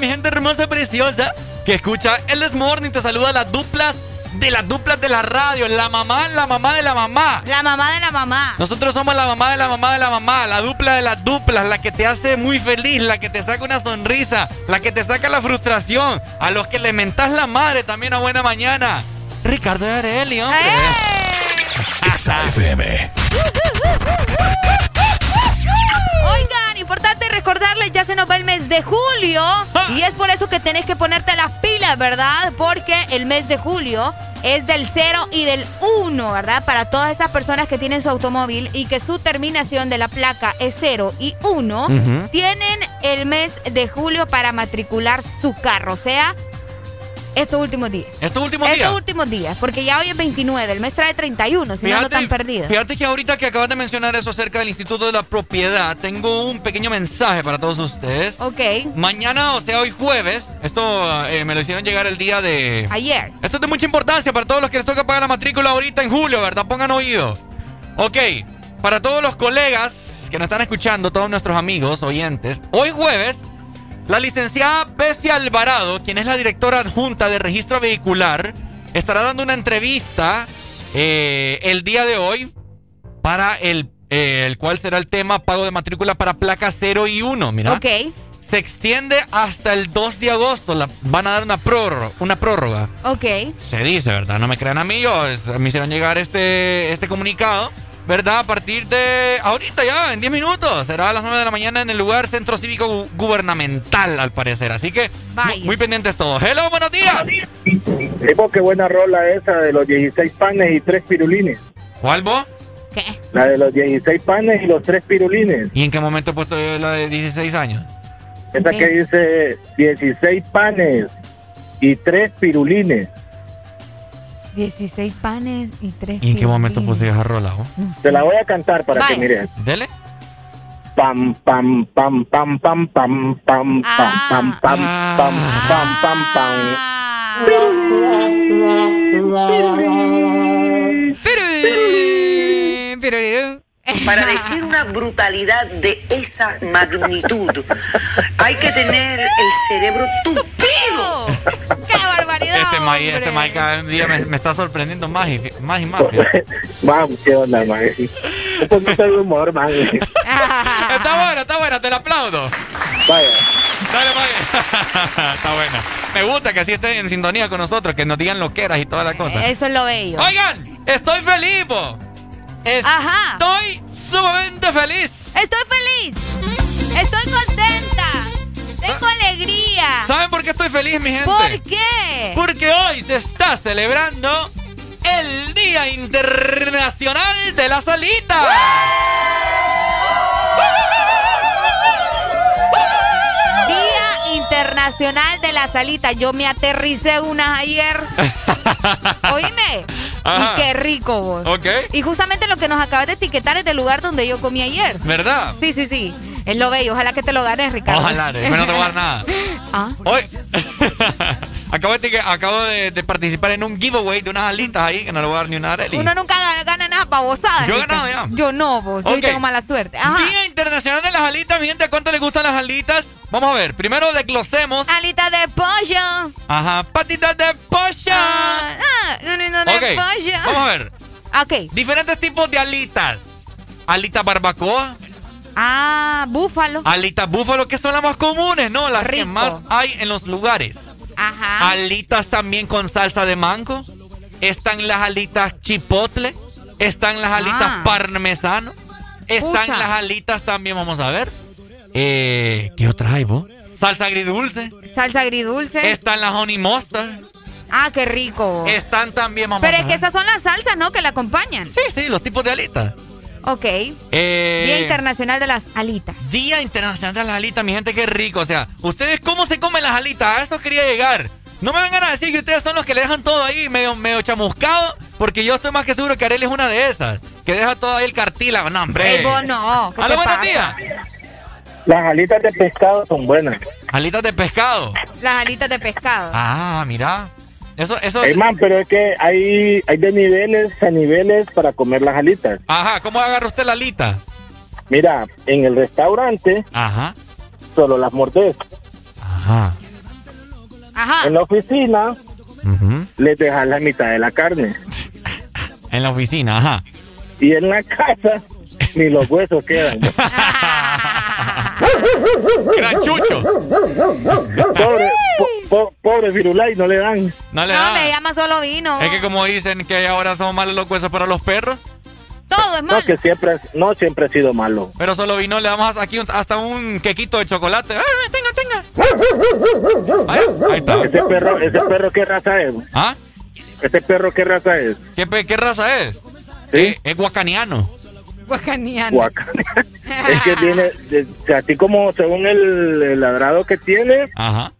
mi gente hermosa, preciosa, que escucha el This Morning. Te saluda las duplas de las duplas de la radio. La mamá, la mamá de la mamá. La mamá de la mamá. Nosotros somos la mamá de la mamá de la mamá, la dupla de las duplas, la que te hace muy feliz, la que te saca una sonrisa, la que te saca la frustración, a los que le mentás la madre también a buena mañana. Ricardo de Areli, hombre. FM. Oigan, importante recordarles, ya se nos va el mes de julio y es por eso que tenés que ponerte las pilas, ¿verdad? Porque el mes de julio es del 0 y del 1, ¿verdad? Para todas esas personas que tienen su automóvil y que su terminación de la placa es 0 y 1, Ujú. tienen el mes de julio para matricular su carro, o sea, estos últimos días. Estos últimos Estos días. últimos días, porque ya hoy es 29, el mes trae 31, si no ando tan perdida. Fíjate que ahorita que acabas de mencionar eso acerca del Instituto de la Propiedad, tengo un pequeño mensaje para todos ustedes. Ok. Mañana, o sea, hoy jueves, esto eh, me lo hicieron llegar el día de... Ayer. Esto es de mucha importancia para todos los que les toca pagar la matrícula ahorita en julio, ¿verdad? Pongan oído. Ok, para todos los colegas que nos están escuchando, todos nuestros amigos, oyentes, hoy jueves, la licenciada Bessie Alvarado, quien es la directora adjunta de registro vehicular, estará dando una entrevista eh, el día de hoy para el, eh, el cual será el tema pago de matrícula para placa 0 y 1. Mira. Ok. Se extiende hasta el 2 de agosto. La, van a dar una prórroga. Una prórroga. Ok. Se dice, ¿verdad? No me crean a mí. Yo, me hicieron llegar este, este comunicado. ¿Verdad? A partir de ahorita ya, en 10 minutos. Será a las 9 de la mañana en el lugar Centro Cívico Gu- Gubernamental, al parecer. Así que mu- muy pendientes todos. Hello, buenos días. Tipo, qué buena rola esa de los 16 panes y tres pirulines. ¿Cuál vos? ¿Qué? La de los 16 panes y los tres pirulines. ¿Y en qué momento he puesto la de 16 años? Esa que dice 16 panes y tres pirulines. 16 panes y 3 ¿Y en qué momento puse esa rola? No sé. Te la voy a cantar para que mires. Dele. Pam, pam, pam, pam, pam, pam, pam, pam, pam, pam, pam, pam, pam, pam, pam. Para decir una brutalidad de esa magnitud, hay que tener el cerebro tupido. ¡Qué barbaridad! Este Mike, este cada día me, me está sorprendiendo más y más y más. Vamos, qué onda, man. Un poquito de humor, man. está buena, está buena, te la aplaudo. Vaya. Dale, vaya. está buena. Me gusta que así estén en sintonía con nosotros, que nos digan loqueras y todas las cosas. Eso es lo bello. Oigan, estoy feliz, po. Ajá. Estoy sumamente feliz. Estoy feliz. Estoy contenta. Tengo alegría. ¿Saben por qué estoy feliz, mi gente? ¿Por qué? Porque hoy se está celebrando el Día Internacional de la Salita. Día De la Salita. Yo me aterricé unas ayer. Oíme. Ajá. Y qué rico vos. Ok. Y justamente lo que nos acabas de etiquetar es del lugar donde yo comí ayer. ¿Verdad? Sí, sí, sí. Es lo bello. Ojalá que te lo ganes, Ricardo. Ojalá, después no te voy a dar nada. Ah. Hoy acabo, de, acabo de, de participar en un giveaway de unas alitas ahí que no le voy a dar ni una Areli. Uno nunca gana, gana nada babosada. Yo he ganado ya. Yo no, vos. Yo tengo mala suerte. Ajá. Día Internacional de las Alitas, mi gente, ¿a cuánto les gustan las alitas? Vamos a ver, primero desglosemos. Alita de pollo. Ajá, patitas de pollo. Ah, ah, no, no, no, de ok, pollo. vamos a ver. Ok. Diferentes tipos de alitas. Alitas barbacoa, Ah, búfalo. alitas búfalo, que son las más comunes, ¿no? Las que más hay en los lugares. Ajá. Alitas también con salsa de mango. Están las alitas chipotle. Están las alitas Ah. parmesano. Están Pucha. las alitas también, vamos a ver. Eh, ¿Qué otra hay, vos? Salsa agridulce. Salsa agridulce. Están las honey mustard. Ah, qué rico. Están también, vamos Pero es que esas son las salsas, ¿no? Que la acompañan. Sí, sí, los tipos de alitas. Ok. Eh, Día Internacional de las Alitas. Día Internacional de las Alitas, mi gente, qué rico. O sea, ¿ustedes cómo se comen las alitas? A esto quería llegar. No me vengan a decir que ustedes son los que le dejan todo ahí medio, medio chamuscado, porque yo estoy más que seguro que Arely es una de esas, que deja todo ahí el cartílago. No, hombre. Vos no. ¿qué Aló, te buenos días. Las alitas de pescado son buenas. Alitas de pescado. Las alitas de pescado. Ah, mira. Eso, eso. Ey, man, pero es que hay, hay de niveles a niveles para comer las alitas. Ajá, ¿cómo agarra usted la alita? Mira, en el restaurante Ajá. solo las mordés. Ajá. Ajá. En la oficina Ujú. les dejas la mitad de la carne. En la oficina, ajá. Y en la casa ni los huesos quedan. Gran chucho. Pobre, po- po- pobre Firulay, no le dan. No le No, da. me llama solo vino. Es que como dicen que ahora son malos los huesos para los perros, Todo es malo. No, que siempre, no siempre ha sido malo. pero solo vino le damos aquí un- hasta un quequito de chocolate. ¡Ah, tenga, tenga! Ahí, ahí está. Ese perro, ese perro, ¿qué raza es? ¿Ah? Ese perro, ¿qué raza es? ¿Qué, pe- qué raza es? ¿Sí? Eh, es guacaniano. Guacaniano. Guaca. es que o sea, así como según el, el ladrado que tiene, Ajá.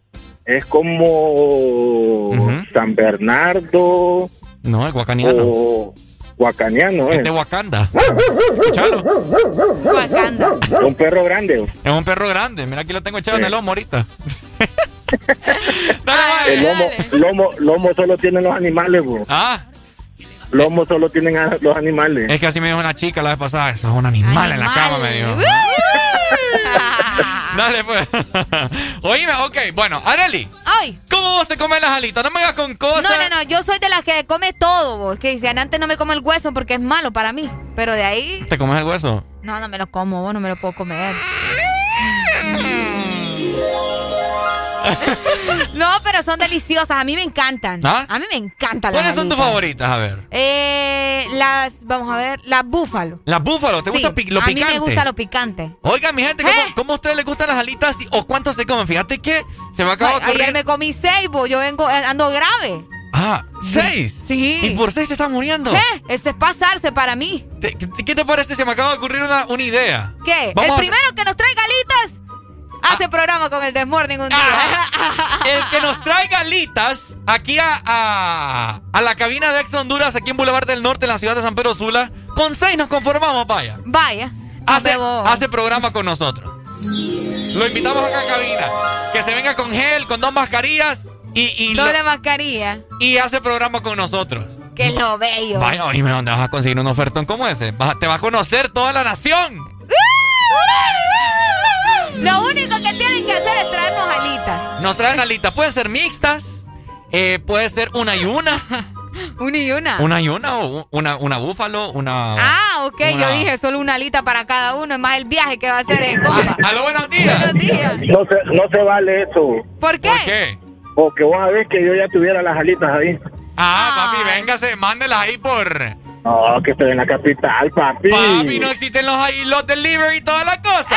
es como San Bernardo No, es guacaniano. o Guacaniano, Es ¿eh? de Wakanda. Escuchalo. Wakanda. Es un perro grande. Es un perro grande. Mira, aquí lo tengo echado en el lomo ahorita. Dale, Ay, El lomo, lomo, lomo solo tienen los animales, bro. Ah, Lomo solo tienen a- los animales. es que así me dijo una chica la vez pasada. Eso es un animal, en la cama, me dijo. Dale, pues. Oíme, ok. Bueno, Areli, Ay. ¿cómo vos te comes las alitas? No me hagas con cosas. No, no, no, yo soy de las que come todo, vos. Que dicen, antes no me como el hueso porque es malo para mí. Pero de ahí, ¿Te comes el hueso? no, no me lo como, vos no me lo puedo comer. No, pero son deliciosas, a mí me encantan. ¿Ah? A mí me encantan las ¿Cuáles son tus favoritas? A ver. Eh, las, vamos a ver, las búfalo. Las búfalos, ¿te gusta pi- lo a picante? mí me gusta lo picante. Oiga, mi gente, ¿cómo, ¿Eh? cómo a ustedes les gustan las alitas o cuánto se comen? Fíjate que se me acaba de Ay, ayer ocurrir. me comí seis, vos, yo vengo, eh, ando grave. Ah, ¿seis? Sí. ¿Y por seis te están muriendo? ¿Qué? Eso es pasarse para mí. ¿Te- ¿Qué, qué te parece? Se me acaba de ocurrir una, una idea. ¿Qué? Vamos el a- primero que nos traiga alitas hace programa con el Desmorning un día. El que nos traiga alitas aquí a, a, a la cabina de Ex Honduras, aquí en Boulevard del Norte, en la ciudad de San Pedro Sula, con seis nos conformamos, vaya. Vaya. Hace, hace programa con nosotros. Lo invitamos acá a cabina. Que se venga con gel, con dos mascarillas y, y, lo- Doble mascarilla. y hace programa con nosotros. Que lo bello. Vaya, oíme, ¿dónde vas a conseguir un ofertón como ese? Vas te va a conocer toda la nación. Lo único que tienen que hacer es traernos alitas. Nos traen alitas. Pueden ser mixtas, eh, puede ser una y una. Una y una. Una y una o una, una búfalo, una. Ah, ok, una- yo dije solo una alita para cada uno, es más el viaje que va a hacer el compa. Aló, buenos días. Buenos días. No se, no se vale eso. ¿Por qué? ¿Por qué? Porque vos sabés que yo ya tuviera las alitas ahí. Ah, papi, véngase, mándelas ahí por. No, que estoy en la capital, papi. Papi, no existen los ahí, los delivery y toda la cosa.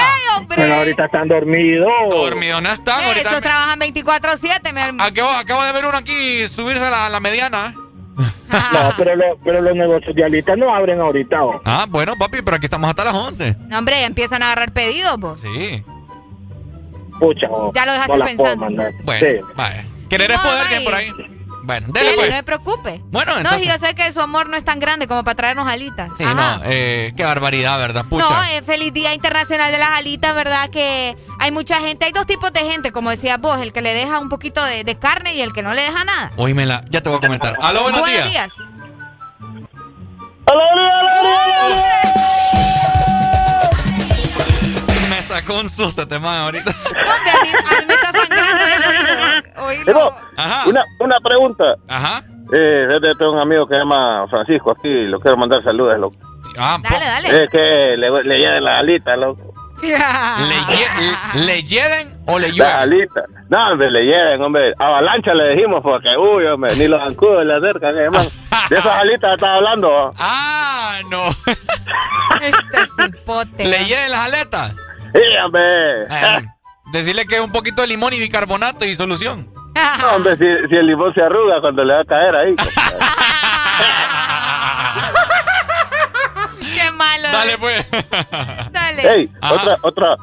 Pero ahorita están dormidos. Dormido no están, ahorita. Esos trabajan 24-7, mi hermano. Acabo, acabo de ver uno aquí subirse a la, la mediana. No, pero, lo- pero los negocios de alitas no abren ahorita. ¿o? Ah, bueno, papi, pero aquí estamos hasta las 11. No, hombre, ya empiezan a agarrar pedidos, vos. Sí. Pucha, ¿o? Ya lo dejaste no pensando. Bueno, Sí. vaya. Querer es poder, que por ahí. Bueno, dele pues. no se preocupe. Bueno, No, entonces. y yo sé que su amor no es tan grande como para traernos alitas. Sí, Ajá. no, eh, qué barbaridad, ¿verdad? Pucha. No, eh, feliz Día Internacional de las Alitas, ¿verdad? Que hay mucha gente, hay dos tipos de gente, como decías vos, el que le deja un poquito de, de carne y el que no le deja nada. Oímela, ya te voy a comentar. Aló, buenos, días. Me sacó un susto este man ahorita. Hombre, a mí, a mí me está sangrando el oído. Oílo. Pero, Una, una pregunta. Ajá. Eh, tengo un amigo que se llama Francisco aquí, lo quiero mandar saludos, loco. Ah, Dale, dale. Es que le, le lleven las alitas, loco. ¿Le, lle- ¿Le lleven o le Las llueven? alitas. No, hombre, le lleven, hombre. Avalancha le dijimos porque, uy, hombre, ni los zancudos le acercan, hermano. De esas alitas estaba hablando. Ah, no. Este cipote. ¿Le lleven las aletas? Sí, hombre. Eh, decirle que un poquito de limón y bicarbonato y solución. No, hombre, si, si el limón se arruga cuando le va a caer ahí. Qué malo. Dale, pues. Dale. Ey, otra, otra.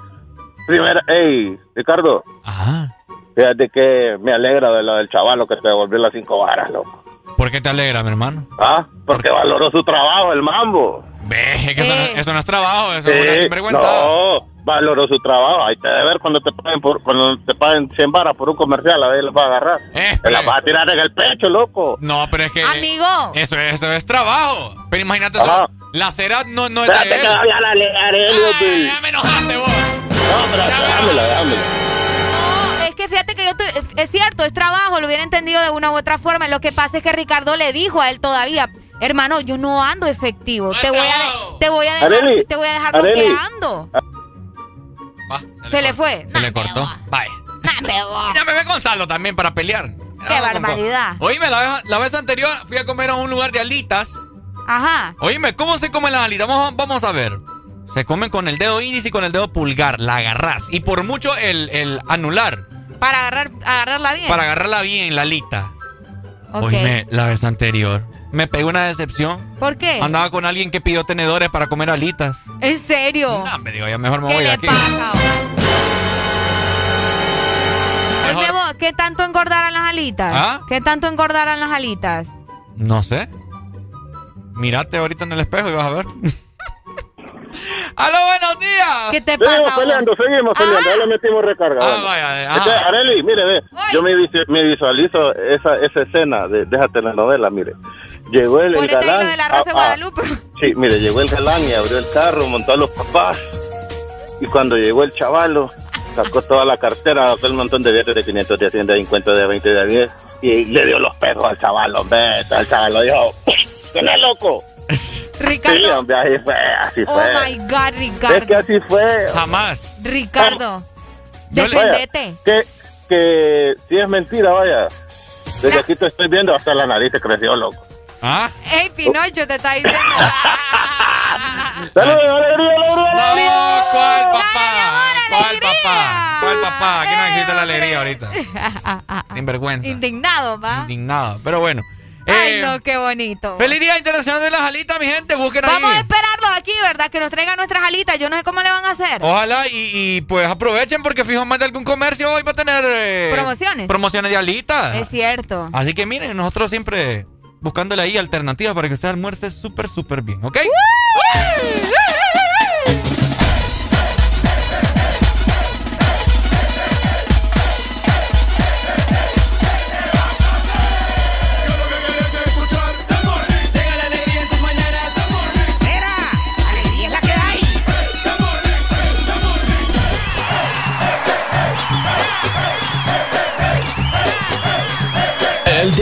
Primera, ey, Ricardo. Ajá. Fíjate que me alegra de lo del chavalo que te devolvió las cinco varas, loco. ¿Por qué te alegra, mi hermano? ¿Ah? Porque valoró su trabajo, el mambo. Ve, que eso, no, eso no es trabajo, eso es una sinvergüenza. No, valoró su trabajo. Ahí te debe ver cuando te paguen, por, cuando te paguen 100 varas por un comercial, a ver, les va a agarrar. Te la vas a tirar en el pecho, loco. No, pero es que. Amigo. Eso, es- eso es trabajo. Pero imagínate, eso, la cera no, no es de él. que a hablar a Ay, pues. ya me enojaste vos. No, pero dámela, dámela. No, es que fíjate que yo, tu- es cierto, es trabajo, lo hubiera entendido de una u otra forma. Lo que pasa es que Ricardo le dijo a él todavía, hermano, yo no ando efectivo. Te voy a, te voy a dejar, Areli, te voy a dejar lo que ando. Se le fue. Se le cortó. Vaya. Ya me ve Gonzalo también para pelear. Qué barbaridad. Oíme, la vez, la vez anterior fui a comer a un lugar de alitas. Ajá. Oíme, ¿cómo se comen las alitas? Vamos, a- vamos a ver. Se comen con el dedo índice y con el dedo pulgar. La agarrás. Y por mucho el, el anular. Para agarrar, agarrarla bien. Para agarrarla bien, la alita. Ok. Oíme, la vez anterior. Me pegó una decepción. ¿Por qué? Andaba con alguien que pidió tenedores para comer alitas. ¿En serio? No, me digo, ya mejor me ¿Qué voy de aquí. pasa? Oye, vos, ¿qué tanto engordarán las alitas? ¿Ah? ¿Qué tanto engordarán las alitas? No sé. Mírate ahorita en el espejo y vas a ver. ¡Aló, buenos días! ¿Qué te Seguimos pasa? vos? peleando, seguimos peleando. Ya le metimos recarga. Ah, vaya. Este, Areli, mire, ve, yo me, me visualizo esa, esa escena de, de esa telenovela, mire. Llegó el, el ahí galán. lo de la Rosa de ah, Guadalupe. sí, mire, llegó el galán y abrió el carro, montó a los papás. Y cuando llegó el chavalo, sacó toda la cartera, sacó el montón de billetes de 500, de 100, de 50, de 20, de 10. Y le dio los perros al chavalo, hombre. El chavalo dijo, ¿quién es loco? Ricardo. Sí, hombre, así fue, así Oh fue. my God, es que Ricardo. así fue. Jamás. Ricardo. Le- Defendete. que, que si es mentira, vaya. Desde aquí te estoy viendo, hasta la nariz te creció, loco. ¿Ah? Ey, Pinocho, te está diciendo. ¡Saludos, alegría, alegría, No! ¿cuál papá? ¿Cuál papá? ¿Cuál papá? Aquí no existe la alegría ahorita. Sin vergüenza. Indignado, ¿va? Indignado. Pero bueno. Ay, Eh, no, qué bonito. Feliz Día Internacional de las Alitas, mi gente. Busquen ahí. Vamos a esperarlos aquí, ¿verdad? Que nos traigan nuestras alitas. Yo no sé cómo le van a hacer. Ojalá y, y, pues aprovechen porque fijo más de algún comercio hoy va a tener eh, Promociones. promociones de alitas. Es cierto. Así que miren, nosotros siempre buscándole ahí alternativas para que usted almuerce súper, súper bien, ¿ok? Llega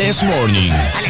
This Morning.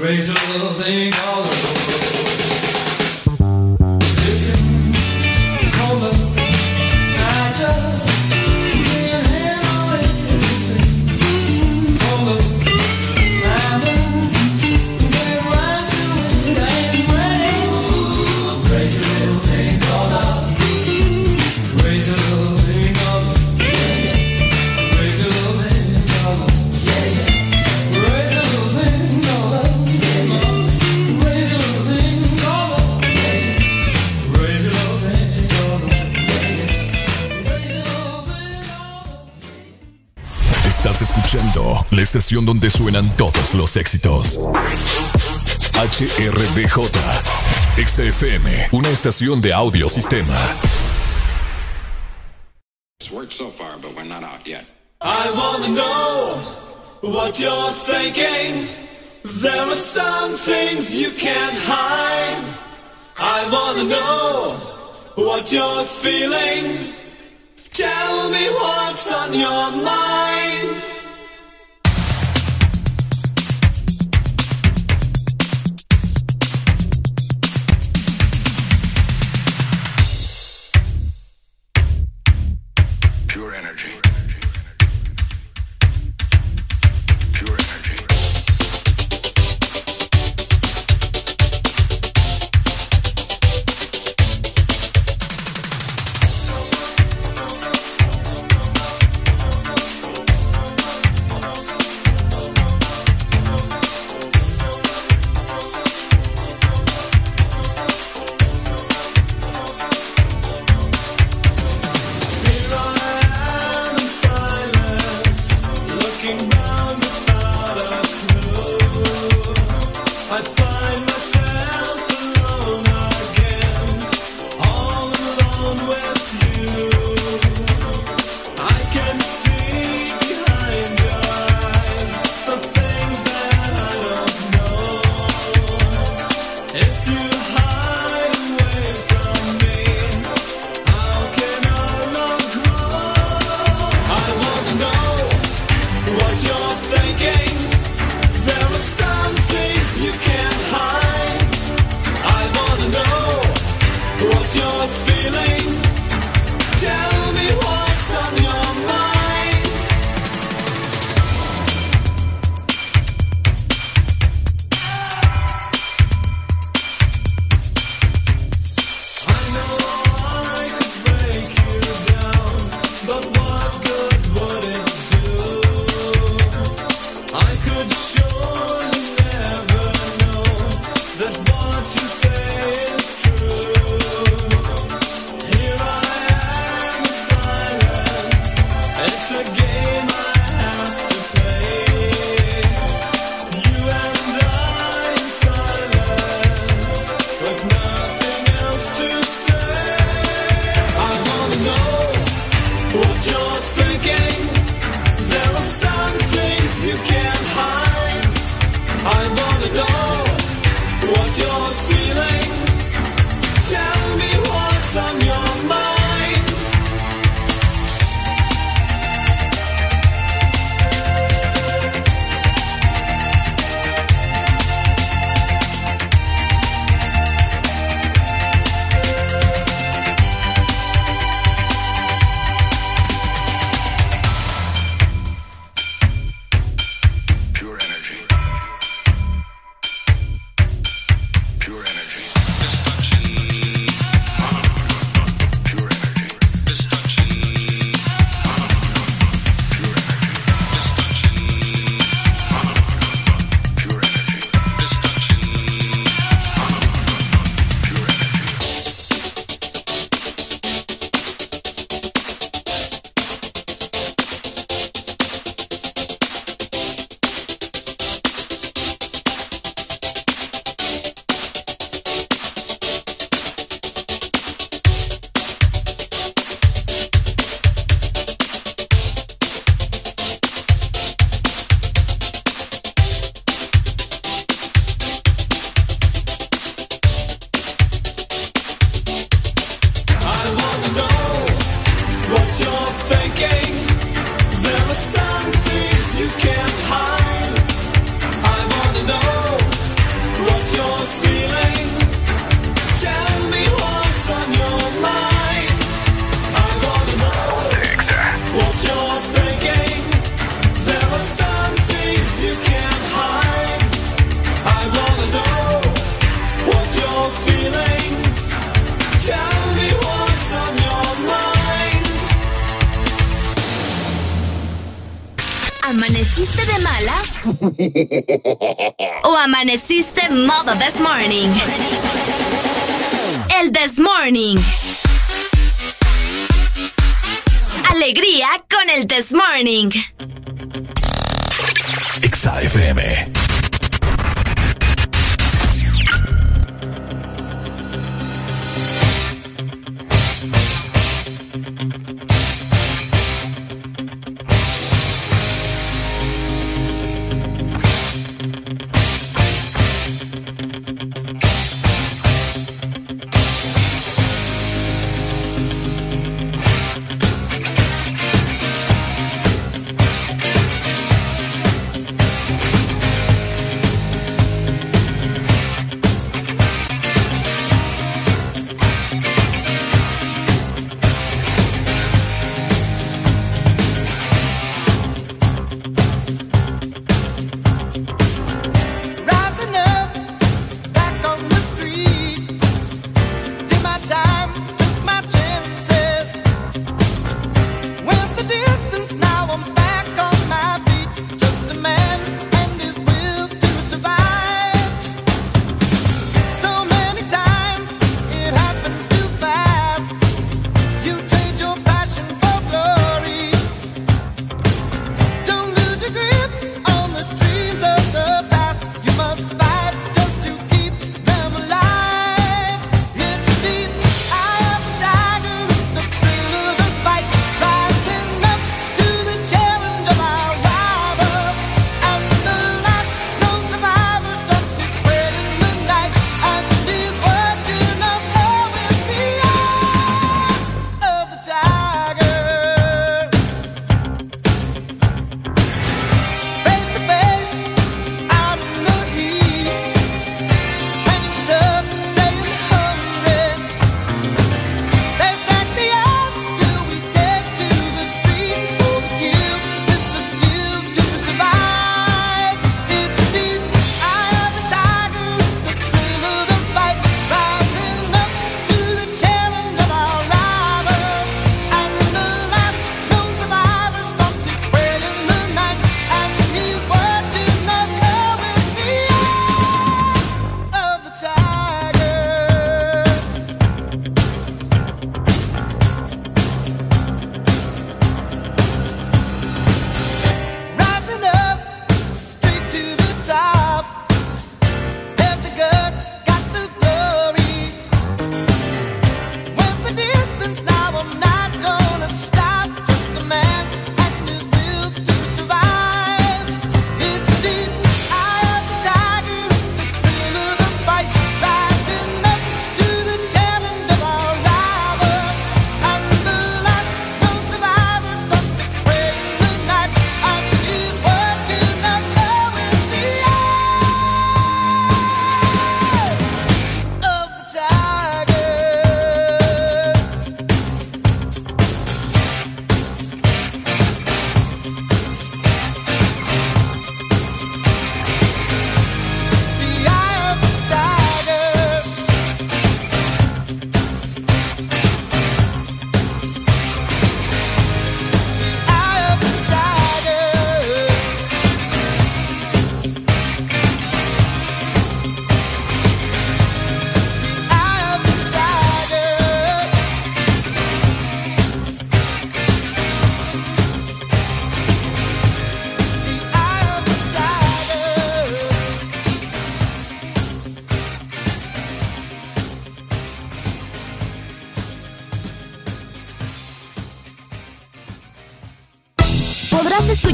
raise a thing estación donde suenan todos los éxitos. HRDJ, XFM, una estación de audio sistema. It's worked so far, but we're not out yet. I wanna know what you're thinking. There are some things you can't hide. I wanna know what you're feeling. Tell me what's on your mind.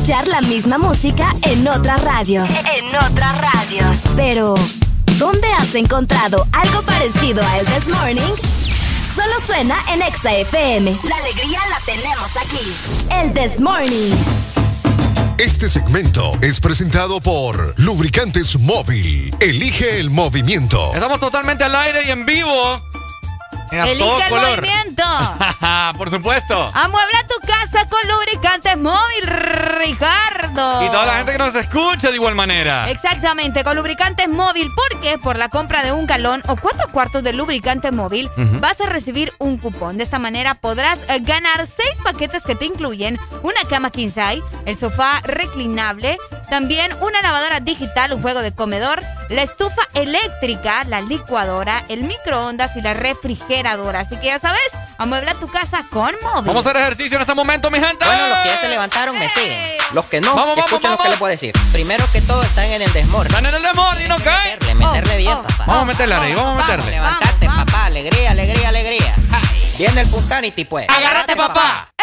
La misma música en otras radios. En otras radios. Pero, ¿dónde has encontrado algo parecido a El This Morning? Solo suena en Exa FM. La alegría la tenemos aquí. El This Morning. Este segmento es presentado por Lubricantes Móvil. Elige el movimiento. Estamos totalmente al aire y en vivo. Elige el movimiento. Por supuesto. Amuebla tu casa con lubricantes móvil, Ricardo. Y toda la gente que nos escucha de igual manera. Exactamente, con lubricantes móvil, porque por la compra de un galón o cuatro cuartos de lubricante móvil vas a recibir un cupón. De esta manera podrás eh, ganar seis paquetes que te incluyen una cama king size, el sofá reclinable, también una lavadora digital, un juego de comedor, la estufa eléctrica, la licuadora, el microondas y la refrigeradora. Así que ya sabes, amuebla tu casa con móvil. Vamos a hacer ejercicio en este momento, mi gente. Bueno, los que ya se levantaron me siguen. Los que no, Vamos, vamos, escuchen lo vamos. que les a decir. Primero que todo, están en el desmor. Están en el desmor y no caen. Meterle, meterle bien, papá. Vamos a meterle, Rey, vamos a meterle. Levantate, papá. Alegría, alegría, alegría. Viene el Punsanity, pues. ¡Agárrate, papá!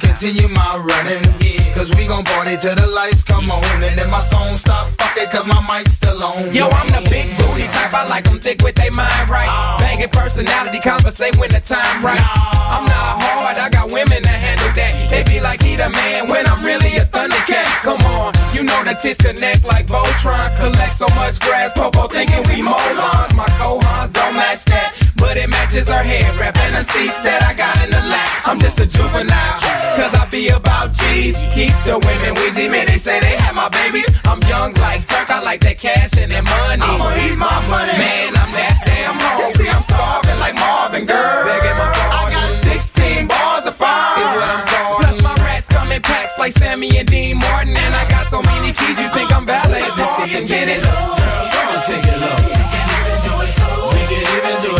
Continue my running. Yeah, cause we gon' party till the lights come on. And then my song stop, fuck it, cause my mic's still on. Yo, I'm the big booty type. I like them thick with they mind right. Banging personality, conversate when the time right. I'm not hard, I got women to handle that. They be like, he the man when I'm really a thundercat. Come on, you know the tits connect like Voltron. Collect so much grass, Popo thinking we molons. My cohons don't match that, but it matches her hair. Wrap and the seats that I got in the lap. I'm just a juvenile, cause I be about G's. Keep the women wheezy, man, they say they have my babies. I'm young like Turk, I like that cash and that money. I'ma eat my money. Man, I'm that damn hungry. I'm starving like Marvin, girl. Begging my I got 16 bars of fire is what I'm starving. Plus my rats come in packs like Sammy and Dean Martin. And I got so many keys, you think I'm valet parking. Get it? Girl, go and take it low. We can even do it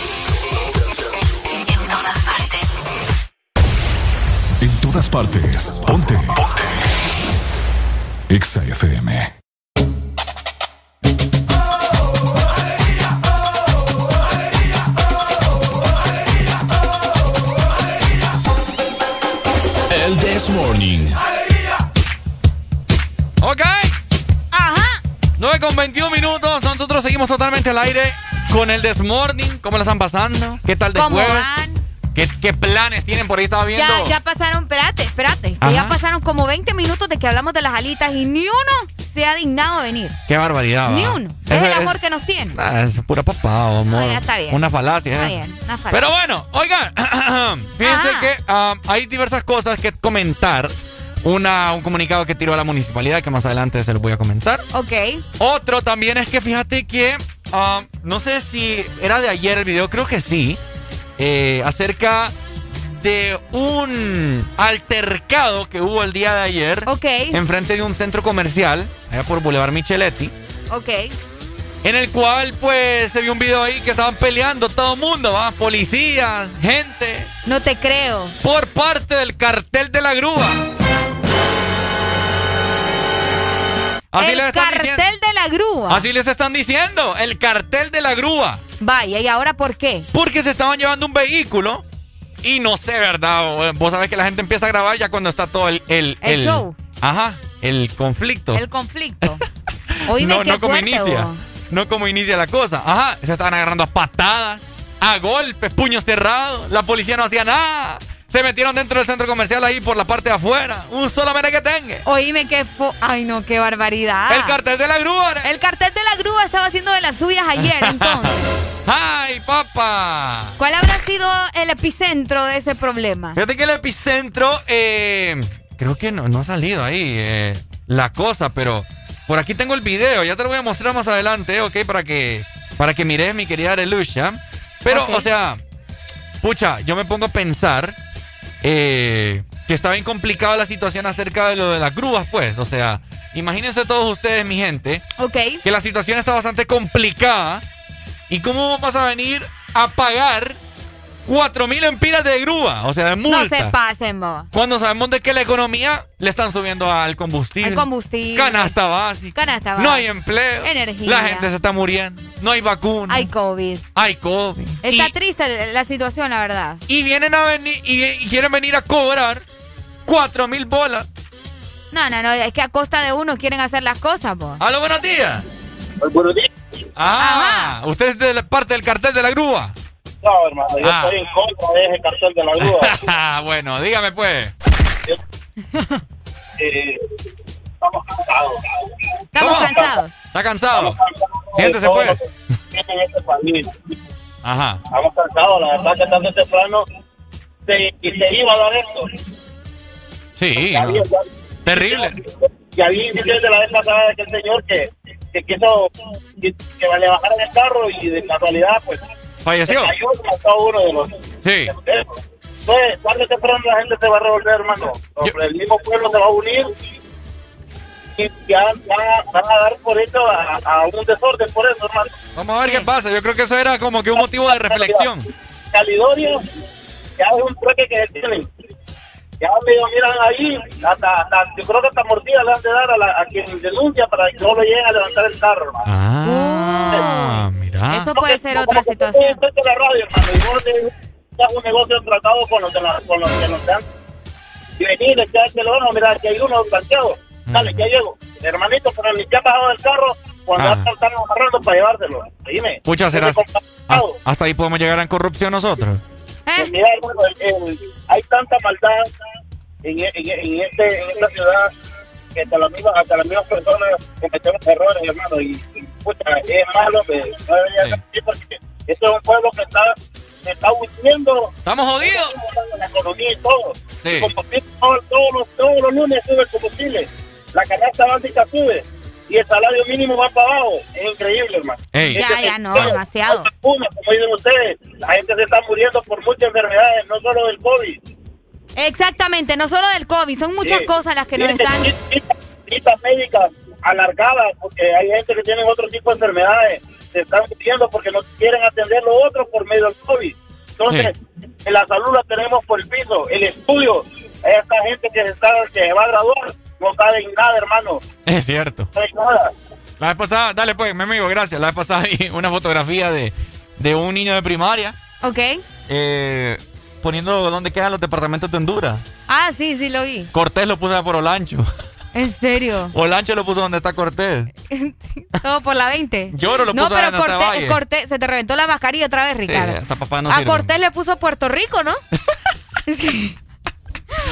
En todas partes. Ponte. Ponte. Exa FM. El This Morning. Ok. Ajá. 9 con 21 minutos. Nosotros seguimos totalmente al aire con el This Morning. ¿Cómo la están pasando? ¿Qué tal de ¿Cómo jueves? van? ¿Qué, qué planes tienen por ahí? Estaba viendo. Ya, ya pasaron, espérate, espérate. que ya pasaron como 20 minutos de que hablamos de las alitas y ni uno se ha dignado a venir. Qué barbaridad. Ni uno. Es el amor que nos tiene. Ah, es pura papada, amor. Ya está bien. Una falacia. Está ¿eh? bien, una falacia. Pero bueno, oigan, fíjense Ajá. que ah, hay diversas cosas que comentar. Una, un comunicado que tiró la municipalidad que más adelante se los voy a comentar. Ok. Otro también es que fíjate que ah, no sé si era de ayer el video, creo que sí, eh, acerca de un altercado que hubo el día de ayer Ok. enfrente de un centro comercial, allá por Boulevard Micheletti, Ok. en el cual pues se vio un video ahí que estaban peleando todo el mundo, ¿va? policías, gente, No te creo. por parte del cartel de la grúa. Así el les están cartel diciendo. de la grúa. Así les están diciendo, el cartel de la grúa. Vaya, ¿y ahora por qué? Porque se estaban llevando un vehículo y no sé, ¿verdad? Vos sabés que la gente empieza a grabar ya cuando está todo el... El, El show. Ajá, el conflicto. El conflicto. Oíme, no, qué no como fuerte, inicia. vos. No como inicia la cosa. Ajá, se estaban agarrando a patadas, a golpes, puños cerrados. La policía no hacía nada. Se metieron dentro del centro comercial ahí por la parte de afuera. Un solo mere que tenga. Oíme, qué fo... Ay, no, qué barbaridad. El cartel de la grúa. El cartel de la grúa estaba haciendo de las suyas ayer, entonces. ¡Ay, papá! ¿Cuál habrá sido el epicentro de ese problema? Fíjate que el epicentro, eh, creo que no, no ha salido ahí eh, la cosa, pero por aquí tengo el video, ya te lo voy a mostrar más adelante, ¿ok? Para que, para que mires, mi querida Arelucha. Pero, o sea, pucha, yo me pongo a pensar eh, que está bien complicada la situación acerca de lo de las grúas, pues. O sea, imagínense todos ustedes, mi gente, Ok. que la situación está bastante complicada. ¿Y cómo vas a venir a pagar 4 mil empiras de grúa? O sea, de multa. No se pasen, vos. Cuando sabemos de que la economía le están subiendo al combustible. Al combustible. Canasta básica. Canasta No hay básica. empleo. Energía. La gente se está muriendo. No hay vacuna. Hay COVID. Hay COVID. Está y, triste la situación, la verdad. y vienen a venir y, y quieren venir a cobrar 4 mil bolas. No, no, no, es que a costa de uno quieren hacer las cosas, vos. ¡Aló, buenos días! Buenos días. Ah, usted es de la parte del cartel de la grúa. No, hermano, yo Ah. estoy en contra de ese cartel de la grúa. bueno, dígame pues. Eh, estamos cansados. Estamos cansados. ¿Está cansado? Siéntese pues. este. Ajá. Estamos cansados, la verdad que tarde temprano se, y se iba a dar esto. Sí, no. había- ya- Terrible. Ya vi indicios de la vez pasada de aquel señor que, que quiso que, que le bajaran el carro y de casualidad, pues. Falleció. cayó uno de los. Sí. Entonces, tarde o temprano la gente se va a revolver, hermano. El mismo pueblo se va a unir y ya van a, van a dar por hecho a, a un desorden por eso, hermano. Vamos a ver qué pasa. Yo creo que eso era como que un motivo de reflexión. Calidonia ya es un truque que tienen. Ya medio miran ahí, hasta, hasta, yo creo que hasta mordida le han de dar a, la, a quien denuncia para que no lo lleguen a levantar el carro, hermano. Ah, mira. Eso puede ser otra situación. estás en la radio, hermano, y vos te das un negocio tratado con los, de la- con los que nos dan. Y venir, echarte no, mira, que hay uno planteado. Dale, ya llego. Hermanito, pero ni ya ha bajado del carro cuando Ah. están amarrando para llevárselo. Dime. Pucha, será. Ese complicado. Hasta, hasta ahí podemos llegar en corrupción nosotros. Pues mira, hermano, el- el- hay tanta maldad en, en, en, este, en esta ciudad que hasta las mismas, hasta las mismas personas cometemos errores, hermano. Y, y, pucha, es malo que no debería ser así porque este es un pueblo que está, que está huyendo. Estamos jodidos. La economía y todo. Sí. El combustible, todo- todos, los, todos los lunes sube el combustible. La canasta básica sube. Y el salario mínimo va para abajo. Es increíble, hermano. Ya, Este- ya, no, demasiado. Como dicen ustedes, la gente se está muriendo por muchas enfermedades, no solo del COVID. Exactamente, no solo del COVID, son muchas Sí. cosas las que nos Fíjate, están... citas- médicas alargadas, porque hay gente que tiene otro tipo de enfermedades, se están muriendo porque no quieren atender lo otro por medio del COVID. Entonces, en la salud la tenemos por el piso, el estudio, esta gente que se, está, que se va a graduar, no sabe nada, hermano, Es cierto. no sabe nada. La vez pasada, dale pues, mi amigo, gracias. La vez pasada vi una fotografía de, de un niño de primaria Ok. eh, poniendo dónde quedan los departamentos de Honduras. Ah, sí, sí lo vi. Cortés lo puso por Olancho. En serio. Olancho lo puso donde está Cortés. Todo por la 20. Lloro lo No, puso pero en Hasta Cortés. Cortés, se te reventó la mascarilla otra vez, Ricardo. hasta papá no a sirve. Cortés le puso Puerto Rico, ¿no? Sí.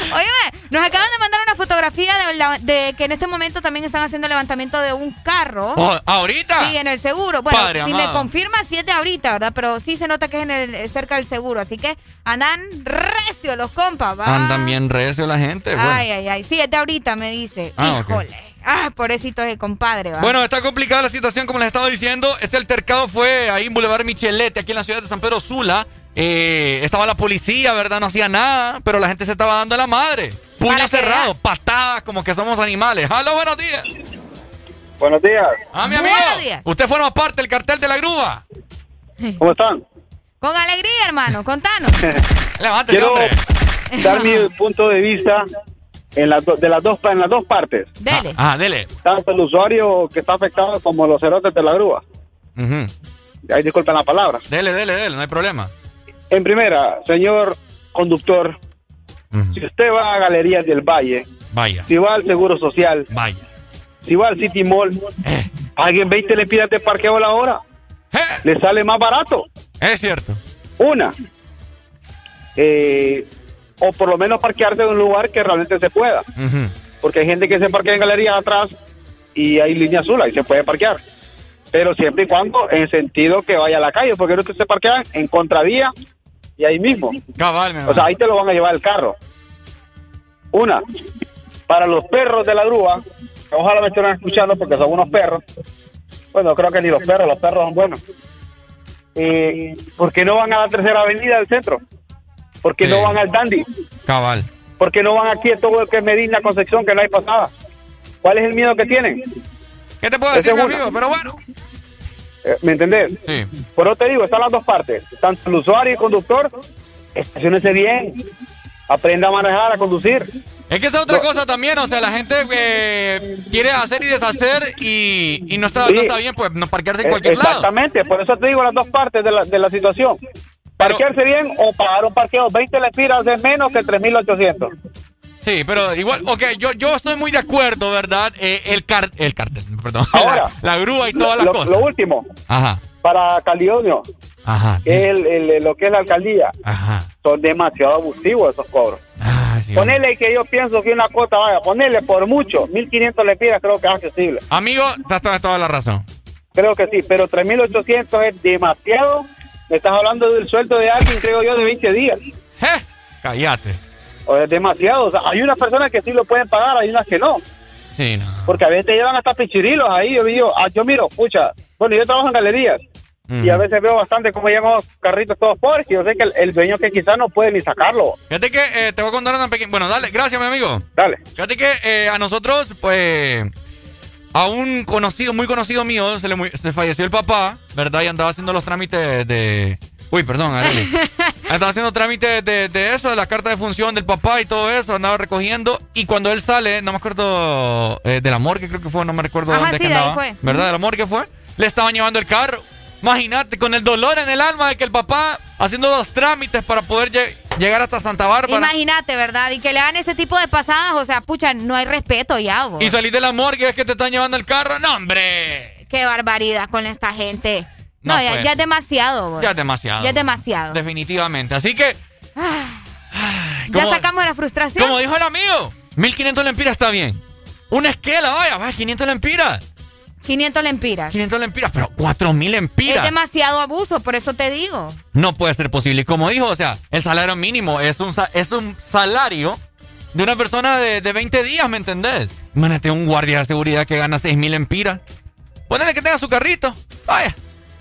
Óyeme, nos acaban de mandar una fotografía de, la- de que en este momento también están haciendo levantamiento de un carro. Oh, ¿Ahorita? Sí, en el seguro. Bueno, Padre si me confirma, sí es de ahorita, ¿verdad? Pero sí se nota que es en el, cerca del seguro. Así que andan recio los compas, ¿va? Andan bien recio la gente. Bueno. Ay, ay, ay. Sí, es de ahorita, me dice. Ah. Híjole. Ah, pobrecito ese compadre, ¿va? Bueno, está complicada la situación, como les estaba diciendo. Este altercado fue ahí en Boulevard Michelete, aquí en la ciudad de San Pedro Sula. Eh, estaba la policía, ¿verdad? No hacía nada, pero la gente se estaba dando a la madre. Puño cerrado, patadas, como que somos animales. ¡Halo, buenos días! Buenos días. Ah, mi amigo. Buenos días. Usted forma parte del cartel de la grúa. ¿Cómo están? Con alegría, hermano, contanos. Levántese, Quiero hombre. dar mi punto de vista en las, do- de las dos, en las dos partes. Dele. Ah, dele. Tanto el usuario que está afectado como los cerotes de la grúa. Ujú. Ahí disculpen la palabra. Dele, dele, dele, no hay problema. En primera, señor conductor, si usted va a Galerías del Valle, Vaya, si va al Seguro Social, vaya. si va al City Mall, alguien 20 le pida de parqueo a la hora. Le sale más barato. Es cierto. Una. Eh, o por lo menos parquearse en un lugar que realmente se pueda. Porque hay gente que se parquea en galerías atrás y hay línea azul, ahí se puede parquear. Pero siempre y cuando en sentido que vaya a la calle, porque no que se parquean en contravía y ahí mismo. Cabal, O sea, ahí te lo van a llevar el carro. Una, para los perros de la grúa, ojalá me estén escuchando porque son unos perros. Bueno, creo que ni los perros, los perros son buenos. Eh, ¿Por qué no van a la tercera avenida del centro? ¿Por qué no van al Dandy? Cabal. ¿Por qué no van aquí a todo lo que es Medina, Concepción, que no hay pasada? ¿Cuál es el miedo que tienen? ¿Qué te puedo decir, amigo? Pero bueno. Eh, ¿Me entendés? Sí. Por eso te digo, están las dos partes. Tanto el usuario y el conductor, estacionese bien. Aprenda a manejar, a conducir. Es que esa es otra cosa también, o sea, la gente eh, quiere hacer y deshacer y, y no, está, Sí. no está bien, pues, no parquearse en Eh, cualquier lado. Exactamente, por eso te digo las dos partes de la, de la situación. Parquearse bien o pagar un parqueo 20 lempiras es menos que 3.800. Sí, pero igual, ok, yo, yo estoy muy de acuerdo, ¿verdad? Eh, el, car el cartel, perdón, Ahora, la, la grúa y todas las lo, cosas. lo último, Ajá, para Calidonio, ajá, que es el- el- lo que es la alcaldía, ajá. son demasiado abusivos esos cobros. Ah, sí, ponele que yo pienso que una cuota, vaya, ponele por mucho, 1.500 lempiras creo que es accesible. Amigo, estás toda, toda la razón. Creo que sí, pero 3.800 es demasiado. Me estás hablando del sueldo de alguien, creo yo, de 20 días. Cállate. O es demasiado. O sea, hay unas personas que sí lo pueden pagar, hay unas que no. Sí, no. Porque a veces te llevan hasta pichirilos ahí. Yo, digo, ah, yo miro, pucha, bueno, yo trabajo en galerías. Y a veces veo bastante cómo llegan los carritos todos pobres. Y yo sé que el, el dueño que quizás no puede ni sacarlo. Fíjate que eh, te voy a contar una pequeña. Bueno, dale, gracias, mi amigo. Dale. Fíjate que eh, a nosotros, pues. A un conocido, muy conocido mío, se le se falleció el papá, ¿verdad? Y andaba haciendo los trámites de. Uy, perdón, Arely. Andaba haciendo trámites de, de eso, de la carta de función del papá y todo eso, andaba recogiendo. Y cuando él sale, no me acuerdo eh, de la morgue, creo que fue, no me recuerdo dónde sí, que andaba. fue. ¿Verdad? De la morgue fue. Le estaban llevando el carro. Imagínate, con el dolor en el alma de que el papá haciendo los trámites para poder lle- llegar hasta Santa Bárbara. Imagínate, ¿verdad? Y que le hagan ese tipo de pasadas, o sea, pucha, no hay respeto ya, vos. Y salir de la morgue es que te están llevando el carro. No, hombre. Qué barbaridad con esta gente. No, No, ya, pues. ya es demasiado, vos. Ya es demasiado. Ya es demasiado. Definitivamente. Así que, Ya como- sacamos la frustración. como dijo el amigo, 1500 lempiras está bien. Una esquela, vaya, vaya, 500 lempiras. 500 lempiras. 500 lempiras, pero 4000 Es lempiras. demasiado abuso, por eso te digo. No puede ser posible. Y como dijo, o sea, el salario mínimo es un, es un salario de una persona de, de 20 días, ¿me entendés? Imagínate un guardia de seguridad que gana 6000 lempiras. Ponele que tenga su carrito, vaya,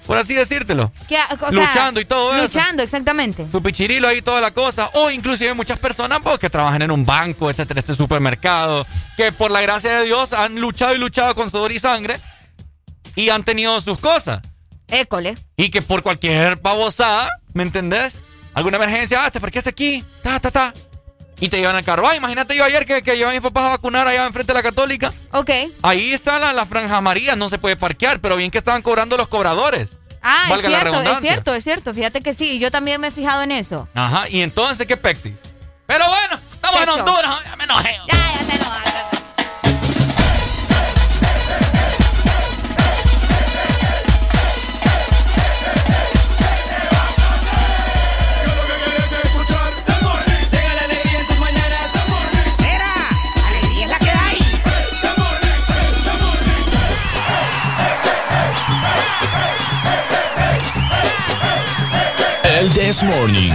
por así decírtelo. Que, o sea, Luchando y todo eso. Luchando, exactamente. su pichirilo ahí toda la cosa o inclusive muchas personas pues, que trabajan en un banco etcétera este supermercado que por la gracia de Dios han luchado y luchado con sudor y sangre y han tenido sus cosas École. y que por cualquier babosada ¿me entendés? alguna emergencia ah te parqueaste aquí ta ta ta y te llevan al carro ah imagínate yo ayer que, que llevé a mis papás a vacunar allá enfrente de la católica Ok. ahí está la, la franja amarilla no se puede parquear pero bien que estaban cobrando los cobradores Ah, es Valga la cierto, es cierto, es cierto. Fíjate que sí, yo también me he fijado en eso. Ajá, y entonces, ¿qué pexis? Pero bueno, estamos en. Honduras, ya me enojé. Ya, ya te. El This Morning.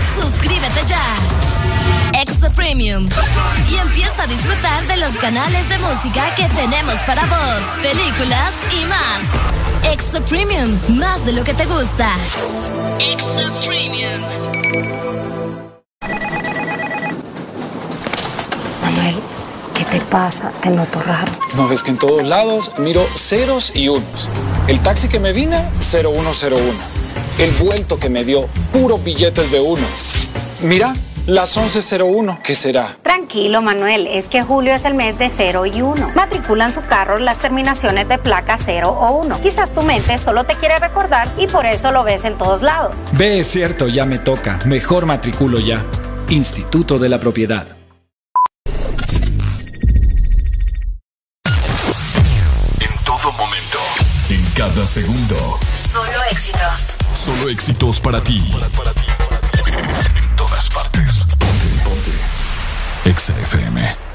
Suscríbete ya. Extra Premium. Y empieza a disfrutar de los canales de música que tenemos para vos, películas y más. Extra Premium, más de lo que te gusta. Extra Premium. Manuel, ¿qué te pasa? Te noto raro. No ves que en todos lados miro ceros y unos. El taxi que me vine, 0101. El vuelto que me dio, puros billetes de uno. Mira, las 1101, ¿qué será? Tranquilo, Manuel, es que julio es el mes de 0 y 1. Matriculan su carro las terminaciones de placa 0 o 1. Quizás tu mente solo te quiere recordar y por eso lo ves en todos lados. Ve, es cierto, ya me toca. Mejor matriculo ya. Instituto de la Propiedad. En todo momento. En cada segundo. Solo éxitos. Para ti. En todas partes. Ponte. Ponte. Exa FM.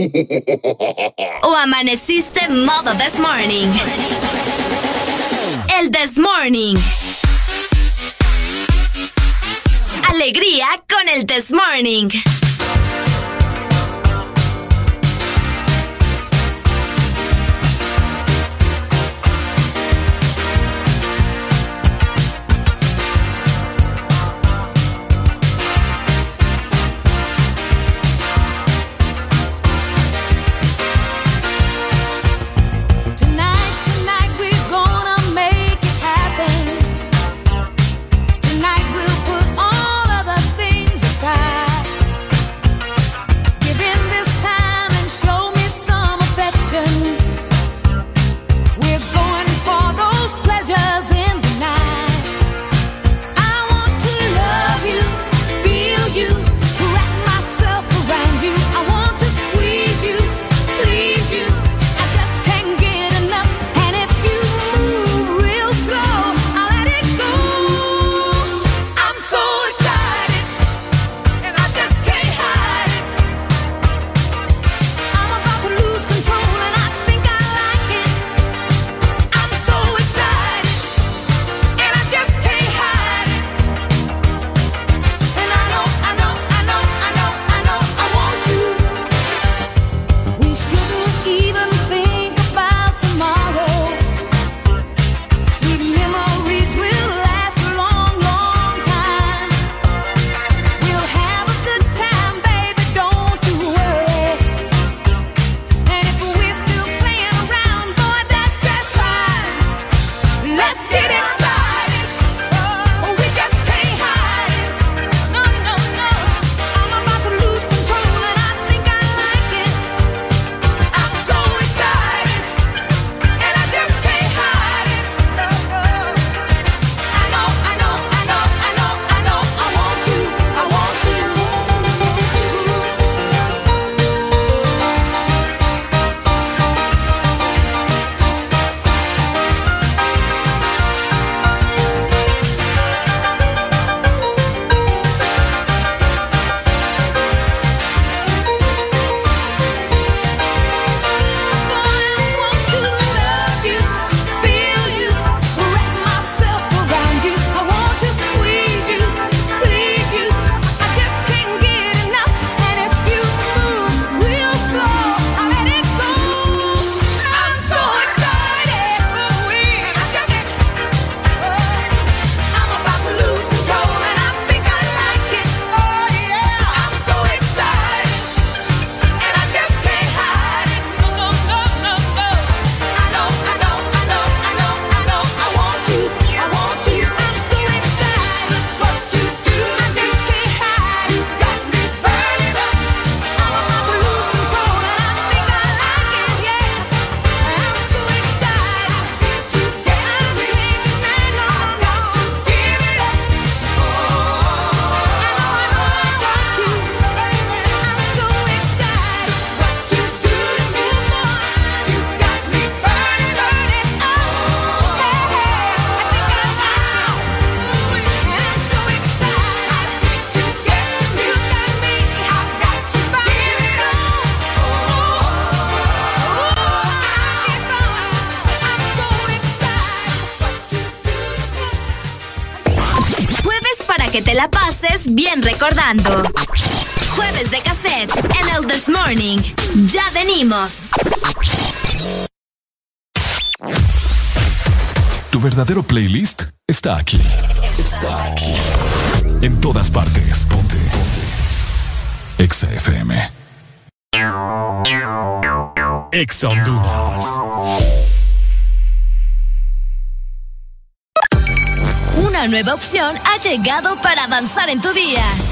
o amaneciste modo this morning. El this morning. Jueves de cassette en el This Morning. Ya venimos. Tu verdadero playlist está aquí. Está aquí. En todas partes. Ponte. Ponte. Exa FM. Exa Honduras. Una nueva opción ha llegado para avanzar en tu día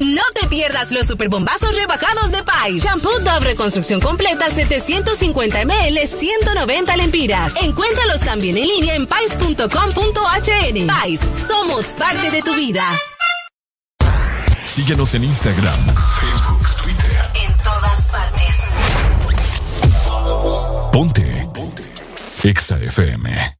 No te pierdas los superbombazos rebajados de Pais. Shampoo Dove Reconstrucción Completa 750 ml 190 lempiras. Encuéntralos también en línea en pais.com.hn. Pais, somos parte de tu vida. Síguenos en Instagram, Facebook, Twitter. En todas partes. Ponte. Ponte. Exa FM.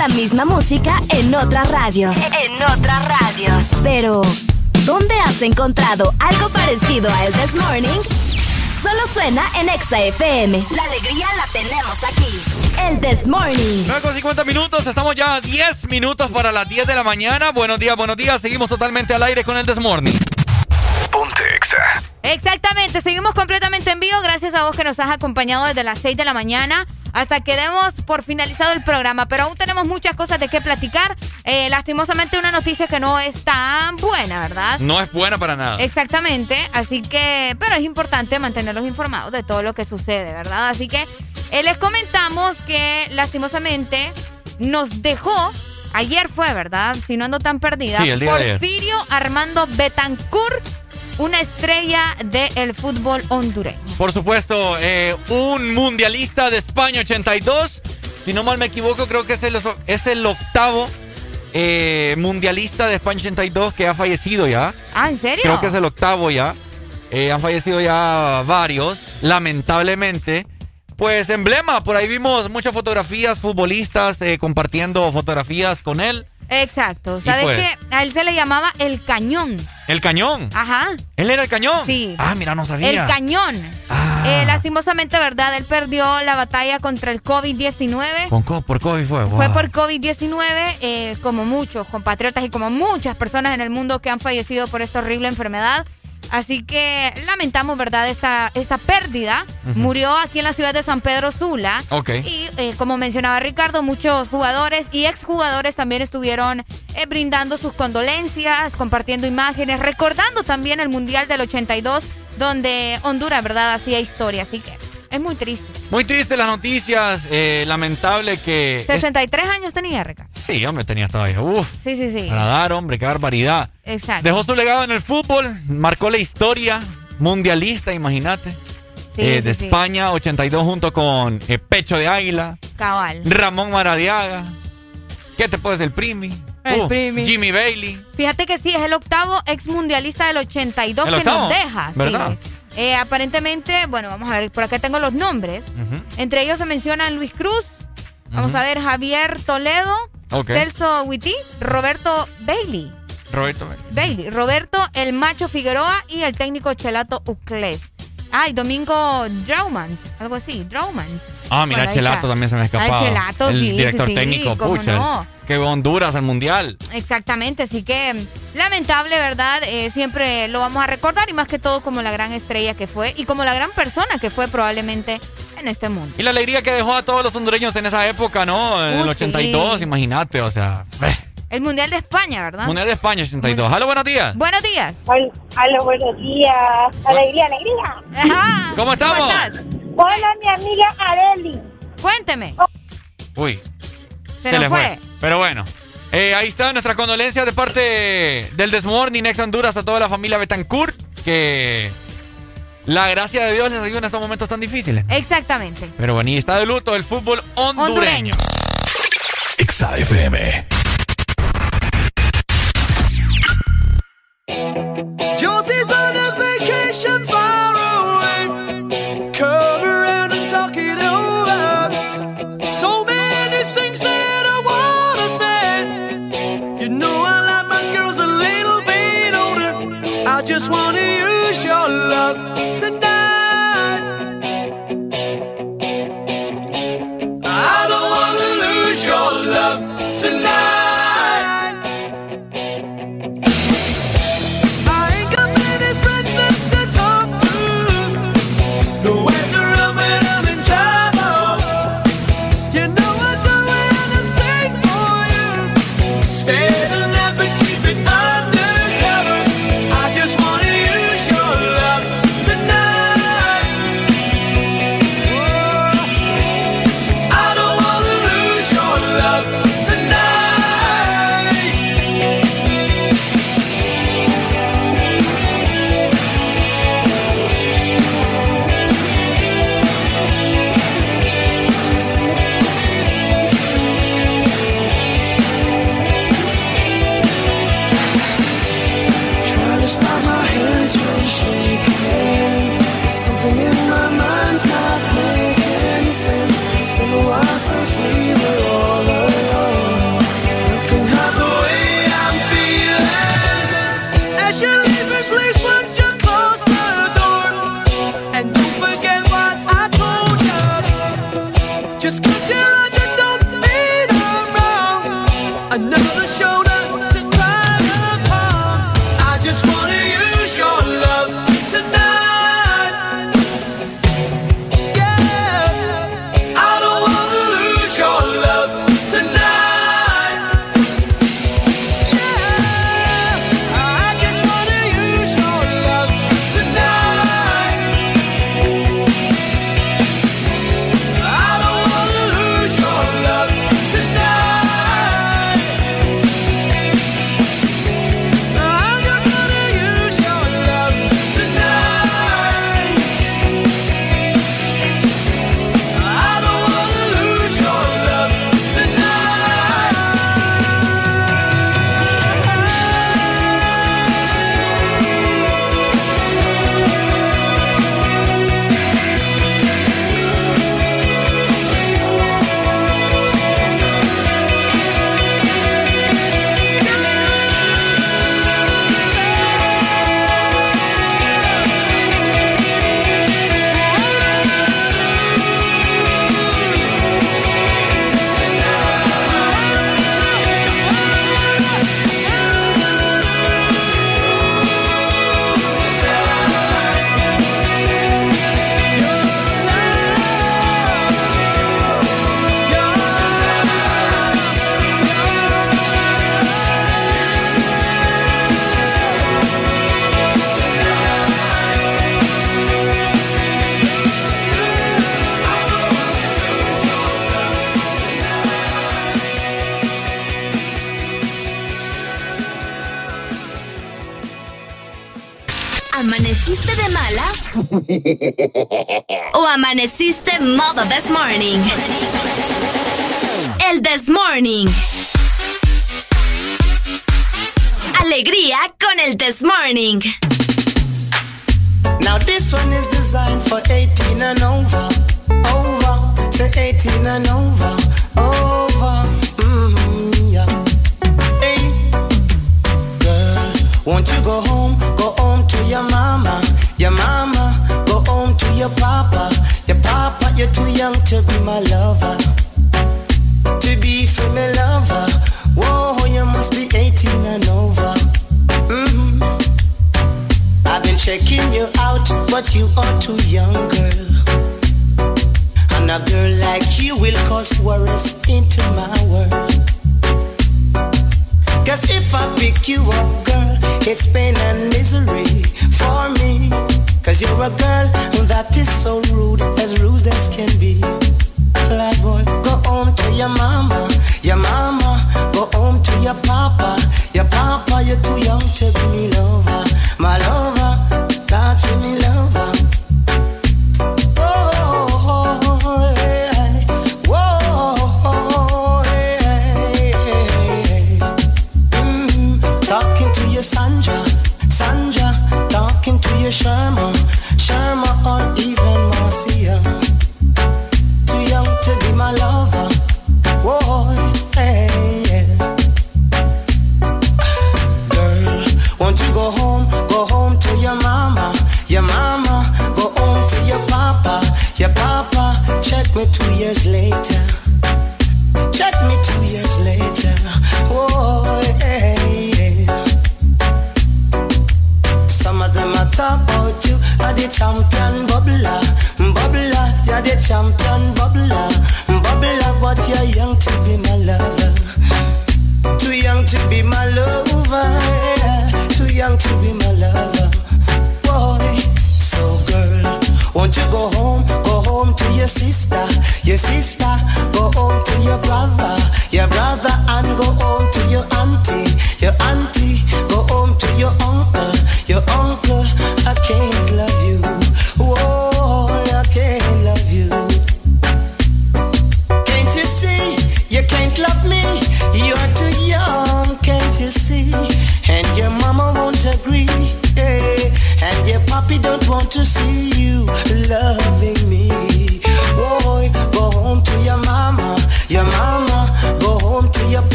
La misma música en otras radios. En otras radios. Pero, ¿dónde has encontrado algo parecido a El This Morning? solo suena en Exa FM. La alegría la tenemos aquí. El This Morning. 9 con 50 minutos, estamos ya a 10 minutos para las 10 de la mañana. Buenos días, buenos días. Seguimos totalmente al aire con el Desmorning. Ponte Exa. Exactamente, seguimos completamente en vivo. Gracias a vos que nos has acompañado desde las 6 de la mañana hasta que demos por finalizado el programa. Pero aún tenemos muchas cosas de qué platicar. Eh, lastimosamente, una noticia que no es tan buena, ¿verdad? No es buena para nada. Exactamente, así que, pero es importante mantenerlos informados de todo lo que sucede, ¿verdad? Así que eh, les comentamos que lastimosamente nos dejó, ayer fue, ¿verdad? Si no ando tan perdida, Sí, el día de ayer. Porfirio Armando Betancourt, una estrella del fútbol hondureño. Por supuesto, eh, un mundialista de España 82. Si no mal me equivoco, creo que es el, es el octavo eh, mundialista de España 82 que ha fallecido ya. Ah, ¿en serio? Creo que es el octavo ya. Eh, han fallecido ya varios, lamentablemente. Pues emblema, por ahí vimos muchas fotografías, futbolistas eh, compartiendo fotografías con él. Exacto, ¿sabes pues- que A él se le llamaba el cañón. El cañón. Ajá. ¿Él era el cañón? Sí. Ah, mira, no sabía. El cañón. Ah. Eh, lastimosamente, ¿verdad? Él perdió la batalla contra el COVID-19. Con co- por COVID fue. Fue por COVID-19, eh, como muchos compatriotas y como muchas personas en el mundo que han fallecido por esta horrible enfermedad. Así que lamentamos, ¿verdad?, esta, esta pérdida. Murió aquí en la ciudad de San Pedro Sula. Ok. Y eh, como mencionaba Ricardo, muchos jugadores y exjugadores también estuvieron eh, brindando sus condolencias, compartiendo imágenes, recordando también el Mundial del 82, donde Honduras, ¿verdad?, hacía historia. Así que es muy triste. Muy triste las noticias. eh, lamentable que. 63 años tenía, Ricardo. Sí, hombre, tenía todavía. Uf. Sí, sí, sí. Para dar, hombre, qué barbaridad. Exacto. Dejó su legado en el fútbol, marcó la historia mundialista, imagínate. Sí, eh, sí, de sí. España, 82 junto con eh, Pecho de Águila, Cabal. Ramón Maradiaga. ¿Qué te puedes el Primi? El Uh, Primi. Jimmy Bailey. Fíjate que sí, es el octavo ex mundialista del 82 ¿El que octavo? nos deja. sí. Eh, aparentemente, bueno, vamos a ver, por acá tengo los nombres. Entre ellos se mencionan Luis Cruz, vamos a ver Javier Toledo. Celso Witty, Roberto Bailey. Roberto Bailey. Bailey, Roberto El Macho Figueroa y el técnico Chelato Ucles. Ay, Domingo Draumant, algo así, Draumant. Ah, mira, Chelato está. también se me ha escapado. Al Chelato, el sí, sí, director sí, técnico, cómo pucha. no. Que Honduras al mundial. Exactamente, así que lamentable, ¿verdad? Eh, siempre lo vamos a recordar y más que todo como la gran estrella que fue y como la gran persona que fue probablemente en este mundo. Y la alegría que dejó a todos los hondureños en esa época, ¿no? En Uh, el 82, sí. imagínate, o sea. eh, El Mundial de España, ¿verdad? Mundial de España 82. Halo, buenos días. Buenos días. Hola, buenos días. Alegría, alegría. Ajá. ¿Cómo estamos? Hola, mi amiga Areli. Cuénteme. Uy. Se nos le fue. Pero bueno. eh, ahí está nuestra condolencia de parte del Desmorning Ex Honduras a toda la familia Betancourt. Que la gracia de Dios les ayuda en estos momentos tan difíciles. Exactamente. Pero bueno, y está de luto el fútbol hondureño. Hondureño. Exa o amaneciste modo this morning. El this morning. Alegría con el this morning.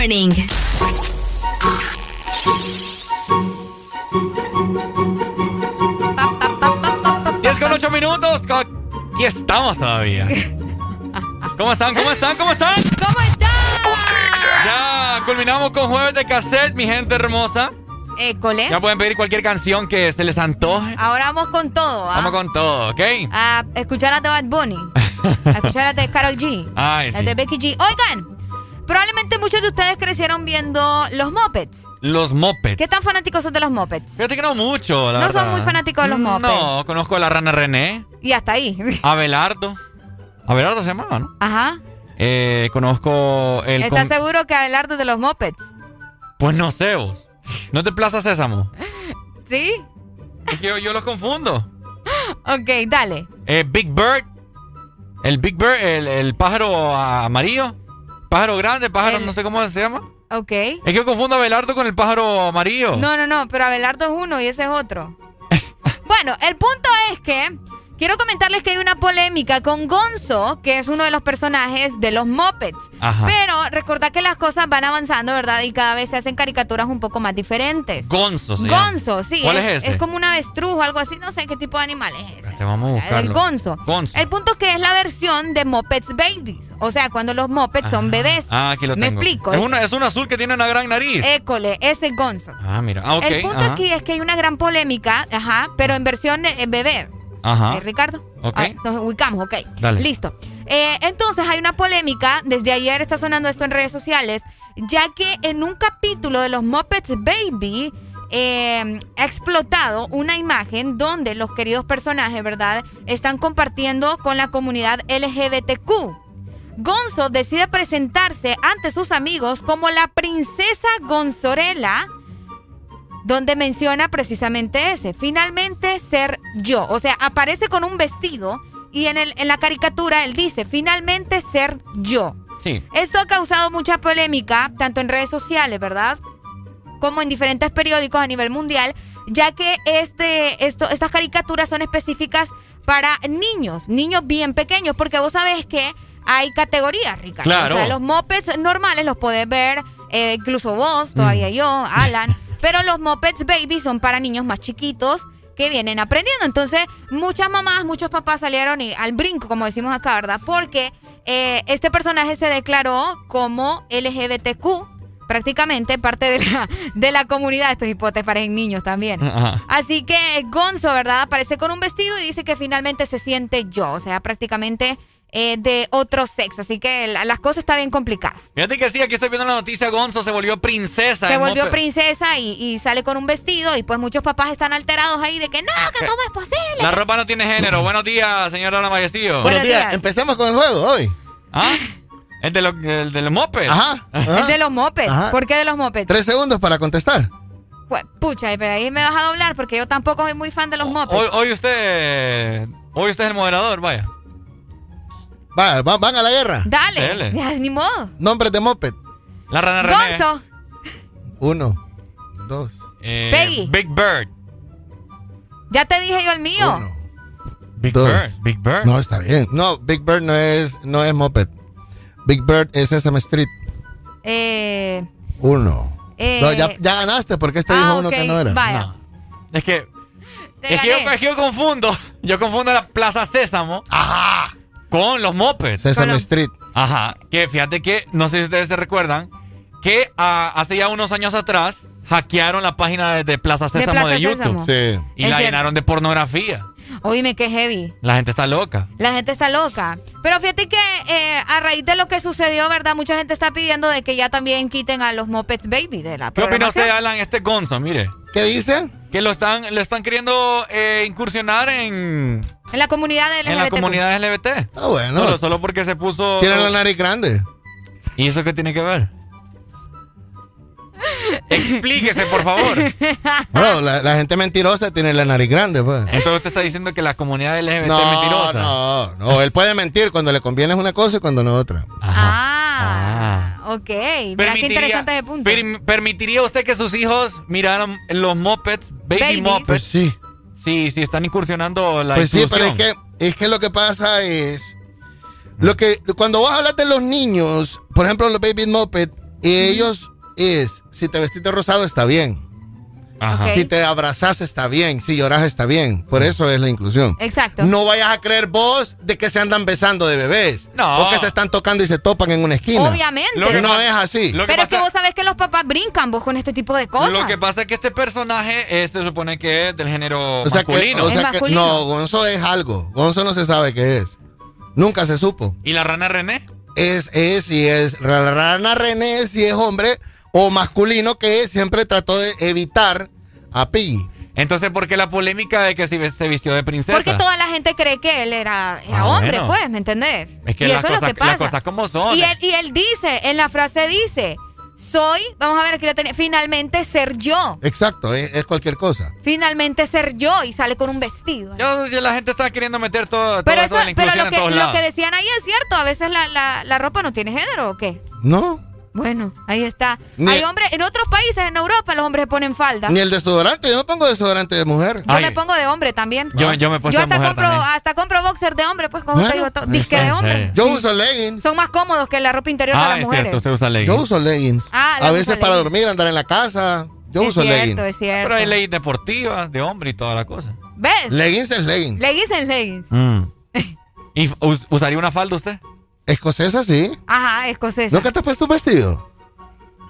Morning. 10 con 8 minutos. Aquí estamos todavía. ¿Cómo están? ¿Cómo están? ¿Cómo están? ¿Cómo están? Ya culminamos con jueves de cassette, mi gente hermosa. École. Ya pueden pedir cualquier canción que se les antoje. Ahora vamos con todo, ¿ah? Vamos con todo, ¿ok? A escuchar a The Bad Bunny. a escuchar a The Carol G. Ay, a sí. The Becky G. Oigan, muchos de ustedes crecieron viendo los Mopeds. Los mopeds. ¿Qué tan fanáticos son de los Mopeds? Fíjate que no mucho, la No verdad. son muy fanáticos de los mopeds. No, conozco a la rana René, Y hasta ahí. Abelardo. Abelardo se llamaba, ¿no? Ajá. Eh, conozco el... ¿Estás con- seguro que Abelardo es de los Mopeds? Pues no sé vos. ¿No te Plaza Sésamo? ¿Sí? Es que yo, yo los confundo. Ok, dale. Eh, Big Bird. El Big Bird, el, el pájaro amarillo. Pájaro grande, pájaro, El- no sé cómo se llama. Ok. Es que confundo a Abelardo con el pájaro amarillo. No, no, no, pero Abelardo es uno y ese es otro. bueno, el punto es que quiero comentarles que hay una polémica con Gonzo, que es uno de los personajes de los Muppets. Ajá. Pero recordad que las cosas van avanzando, ¿verdad? Y cada vez se hacen caricaturas un poco más diferentes. Gonzo llama. Gonzo, sí. ¿Cuál es, ese? Es como un avestruz o algo así, no sé qué tipo de animal es ese. Te vamos a buscarlo. El Gonzo. Gonzo. El punto es que es la versión de Muppets Babies. O sea, cuando los Muppets son bebés. Ah, aquí lo Me tengo. explico. Es, una, es un azul que tiene una gran nariz. École, ese es Gonzo. ah, mira. Ah, ok. El punto ajá. aquí es que hay una gran polémica, ajá, pero en versión de bebé. Ajá. Eh, Ricardo. Ok. Ah, nos ubicamos, ok. Dale. Listo. Eh, entonces hay una polémica, desde ayer está sonando esto en redes sociales, ya que en un capítulo de los Muppets Baby eh, ha explotado una imagen donde los queridos personajes, ¿verdad?, están compartiendo con la comunidad LGBTQ. Gonzo decide presentarse ante sus amigos como la princesa Gonzorela, donde menciona precisamente ese, finalmente ser yo. O sea, aparece con un vestido y en, el, en la caricatura él dice, finalmente ser yo. Sí. Esto ha causado mucha polémica, tanto en redes sociales, ¿verdad? Como en diferentes periódicos a nivel mundial, ya que este, esto, estas caricaturas son específicas para niños, niños bien pequeños, porque vos sabés que hay categorías, Ricardo. Claro. O sea, los mopeds normales los podés ver, eh, incluso vos, todavía Mm. yo, Alan, pero los mopeds baby son para niños más chiquitos que vienen aprendiendo. Entonces, muchas mamás, muchos papás salieron y- al brinco, como decimos acá, ¿verdad? Porque eh, este personaje se declaró como LGBTQ, prácticamente parte de la, de la comunidad. Estos hipotes parecen niños también. Ajá. Así que Gonzo, ¿verdad? Aparece con un vestido y dice que finalmente se siente yo, o sea, prácticamente eh, de otro sexo. Así que la- las cosas están bien complicadas. Fíjate que sí, aquí estoy viendo la noticia. Gonzo se volvió princesa. Se volvió princesa y, y sale con un vestido y pues muchos papás están alterados ahí de que no, que cómo es posible. La ropa no tiene género. Buenos días, señora Lamayestillo. Buenos días. Empecemos con el juego hoy. ¿Ah? El de los, el de los mopeds. Ajá. El de los mopeds. Ajá. ¿Por qué de los mopeds? Tres segundos para contestar. Pues, pucha, pero ahí me vas a doblar porque yo tampoco soy muy fan de los mopeds. Hoy, hoy usted. Hoy usted es el moderador, vaya. Va, va- van a la guerra. Dale, Dele. ya, ni modo. Nombres de moped. La rana René. Gonzo, Uno, dos. Eh, Peggy. Big Bird. ya te dije yo el mío. Big Dos. Bird. Big Bird. No, está bien. No, Big Bird no es, no es moped. Big Bird es Sesame Street. Eh, Uno. eh, No, ya, ya ganaste porque este ah, dijo uno que no era. Vaya. No. Es que. Es que, yo, es que yo confundo. Yo confundo la Plaza Sésamo. Ajá. Con los mopeds. Sesame los- Street. Ajá. Que fíjate que, no sé si ustedes se recuerdan, que ah, hace ya unos años atrás hackearon la página de, de Plaza De Sésamo Plaza de, YouTube. Sésamo. Sí. Y Es la cierto. llenaron de pornografía. Oíme, qué heavy. La gente está loca. La gente está loca. Pero fíjate que eh, a raíz de lo que sucedió, ¿verdad? Mucha gente está pidiendo de que ya también quiten a los Mopeds Baby de la ¿Qué opina usted. Alan? Este Gonzo, mire. ¿Qué dice? Que lo están, lo están queriendo eh, incursionar en, En la comunidad de en la comunidad LGBT. Ah, bueno. Solo, solo porque se puso. Tiene la nariz grande. ¿Y eso qué tiene que ver? Explíquese, por favor. Bueno, la, la gente mentirosa tiene la nariz grande, pues. Entonces usted está diciendo que la comunidad LGBT es mentirosa. no, no. Él puede mentir cuando le conviene una cosa y cuando no otra. Ah, ok. Mira qué interesante ese punto. per- ¿Permitiría usted que sus hijos miraran los mopeds, baby, Baby. mopeds? Pues sí. Sí, sí, están incursionando la Pues sí, pero es que, es que lo que pasa es. Lo que, cuando vos hablas de los niños, por ejemplo, los baby moped, ellos es, si te vestiste rosado está bien. Ajá. Si te abrazas está bien, si lloras está bien. Por eso es la inclusión. Exacto. No vayas a creer vos de que se andan besando de bebés. No. O que se están tocando y se topan en una esquina. Obviamente. Lo que no es así. Lo que Pero es que vos sabés que los papás brincan vos con este tipo de cosas. Lo que pasa es que este personaje eh, se supone que es del género O sea que, masculino. o sea que- no, Gonzo es algo. Gonzo no se sabe qué es. Nunca se supo. ¿Y la rana René? Es, es, si es la rana René, si es hombre o masculino que siempre trató de evitar a Piggy. Entonces, ¿por qué la polémica de que si se vistió de princesa? Porque toda la gente cree que él era, era Ah, hombre, bueno. pues, ¿me entendés? Es que y las eso es lo cosas- que pasa. las cosas como son. Y él, y él dice, en la frase dice, soy, vamos a ver aquí lo tenía, finalmente ser yo. Exacto, es, es cualquier cosa. Finalmente ser yo y sale con un vestido. Yo, yo- la gente está queriendo meter todo, pero todo eso, eso de la pero lo en que, lo decían ahí es cierto, a veces la, la, la ropa no tiene género o qué. No. Bueno, ahí está. Ni- Hay hombres, en otros países, en Europa, los hombres se ponen falda. Ni el desodorante, yo me pongo desodorante de mujer. Yo me pongo de hombre también. Yo- yo me Yo de hasta mujer compro, también. hasta compro boxer de hombre, pues como te Bueno, digo, to- ahí disque de hombre. Yo uso leggings. Son más cómodos que la ropa interior de Ah, las es mujeres. cierto, usted usa leggings. Yo uso leggings. Ah, a veces para leggings. dormir, andar en la casa. Yo Es uso cierto, leggings. es cierto. Pero hay leggings deportivas, de hombre y toda la cosa. ¿Ves? Leggings es leggings. Leggings en leggings. ¿Y f- us- usaría una falda usted? Escocesa, sí. Ajá, escocesa. ¿Nunca te has puesto un vestido?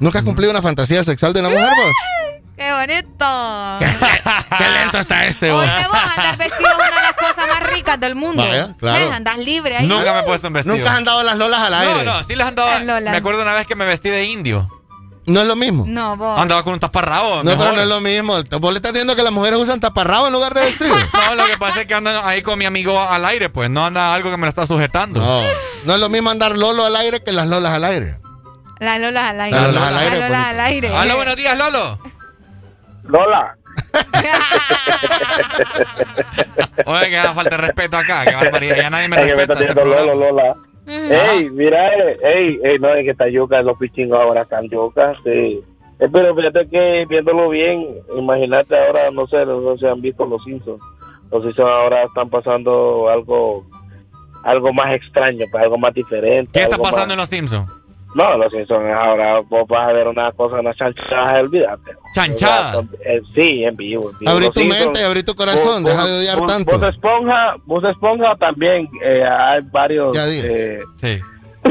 ¿Nunca has cumplido una fantasía sexual de una mujer, vos? ¡Qué bonito! Qué lento está este, vos. Oye, vos andar vestido es una de las cosas más ricas del mundo. Vaya, claro. ¿Ves? Andas libre ahí. Nunca me he puesto un vestido. Nunca has andado las lolas al aire. No, no, sí les andaba. Las lolas. Me acuerdo una vez que me vestí de indio. No es lo mismo. No, vos. Andaba con un taparrabo. No, mejor. pero no es lo mismo. Vos le estás diciendo que las mujeres usan taparrabo en lugar de vestido. No, lo que pasa es que andan ahí con mi amigo al aire, pues no anda algo que me lo está sujetando. No, no es lo mismo andar lolo al aire que las lolas al aire. Las lolas al aire. Las lolas al aire, Las lolas al aire. Hola, buenos días, Lolo. Lola. Oye, que da falta de respeto acá. Qué barbaridad. Ya nadie me Ay, que me respeta. está este diciendo Lolo. Lola. Ey, mira, ey, ey, no, es que está yuca, los pichingos ahora están yucas, sí. Eh, pero fíjate que viéndolo bien, imagínate ahora, no sé, no se han visto los Simpsons. Los Simpsons ahora están pasando algo algo más extraño, pues, algo más diferente. ¿Qué está pasando más- en los Simpsons? No, los Simpsons ahora vos vas a ver una cosa, una chanchada, olvídate. ¿Chanchada? Eh, sí, en vivo. en vivo. Abrí Los tu Simpsons- mente, abrí tu corazón, deja de odiar Vos- tanto. Vos Esponja, vos Esponja también, eh, hay varios... Ya dije. eh, Sí.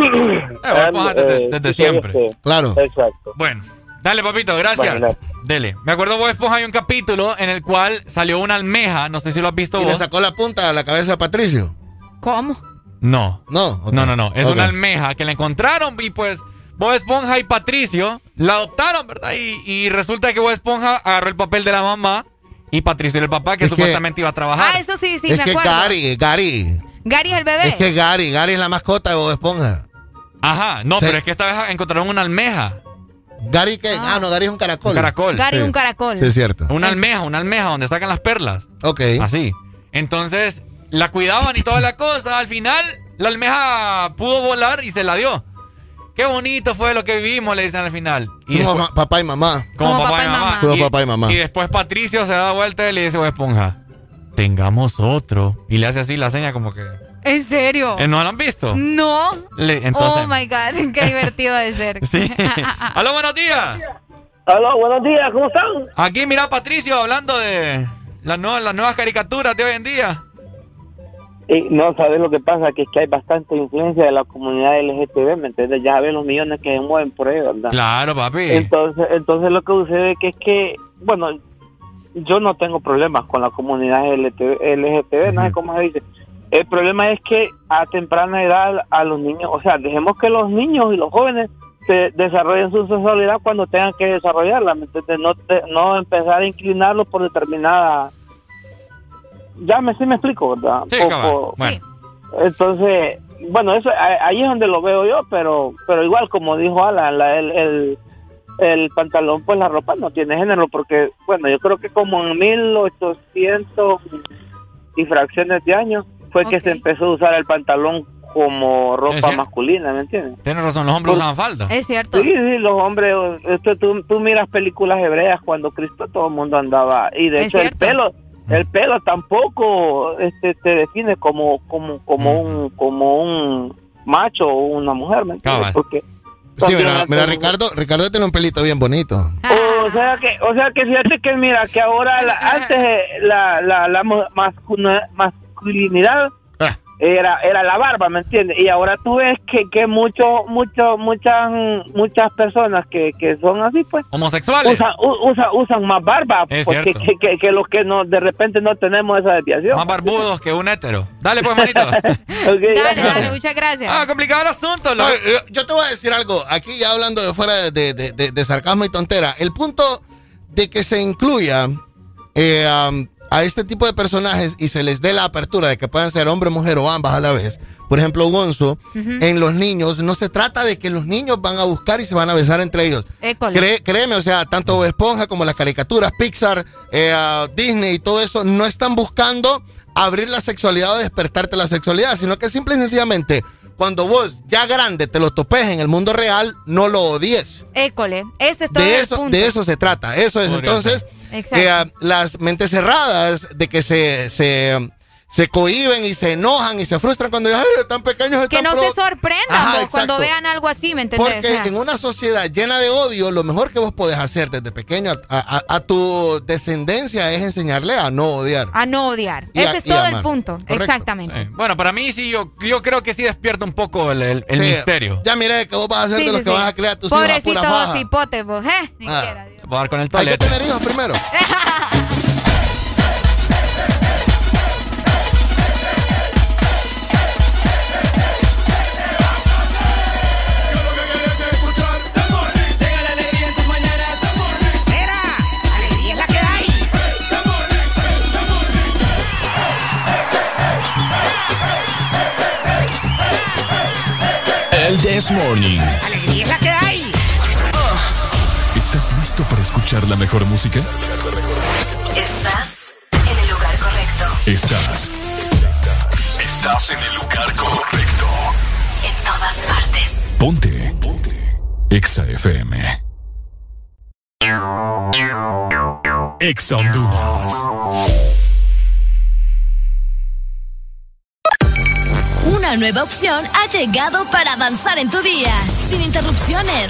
Esponja desde- eh, desde siempre. Claro. Exacto. Bueno, dale, papito, gracias. Imagínate. Dele. Me acuerdo, vos, Esponja, hay un capítulo en el cual salió una almeja. No sé si lo has visto Y le sacó la punta a la cabeza a Patricio. ¿Cómo? No. No. No, no, no. Es una almeja que la encontraron y pues Bob Esponja y Patricio la adoptaron, ¿verdad? Y, y resulta que Bob Esponja agarró el papel de la mamá y Patricio era el papá que Es que- supuestamente iba a trabajar. Ah, eso sí, sí, es me que acuerdo. Gary, Gary. Gary es el bebé. Es que Gary, Gary es la mascota de Bob Esponja. Ajá, no, Sí. pero es que esta vez encontraron una almeja. Gary que, ah, no, Gary es un caracol. Un caracol. Gary Sí. un caracol. Sí, es cierto. Una almeja, una almeja donde sacan las perlas. Ok. Así. Entonces, la cuidaban y toda la cosa. Al final, la almeja pudo volar y se la dio. Qué bonito fue lo que vivimos, le dicen al final. Y Como después- papá y mamá. como, papá, y mamá. Como papá y mamá. Y después Patricio se da vuelta y le dice Esponja, tengamos otro. Y le hace así la seña como que... ¿En serio? ¿Eh, ¿No lo han visto? No. Le- entonces... Oh my God, qué divertido de ser. Sí. Hola, buenos días. Hola, buenos días, ¿cómo están? Aquí mira Patricio hablando de las nuevas, las nuevas caricaturas de hoy en día. Y no, ¿sabes lo que pasa? Que es que hay bastante influencia de la comunidad LGTB, ¿me entiendes? Ya ves los millones que se mueven por ahí, ¿verdad? Claro, papi. Entonces, entonces lo que sucede que es que, bueno, yo no tengo problemas con la comunidad LGTB, LGTB no sé cómo se dice. El problema es que a temprana edad a los niños, o sea, dejemos que los niños y los jóvenes se desarrollen su sexualidad cuando tengan que desarrollarla, ¿me entiendes? No, no empezar a inclinarlos por determinada... Ya me, sí me explico, ¿verdad? Sí, Por- por- Bueno. entonces, bueno, eso a- ahí es donde lo veo yo, pero pero igual como dijo Alan, la- el, el, el pantalón, pues la ropa no tiene género, porque, bueno, yo creo que como en 1800 y fracciones de años fue que se empezó a usar el pantalón como ropa masculina, ¿me entiendes? Tienes razón, los hombres usaban falda. Es cierto. Sí, sí, los hombres, esto, tú, tú miras películas hebreas cuando Cristo todo el mundo andaba, y de Es hecho el pelo, el pelo tampoco este, te define como, como, como Mm. un, como un, macho o una mujer, ¿me entiendes? Porque Sí, mira, Ricardo, Ricardo tiene un pelito bien bonito. O sea que, o sea que fíjate que mira que ahora la- antes eh, la la, la masculinidad. Era era la barba, ¿me entiendes? Y ahora tú ves que que mucho mucho muchas muchas personas que, que son así pues Homosexuales. usan u- usa- usan más barba Es porque cierto. que, que, que los que no de repente no tenemos esa desviación. Más barbudos que un hétero. Dale, pues, manito. Dale, dale, muchas gracias. Ah, complicado el asunto. lo- No, yo, yo te voy a decir algo, aquí ya hablando de fuera de, de- de- de sarcasmo y tontera, el punto de que se incluya eh, am, a este tipo de personajes y se les dé la apertura de que puedan ser hombre, mujer o ambas a la vez, por ejemplo, Gonzo, en los niños, no se trata de que los niños van a buscar y se van a besar entre ellos. École. Cré- créeme, o sea, tanto Esponja como las caricaturas, Pixar, eh, Disney y todo eso, no están buscando abrir la sexualidad o despertarte la sexualidad, sino que simple y sencillamente, cuando vos ya grande te lo topes en el mundo real, no lo odies. École, ese es todo De el eso, punto. de eso se trata. Eso es Podría entonces Exacto. que ah, las mentes cerradas de que se, se, se cohiben y se enojan y se frustran cuando "Ay, tan pequeños que están no pro-". se sorprendan Ajá, cuando vean algo así, ¿me entendés? Porque O sea, en una sociedad llena de odio, lo mejor que vos podés hacer desde pequeño a, a- a tu descendencia es enseñarle a no odiar. A no odiar. Y a- Ese es todo el punto. Correcto. Exactamente. Sí. Bueno, para mí sí, yo, yo creo que sí despierta un poco el, el- el Sí, misterio. Ya miré que vos vas a ser Sí, de los sí, que sí. van a crear tus hijos a Pobrecito pura vos, faja. hipote, vos, ¿eh? Ni Ah. quiera, Dios. Voy a dar con el Hay que toilette. tener hijos primero. El This Morning. Alegría es la que hay. ¿Estás listo para escuchar la mejor música? Estás en el lugar correcto. Estás. Estás en el lugar correcto. En todas partes. Ponte. Ponte. Exa FM. Exa Honduras. Una nueva opción ha llegado para avanzar en tu día, sin interrupciones.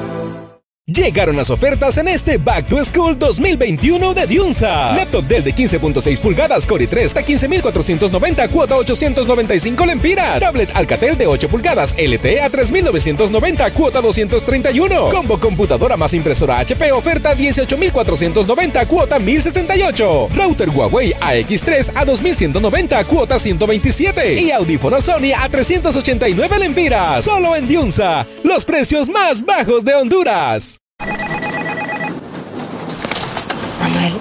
Llegaron las ofertas en este Back to School 2021 de Diunsa. Laptop Dell de 15.6 pulgadas Core i3 a 15.490 cuota 895 lempiras. Tablet Alcatel de 8 pulgadas LTE a 3.990 cuota 231. Combo computadora más impresora HP oferta 18.490 cuota 1.068. Router Huawei AX3 a 2.190 cuota 127. Y audífono Sony a 389 lempiras. Solo en Diunsa. Los precios más bajos de Honduras. Manuel,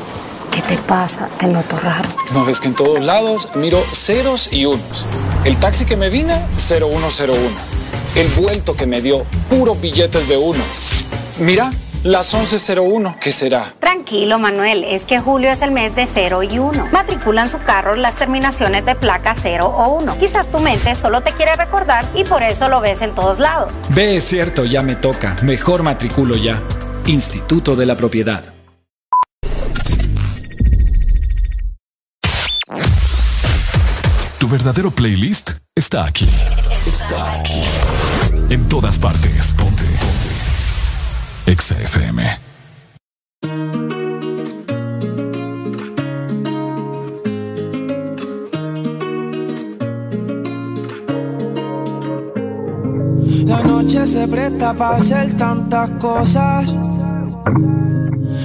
¿qué te pasa? Te noto raro. No ves que en todos lados miro ceros y unos. El taxi que me vine, 0101. El vuelto que me dio, puros billetes de uno. Mira, las 1101, ¿qué será? Tranquilo, Manuel, es que julio es el mes de 0 y 1. Matriculan su carro las terminaciones de placa 0 o 1. Quizás tu mente solo te quiere recordar y por eso lo ves en todos lados. Ve, es cierto, ya me toca. Mejor matriculo ya. Instituto de la Propiedad. Verdadero playlist está aquí. Está aquí. En todas partes. Ponte. Ponte. Exa FM. La noche se presta para hacer tantas cosas.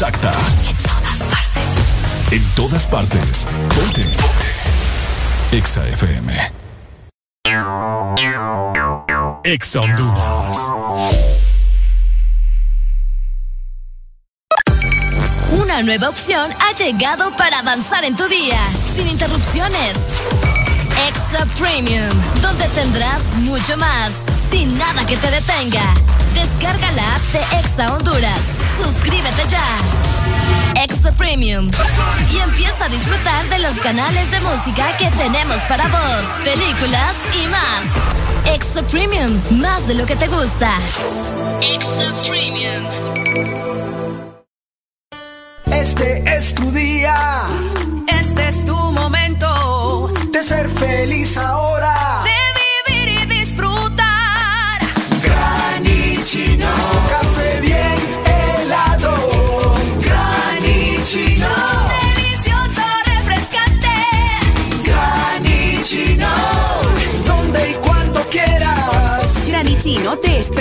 exacta. En todas partes. Ponte. Exa FM. Exa Honduras. Una nueva opción ha llegado para avanzar en tu día, sin interrupciones. Extra Premium, donde tendrás mucho más, sin nada que te detenga. Descarga la app de Exa Honduras. Suscríbete ya. Extra Premium. Y empieza a disfrutar de los canales de música que tenemos para vos, películas y más. Extra Premium, más de lo que te gusta. Extra Premium. Este es tu día. Este es tu momento. De ser feliz ahora.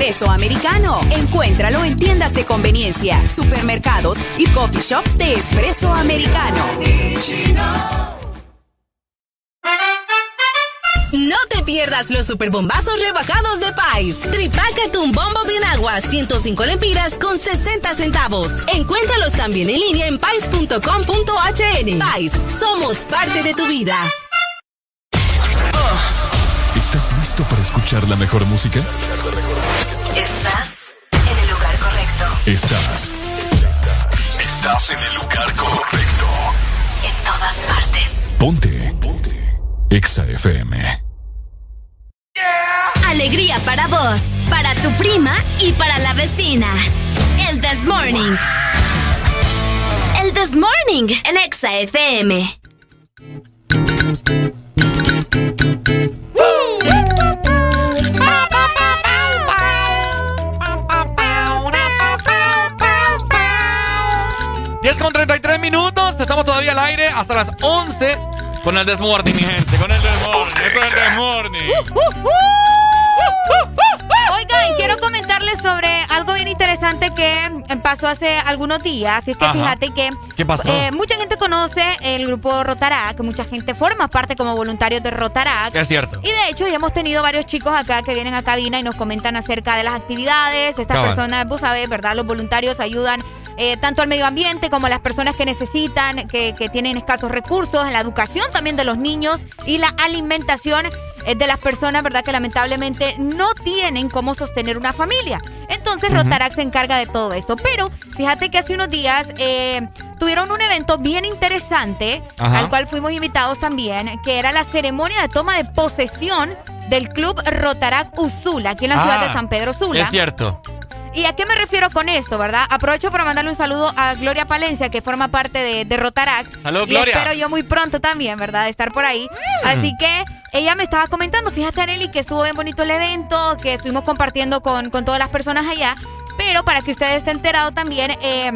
Espresso americano. Encuéntralo en tiendas de conveniencia, supermercados y coffee shops de espresso americano. No te pierdas los superbombazos rebajados de Pais. Tripácate un bombo de agua, 105 lempiras con 60 centavos. Encuéntralos también en línea en pais.com.hn. Pais, somos parte de tu vida. ¿Estás listo para escuchar la mejor música? Estás. Estás en el lugar correcto. En todas partes. Ponte. Ponte. Exa FM. Alegría para vos, para tu prima y para la vecina. El This Morning. El This Morning en Exa FM. Al aire hasta las 11 con el Desmorning, mi gente, con el Desmorning, esto es el Desmorning. Oigan, quiero comentarles sobre algo bien interesante que pasó hace algunos días. Y es que Ajá. fíjate que ¿Qué pasó? eh, mucha gente conoce el grupo Rotarac, mucha gente forma parte como voluntarios de Rotarac. Es cierto. Y de hecho ya hemos tenido varios chicos acá que vienen a cabina y nos comentan acerca de las actividades. Estas Cabal. personas, vos sabés, ¿verdad? Los voluntarios ayudan eh, tanto al medio ambiente como a las personas que necesitan, que, que tienen escasos recursos, en la educación también de los niños y la alimentación eh, de las personas, ¿verdad? Que lamentablemente no tienen cómo sostener una familia. Entonces Ujú. Rotarac se encarga de todo esto. Pero fíjate que hace unos días eh, tuvieron un evento bien interesante Ajá. al cual fuimos invitados también, que era la ceremonia de toma de posesión del Club Rotarac Usula, aquí en la ciudad Ah, de San Pedro Sula. Es cierto. ¿Y a qué me refiero con esto, verdad? Aprovecho para mandarle un saludo a Gloria Palencia, que forma parte de, de Rotarac. Salud, y Gloria. espero yo muy pronto también, ¿verdad? De estar por ahí. Así que ella me estaba comentando, fíjate, Areli, que estuvo bien bonito el evento, que estuvimos compartiendo con, con todas las personas allá. Pero para que ustedes estén enterados también, eh,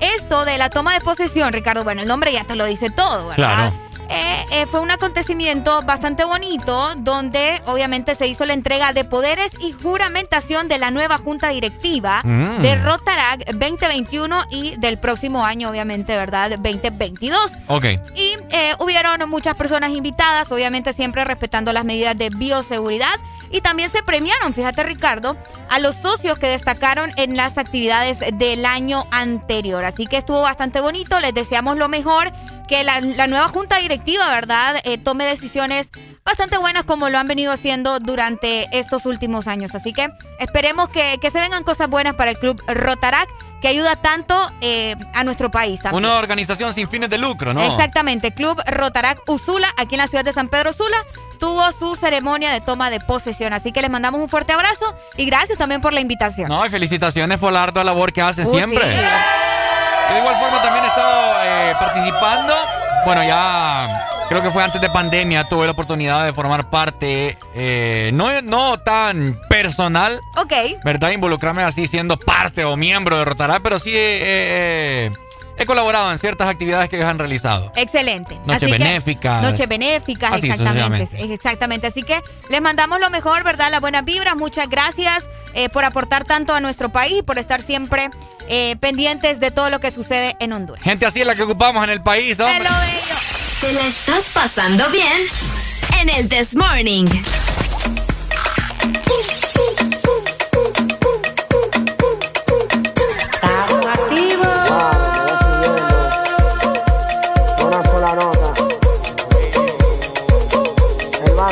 esto de la toma de posesión, Ricardo, bueno, el nombre ya te lo dice todo, ¿verdad? Claro. Eh, eh, fue un acontecimiento bastante bonito donde obviamente se hizo la entrega de poderes y juramentación de la nueva junta directiva Mm. de Rotarac 2021 y del próximo año obviamente, ¿verdad? 2022. Ok. Y eh, hubieron muchas personas invitadas, obviamente siempre respetando las medidas de bioseguridad. Y también se premiaron, fíjate Ricardo, a los socios que destacaron en las actividades del año anterior. Así que estuvo bastante bonito, les deseamos lo mejor, que la, la nueva junta directiva, ¿verdad?, Eh, tome decisiones bastante buenas como lo han venido haciendo durante estos últimos años. Así que esperemos que, que se vengan cosas buenas para el club Rotarac, que ayuda tanto eh, a nuestro país también. Una organización sin fines de lucro, ¿no? Exactamente, Club Rotarac Usula, aquí en la ciudad de San Pedro Sula, tuvo su ceremonia de toma de posesión. Así que les mandamos un fuerte abrazo y gracias también por la invitación. No, y felicitaciones por la ardua labor que hacen Uh, siempre. sí. De igual forma también he estado eh, participando. Bueno, ya creo que fue antes de pandemia, tuve la oportunidad de formar parte, eh, no, no tan personal, Ok. ¿verdad? Involucrarme así siendo parte o miembro de Rotarac, pero sí eh, eh, he colaborado en ciertas actividades que ellos han realizado. Excelente. Que- benéficas. Noches benéficas, Así exactamente. Exactamente. Así que les mandamos lo mejor, ¿verdad? Las buenas vibras. Muchas gracias eh, por aportar tanto a nuestro país y por estar siempre eh, pendientes de todo lo que sucede en Honduras. Gente así es la que ocupamos en el país, hombre. ¿Te la estás pasando bien? En el This Morning.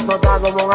Vaso está como un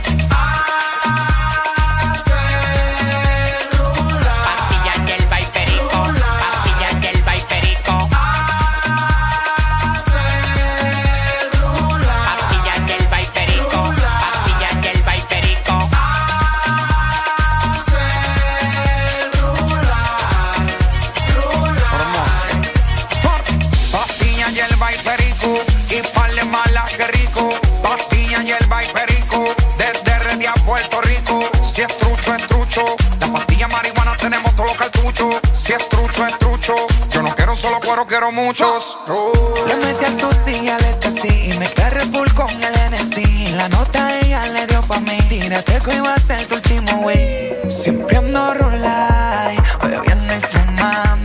cuero quiero muchos. Le metí al tusi al y me carré full con el NC. La nota ella le dio pa' mí. Tírate que iba a ser tu último wey. Siempre ando rulay, bebiendo y fumando,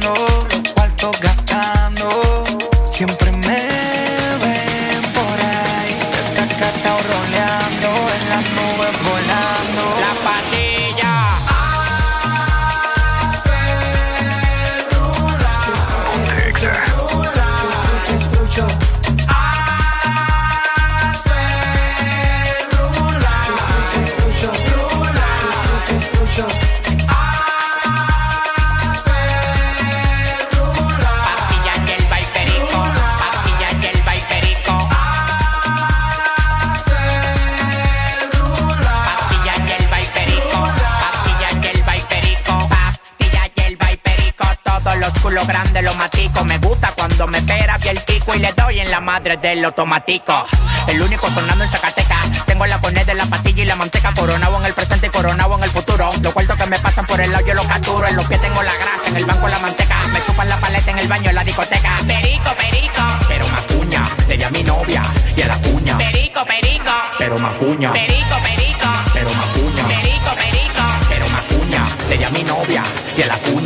del automático. El único sonando en Zacatecas. Tengo la poned de la pastilla y la manteca. Coronado en el presente y coronado en el futuro. Los cuartos que me pasan por el lado yo los capturo. En los pies tengo la grasa, en el banco la manteca. Me chupan la paleta en el baño en la discoteca. Perico, perico. Pero macuña, le a mi novia y a la cuña. Perico, perico. Pero macuña. Perico, perico. Pero macuña. Perico, perico. Pero macuña, le a mi novia y a la cuña.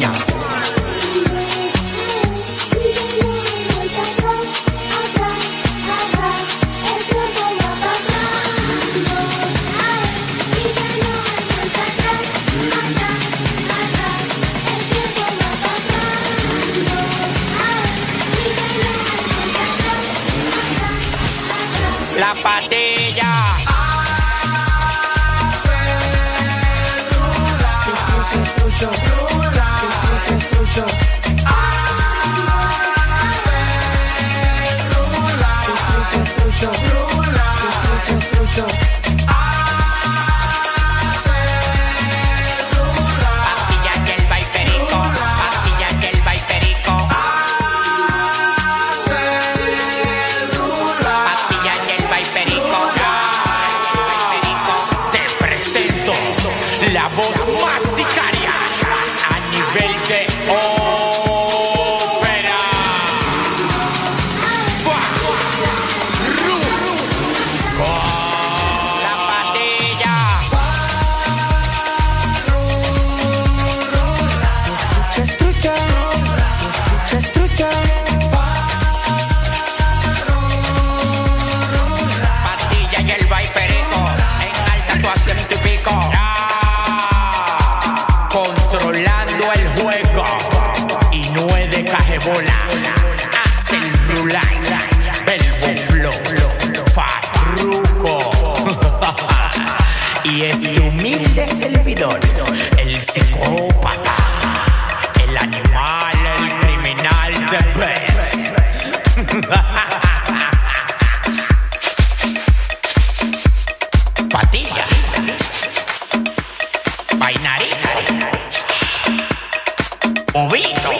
Ovito.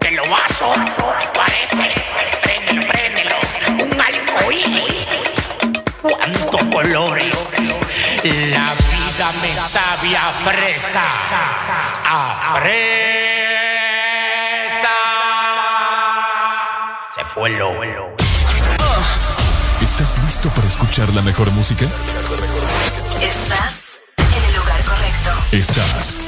Que lo vaso parece. Préndelo, préndelo. Un arcoíris. Cuántos colores. La vida me sabe a fresa. A fresa. Se fue el lobo. ¿Estás listo para escuchar la mejor música? Estás en el lugar correcto. Estás.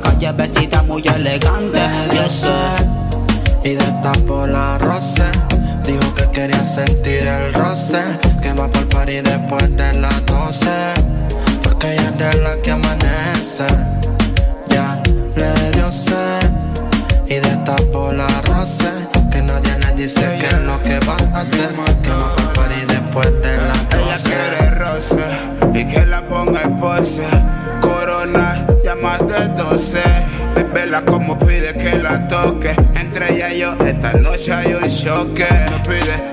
Calle vestida muy elegante.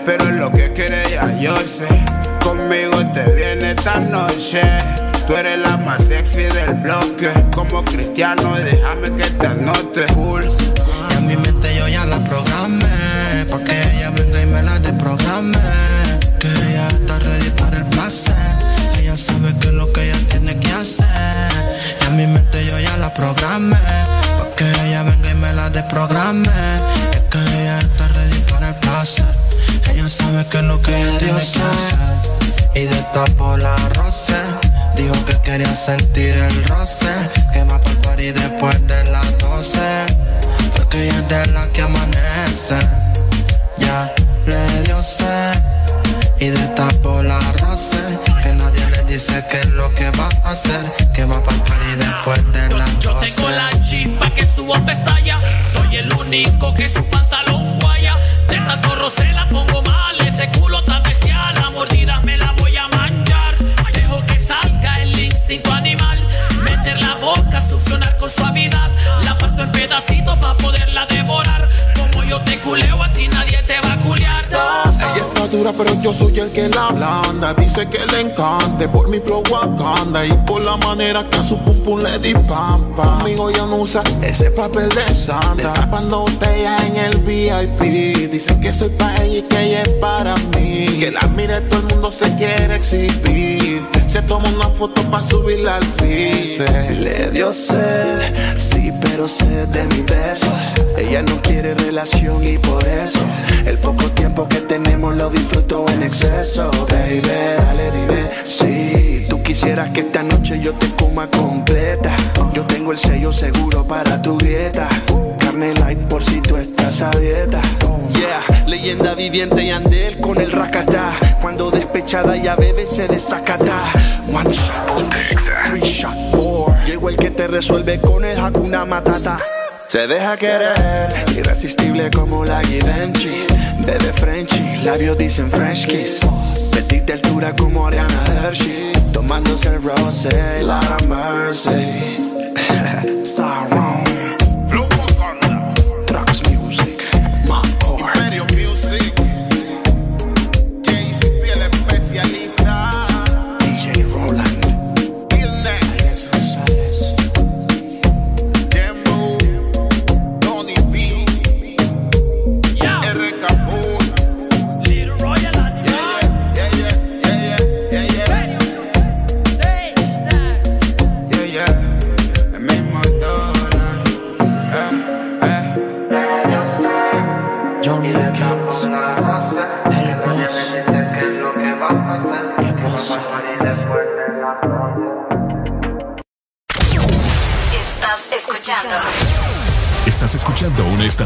Pero lo que quiere ya yo sé. Conmigo te viene esta noche. Tú eres la más sexy del bloque. Como cristiano, déjame que te anote. Cool. Y en mi mente yo ya la programé. Pa' que ella venga y me la desprograme. Que ella está ready para el placer. Ella sabe que es lo que ella tiene que hacer. Y en mi mente yo ya la programé. Pa' que ella venga y me la desprograme. Sentir el roce. Que va por party después de las 12. Porque ella es de la que amanece. Ya le dio sed. Y destapó la roce. Que nadie le dice qué es lo que va a hacer. Que va para party después de las 12. Yo tengo la chispa que subo pestaña. Soy el único que su pantalón guaya. De tanto roce la pongo yo soy el que la blanda. Dice que le encante por mi flow Wakanda y por la manera que a su pum pum le di pampa. Conmigo ya no usa ese papel de santa. Destapando botella en el VIP. Dicen que soy para ella y que ella es para mí. Que la mire todo el mundo se quiere exhibir. Se toma una foto para subirla al feed. Le dio sed, sí, pero sed de mis besos. Ella no quiere relación y por eso el poco tiempo que tenemos lo disfruto en exceso. Baby, dale, dime si tú quisieras que esta noche yo te coma completa. Yo tengo el sello seguro para tu dieta. Carne light por si tú estás a dieta. Yeah, leyenda viviente y andel con el racatá. Cuando despechada ya bebe se desacata. One shot, two shot, three shot, four. Llegó el que te resuelve con el Hakuna Matata. Se deja querer, irresistible como la Givenchy. Bebe Frenchy, labios dicen French kiss. Petit de altura como Ariana Hershey. Tomándose el rosé, Lara Mercy. Saron.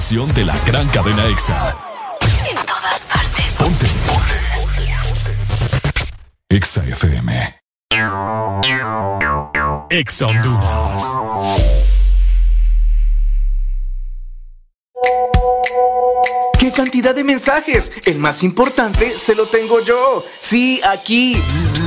Estación de la gran cadena EXA. en todas partes. Ponte. EXA FM. EXA Honduras. ¡Qué cantidad de mensajes! El más importante se lo tengo yo. Sí, aquí. Bzz, bzz,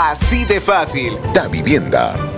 Así de fácil. Da Vivienda.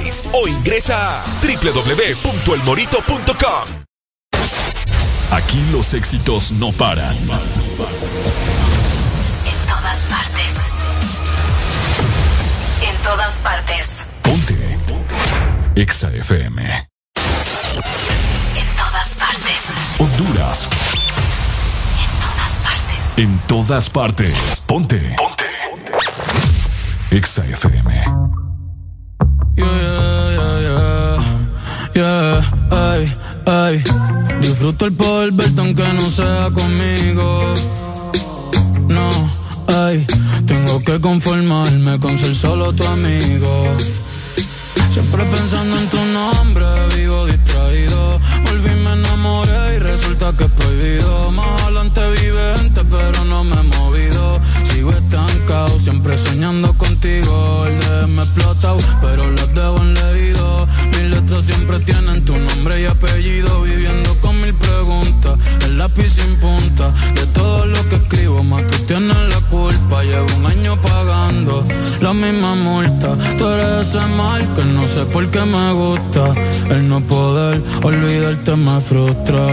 2283-6676 o ingresa a www.elmorito.com. Aquí los éxitos no paran. En todas partes. En todas partes. Ponte. Ponte. Exa FM. En todas partes. Honduras. En todas partes. En todas partes. Ponte. Ponte. Ponte. Exa FM. Yeah, yeah, yeah, yeah, ay, ay. Disfruto el poder verte aunque no sea conmigo. No, ay, tengo que conformarme con ser solo tu amigo. Siempre pensando en tu nombre, vivo distraído. Volví, me enamoré y resulta que es prohibido. Más adelante vive gente, pero no me he movido. Sigo estancado, siempre soñando contigo. El de me explota, pero las dejo en leído. Mis letras siempre tienen tu nombre y apellido. Viviendo con mil preguntas, el lápiz sin punta. De todo lo que escribo, más tú tienes la culpa. Llevo un año pagando la misma multa. Tú eres ese mal que no sé por qué me gusta. El no poder olvidarte me frustra.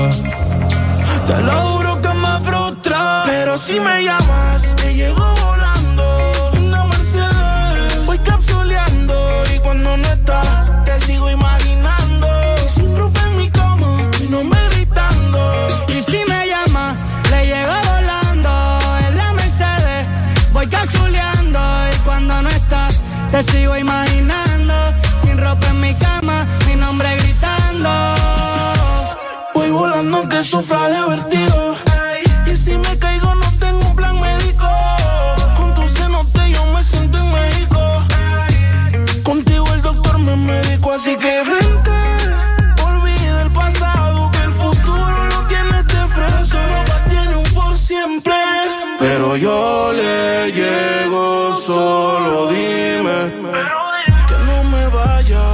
Te lo juro que me frustra. Pero si me llamas, te llego volando. Una Mercedes, voy capsuleando. Y cuando no estás, te sigo imaginando. Sin ropa en mi cama, mi nombre gritando. Y si me llama, le llego volando. En la Mercedes, voy capsuleando. Y cuando no estás, te sigo imaginando. Sin ropa en mi cama, mi nombre gritando. Voy volando aunque sufra de le llego, solo dime. Que no me vaya.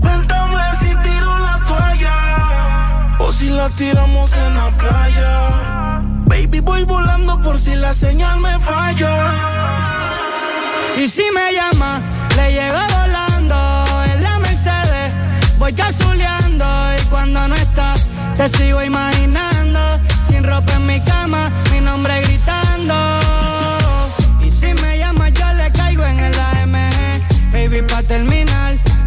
Cuéntame si tiro la toalla. O si la tiramos en la playa. Baby, voy volando por si la señal me falla. Y si me llama, le llego volando. En la Mercedes, voy capsuleando. Y cuando no está, te sigo imaginando. Sin ropa en mi cama, mi nombre gritando.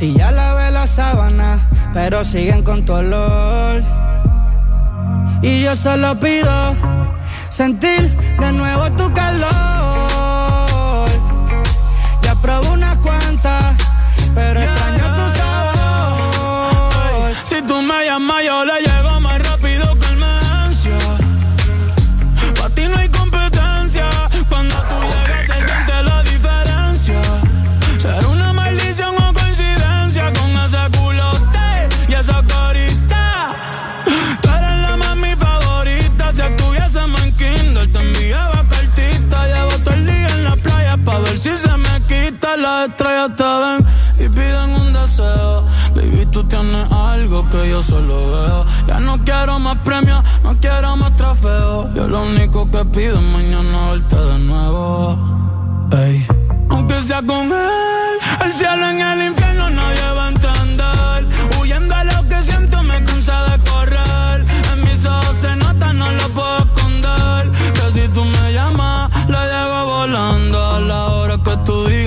Si ya lavé la sábana, pero siguen con tu olor. Y yo solo pido sentir de nuevo tu calor. Ya probé unas cuantas, pero extraño tu sabor. Si tú me llamas, yo le llego estrellas te y piden un deseo. Baby, tú tienes algo que yo solo veo. Ya no quiero más premios, no quiero más trofeos. Yo lo único que pido es mañana verte de nuevo. Ey. Aunque sea con él, el cielo en el infierno nadie va a entender. Huyendo a lo que siento me cansa de correr.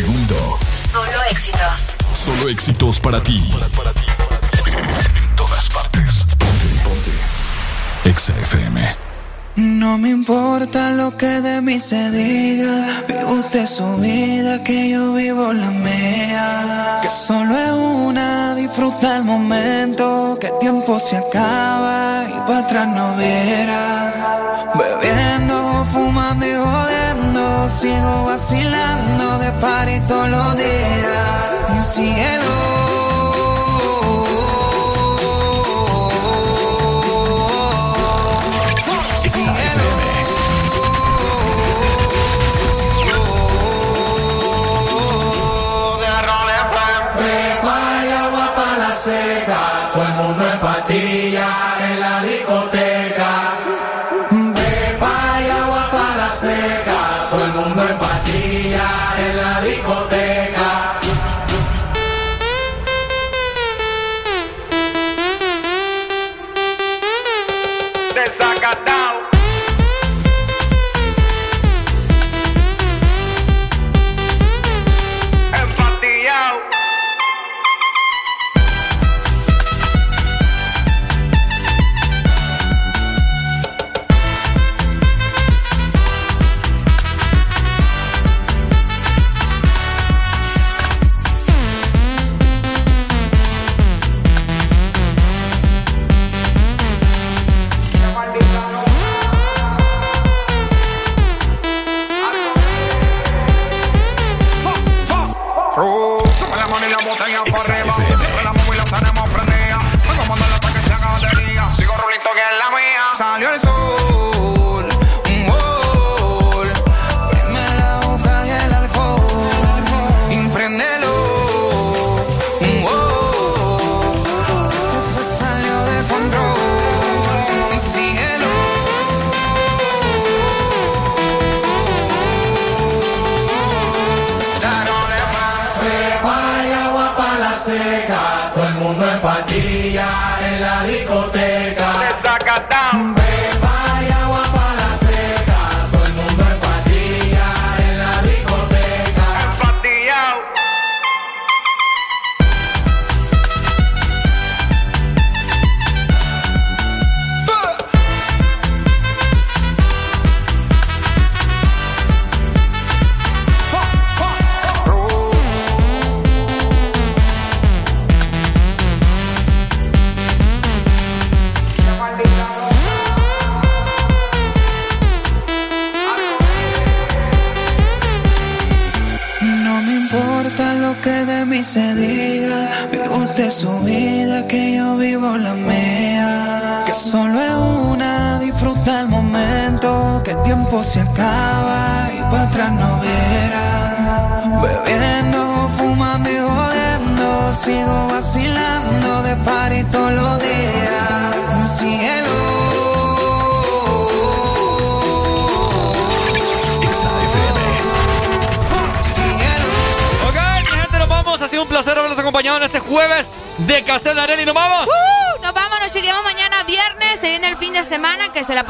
Segundo. Solo éxitos. Solo éxitos para ti. En todas partes. Ponte, ponte. Exa FM. No me importa lo que de mí se diga. Vive usted su vida, que yo vivo la mía. Que solo es una, disfruta el momento. Que el tiempo se acaba y para atrás no viera. Bebiendo, Sigo vacilando de par y todos los días. Cielo.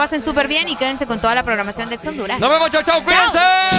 Pasen súper bien y quédense con toda la programación de Ex Honduras. Nos vemos, chao, chao, cuídense.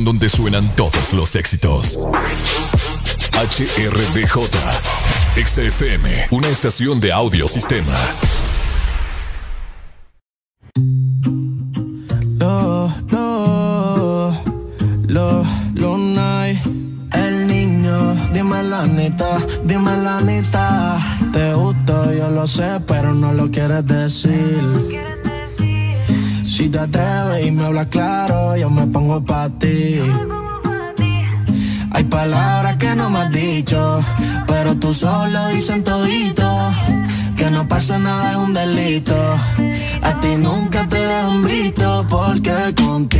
Donde suenan todos los éxitos. HRDJ, XFM, una estación de audio sistema. Lo, lo, lo, night. El niño, dime la neta, dime la neta. Te gusto, yo lo sé, pero no lo quieres decir. Si te atreves y me hablas claro, yo me pongo pa' ti. Hay palabras que no me has dicho, pero tú solo dicen todito. Que no pasa nada es un delito. A ti nunca te dejan visto porque contigo